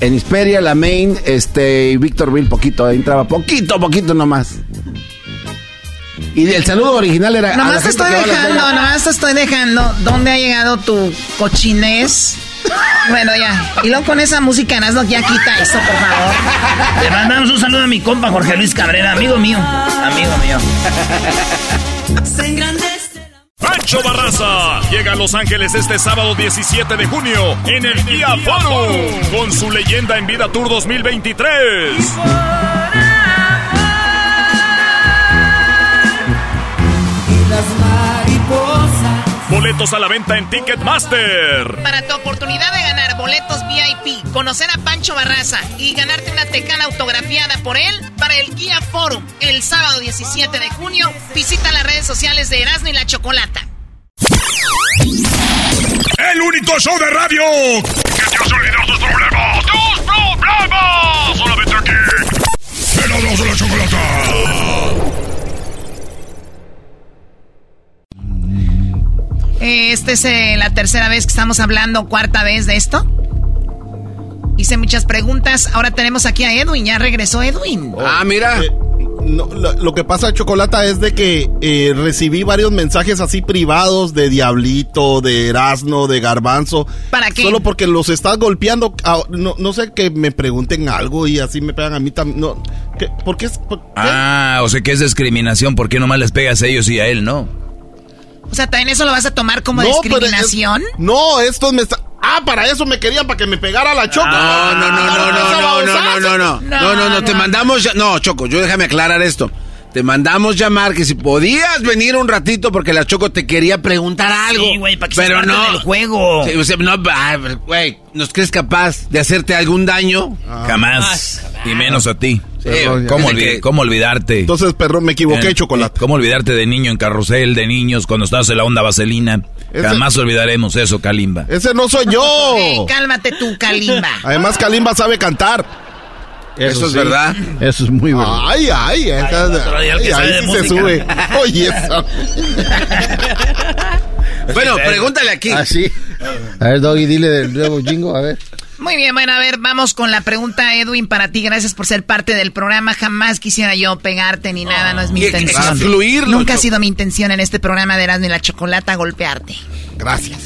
En Hisperia, la main, este, y Victorville, poquito, ahí entraba poquito, poquito nomás. Y el saludo original era. Nomás te estoy dejando, nomás te estoy dejando. ¿Dónde ha llegado tu cochinés? Bueno, ya. Y luego con esa música, Nazno, ya quita eso, por favor. Le mandamos un saludo a mi compa Jorge Luis Cabrera, amigo mío. Amigo mío. Pancho Barraza llega a Los Ángeles este sábado 17 de junio en el Día Forum con su leyenda en vida Tour 2023. Boletos a la venta en Ticketmaster. Para tu oportunidad de ganar boletos VIP, conocer a Pancho Barraza y ganarte una tecana autografiada por él para el Guía Forum el sábado 17 de junio, visita las redes sociales de Erasmo y la Chocolata. El único show de radio que te hace olvidar tus problemas. ¡Tus problemas! Solamente aquí. Erasmo de la chocolata. Eh, Esta es eh, la tercera vez que estamos hablando, cuarta vez de esto. Hice muchas preguntas. Ahora tenemos aquí a Edwin. Ya regresó Edwin. Ah, mira. Eh, no, lo, lo que pasa, Chocolata, es de que eh, recibí varios mensajes así privados de Diablito, de Erasno, de Garbanzo. ¿Para qué? Solo porque los estás golpeando. Ah, no, no sé, que me pregunten algo y así me pegan a mí también. No, ¿qué? ¿Por qué? es- por- Ah, o sea que es discriminación. ¿Por qué nomás les pegas a ellos y a él no? O sea, ¿también eso lo vas a tomar como No, pero es- discriminación? no, estos me está- Ah, para eso me querían, para que me pegara la choca. No, no, no, no, no, no, no, no, no, no, no, no, no, te mandamos, ya- no, Choco, yo déjame aclarar esto. Te mandamos llamar que si podías venir un ratito porque la Choco te quería preguntar algo. Sí, güey, para que pero parte no. del juego. Sí, o sea, no, ah, güey, ¿nos crees capaz de hacerte algún daño? Jamás. Y menos a ti. Sí, ¿Cómo, que- cómo olvidarte? Entonces, perro, me equivoqué, Eh, Chocolate. ¿Cómo olvidarte de niño en carrusel, de niños, cuando estabas en la onda vaselina? Ese- Jamás olvidaremos eso, Kalimba. Ese no soy yo. Cálmate tú, Kalimba. Además, Kalimba sabe cantar. Eso, es verdad. Eso es muy verdad. Ay, ay, esa- ay, ahí de sí música. se sube. Oye, eso. Bueno, pregúntale aquí. Así. A ver, Doggy, dile del nuevo jingo, a ver. Muy bien, bueno, a ver, vamos con la pregunta, Edwin, para ti. Gracias por ser parte del programa. Jamás quisiera yo pegarte ni nada, no es mi intención. excluirlo, Nunca ha sido mi intención en este programa de Erasmo y la Chocolata golpearte. Gracias.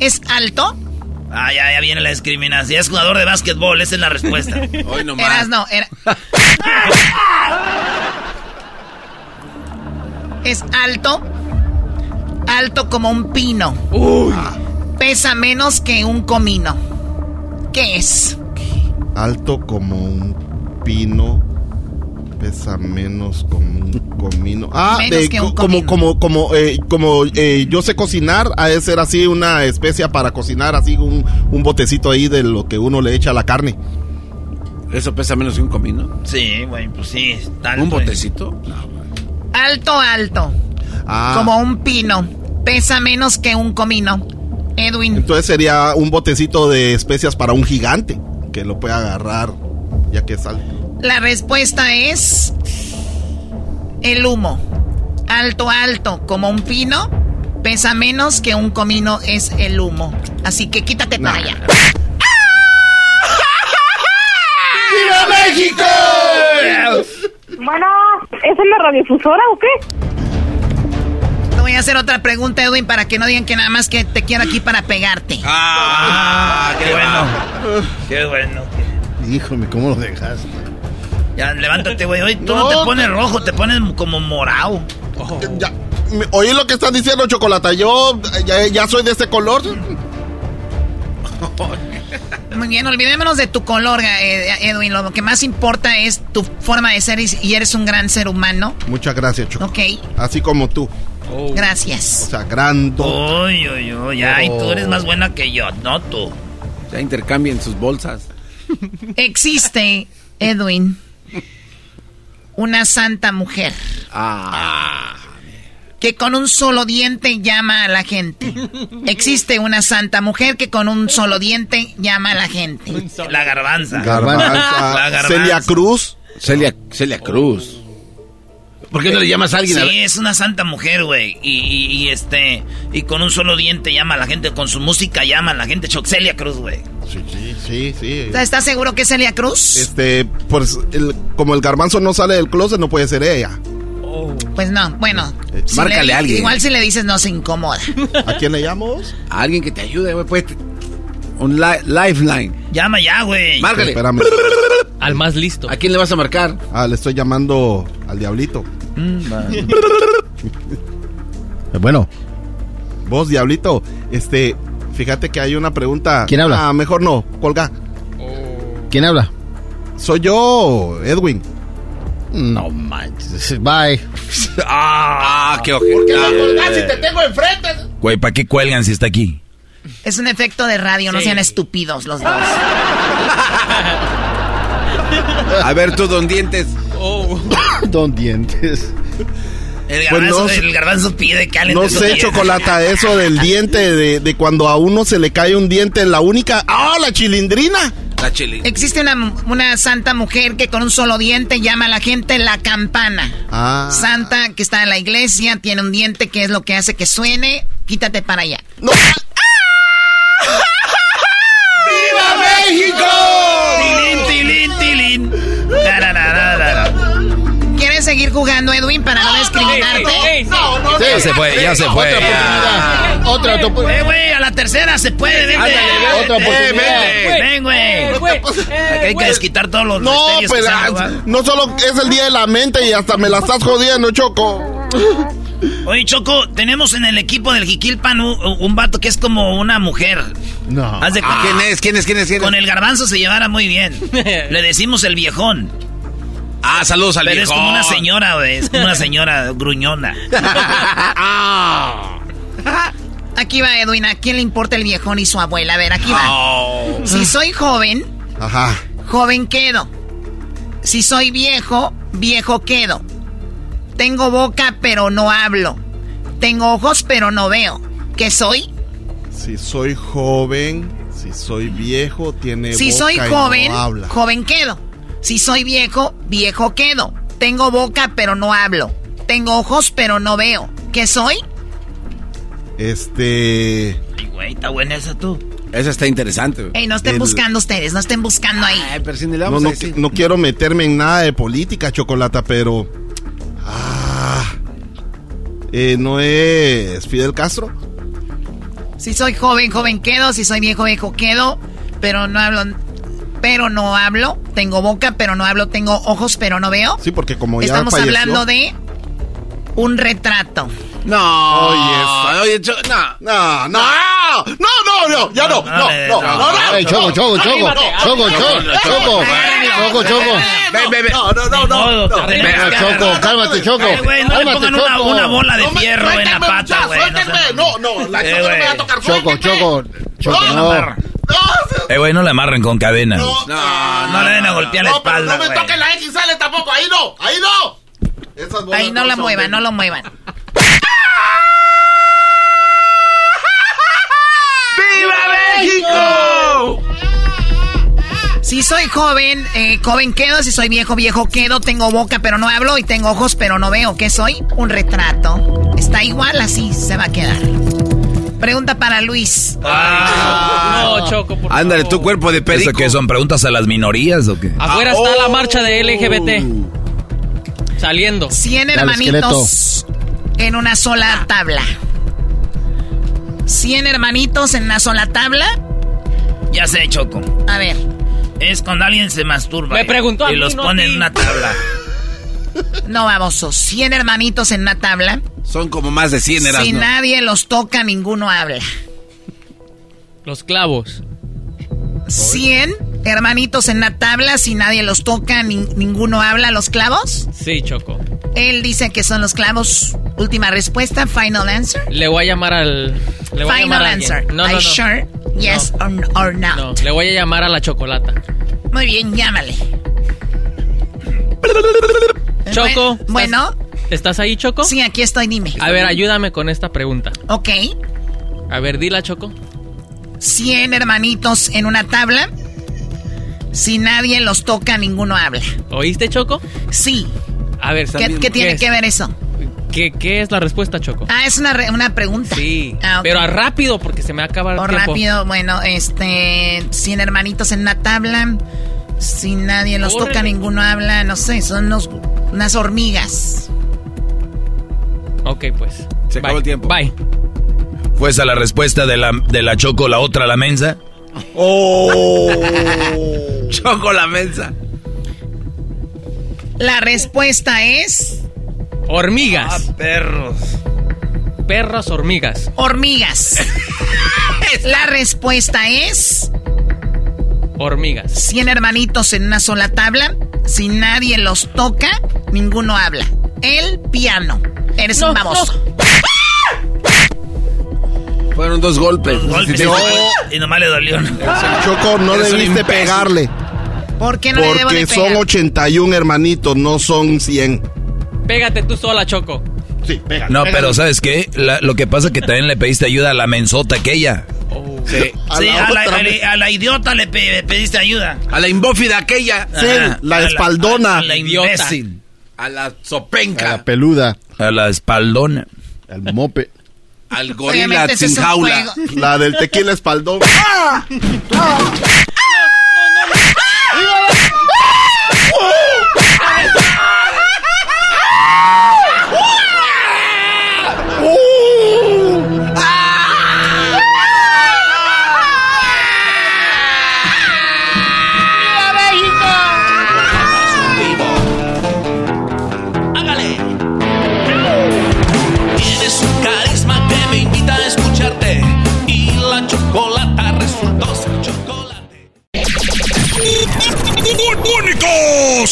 ¿Es alto? Ah, ya, ya viene la discriminación. Es jugador de básquetbol, esa es la respuesta. Hoy nomás. Erasno, era... ¿Es alto? Alto como un pino. Pesa menos que un comino. ¿Qué es? Alto como un pino. Pesa menos como un comino. Ah, Menos de- que un co- como, como, como, eh, como eh, yo sé cocinar, a de ser así una especia para cocinar, así un, un botecito ahí de lo que uno le echa a la carne. ¿Eso pesa menos que un comino? Sí, güey, pues sí. tal, ¿Un güey. botecito? Alto, alto. Ah, Como un pino. Pesa menos que un comino. Edwin. entonces sería un botecito de especias para un gigante que lo puede agarrar ya que es alto. La respuesta es el humo. Alto, alto, como un pino, pesa menos que un comino es el humo. Así que quítate para allá. ¡Viva México! Bueno, ¿es en la radiodifusora o qué? Te voy a hacer otra pregunta, Edwin, para que no digan que nada más que te quiero aquí para pegarte. Ah, qué bueno. Qué bueno. Híjole, ¿cómo lo dejaste? Ya, levántate, güey. Hoy tú no, No, te pones rojo, te pones como morado. Ya, me- ¿Oí lo que estás diciendo, Chocolata? Yo ya, ya soy de este color. Muy bien, olvidémonos de tu color, eh, Edwin. Lo que más importa es tu forma de ser y eres un gran ser humano. Muchas gracias, Choco. Ok, Así como tú. O gracias. sea, grande. Uy, uy, uy. Ay, tú eres más buena que yo, no tú. Ya intercambien sus bolsas. Existe, Edwin, una santa mujer Ah. que con un solo diente llama a la gente. Existe una santa mujer que con un solo diente llama a la gente. La garbanza. Garbanza. La garbanza. Celia Cruz. Celia, Celia Cruz. ¿Por qué no le llamas a alguien? Sí, es una santa mujer, güey. Y, y- y, este, y con un solo diente llama a la gente, con su música llama a la gente. Choxelia Cruz, güey. Sí, sí, sí, sí. ¿Estás seguro que es Celia Cruz? Este, pues, el- como el garbanzo no sale del closet, no puede ser ella. Pues no, bueno. si Márcale le- a alguien. Igual si le dices no se incomoda. ¿A quién le llamamos? A alguien que te ayude, güey. Pues, un li- lifeline. Llama ya, güey. Márcale. Espérame. Al más listo. ¿A quién le vas a marcar? Ah, le estoy llamando al diablito. Bueno, Vos, diablito, este, fíjate que hay una pregunta. ¿Quién habla? Ah, mejor no, colga. ¿quién habla? Soy yo, Edwin. No manches. Bye. Ah, qué ojete. si te tengo enfrente? Güey, ¿para qué cuelgan si está aquí? Es un efecto de radio, no sean estúpidos los dos. A ver tú, don Dientes. Oh. Don Dientes. El Pues garbanzo, no el garbanzo pide que No sé, chocolata, eso del diente, de, de cuando a uno se le cae un diente, la única. ¡Ah, la chilindrina! La chili. Existe una, una santa mujer que con un solo diente llama a la gente la campana. Ah. Santa que está en la iglesia, tiene un diente que es lo que hace que suene. Quítate para allá. ¡No! Seguir jugando, Edwin, para no discriminarte? No, no, Ya se fue, ya se fue. Otra oportunidad. Otra Eh, güey, a la tercera se puede, ven, güey. Otra oportunidad. Ven, güey. Hay que desquitar todos los No, que pues ah, no solo es el día de la mente y hasta me la estás jodiendo, Choco. Oye, Choco, tenemos en el equipo del Jiquilpan un, un vato que es como una mujer. No. Haz de cuenta. ¿Quién es? ¿Quién es? ¿Quién es? ¿Quién es? Con el garbanzo se llevara muy bien. Le decimos el viejón. Ah, saludos al Pero es como una señora, güey. Es como una señora gruñona. Aquí va Edwin, ¿a quién le importa el viejón y su abuela? A ver, aquí va. Oh. Si soy joven, Ajá. joven quedo. Si soy viejo, viejo quedo. Tengo boca, pero no hablo. Tengo ojos, pero no veo. ¿Qué soy? Si soy joven, si soy viejo, tiene Si boca soy y no joven, habla. joven quedo. Si soy viejo, viejo quedo. Tengo boca, pero no hablo. Tengo ojos, pero no veo. ¿Qué soy? Este. Ay, güey, está buena esa tú. Esa está interesante, güey. Ey, no estén El- buscando ustedes, no estén buscando ahí. Ay, pero si ni le No, vamos no, a decir. no quiero meterme en nada de política, Chocolata, pero. Ah. Eh, ¿No es Fidel Castro? Si soy joven, joven quedo. Si soy viejo, viejo quedo. Pero no hablo pero no hablo, tengo boca, pero no hablo, tengo ojos, pero no veo. Sí, porque como ya Estamos hablando de un retrato. No, oye, no, no, no, no, no, no, ya no, no, no, no, choco, choco, choco, choco, choco, choco, choco, no, no, no, no, choco, cálmate, choco, no le pongan una bola de fierro en la pata, güey, no, no, la choco no me va a tocar, choco, choco, Choco, No, no. Eh, güey, no la amarren con cadenas. no, No, No le den a golpear la espalda, no me toquen la XL tampoco, ahí no, ahí no. Esas Ahí no la muevan, de- no lo muevan. ¡Viva México! Si soy joven, eh, joven quedo. Si soy viejo, viejo quedo. Tengo boca, pero no hablo. Y tengo ojos, pero no veo. ¿Qué soy? Un retrato. Está igual, así se va a quedar. Pregunta para Luis. No, Choco, por Ándale, tu cuerpo de perico. ¿Eso qué son? ¿Preguntas a las minorías o qué? Afuera Ah, está la oh. marcha de LGBT. Saliendo. 100 Dale, hermanitos en una sola tabla. 100 hermanitos en una sola tabla. Ya sé, Choco. A ver, Es cuando alguien se masturba. Me preguntó a Y mí, los no a pone ti. en una tabla. no babosos. 100 hermanitos en una tabla. Son como más de 100 eras, Si ¿no? nadie los toca, ninguno habla. Los clavos. 100 hermanitos en una tabla. Si nadie los toca, nin- ninguno habla. ¿Los clavos? Sí, Choco. Él dice que son los clavos. Última respuesta. Final answer. Le voy a llamar al. Le voy a llamar Final a answer. No, no, Are no. you sure? Yes or, or not. No, le voy a llamar a la chocolata. Muy bien, llámale. Choco. ¿estás- Bueno. ¿Estás ahí, Choco? Sí, aquí estoy, dime. A ver, ayúdame con esta pregunta. Ok. A ver, dila, Choco. 100 hermanitos en una tabla. Si nadie los toca, ninguno habla. ¿Oíste, Choco? Sí. A ver, ¿Qué, qué tiene que ver eso? ¿Qué, ¿Qué es la respuesta, Choco? Ah, es una, re- una pregunta. Sí, Ah, ok. pero a rápido porque se me acaba el O tiempo. rápido, bueno, este, 100 hermanitos en una tabla, si nadie los toca, ninguno habla, no sé, son unos, unas hormigas. Ok, pues. Se acabó el tiempo. Bye. ¿Fue esa la respuesta de la, de la Choco, la otra, la mensa? ¡Oh! Choco la mensa. La respuesta es Hormigas. perros. Perros hormigas. hormigas. La respuesta es Hormigas. 100 hermanitos en una sola tabla, si nadie los toca, ninguno habla. El piano. Eres un baboso. Fueron dos golpes. Golpes, Sí, y, nomás, y nomás le dolió. Choco, no Eres debiste pegarle. ¿Por qué no le debo Porque de son pegar? 81 hermanitos, no son 100. Pégate tú sola, Choco. Sí, pégale. No, pero ¿sabes qué? La- lo que pasa es que también le pediste ayuda a la mensota aquella. Sí. A Sí, la a la, otra a la- vez. a la idiota le pe- pediste ayuda. A la imbófida aquella. Sí, Ajá. la A espaldona. A la Idiota. imbécil. A la A sopenca. la peluda, A la espaldona. al mope. Al gorila sin jaula. La del tequila espaldón. Hágale.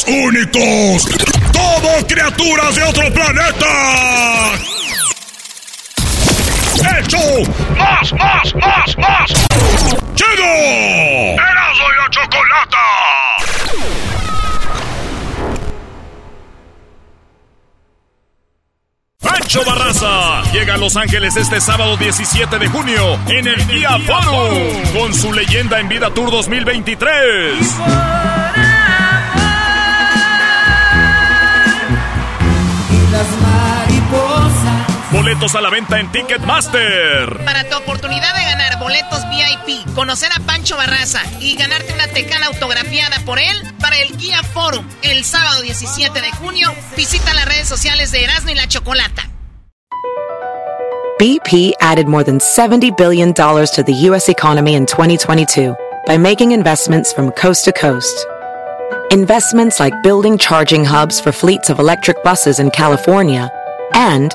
¡Únicos! ¡Únicos! ¡Todo criaturas de otro planeta! ¡Hecho! ¡Más, más, más, más! ¡Chido! ¡Erasmo y la chocolata! Pancho Barraza llega a Los Ángeles este sábado 17 de junio en el Día Forum con su leyenda en vida Tour 2023. Boletos a la venta en Ticketmaster. Para tu oportunidad de ganar boletos VIP, conocer a Pancho Barraza y ganarte una tecana autografiada por él para el Guía Forum el sábado 17 de junio, visita las redes sociales de Erasmo y la Chocolata. BP added more than $70 billion to the U.S. economy in 2022 by making investments from coast to coast. Investments like building charging hubs for fleets of electric buses in California and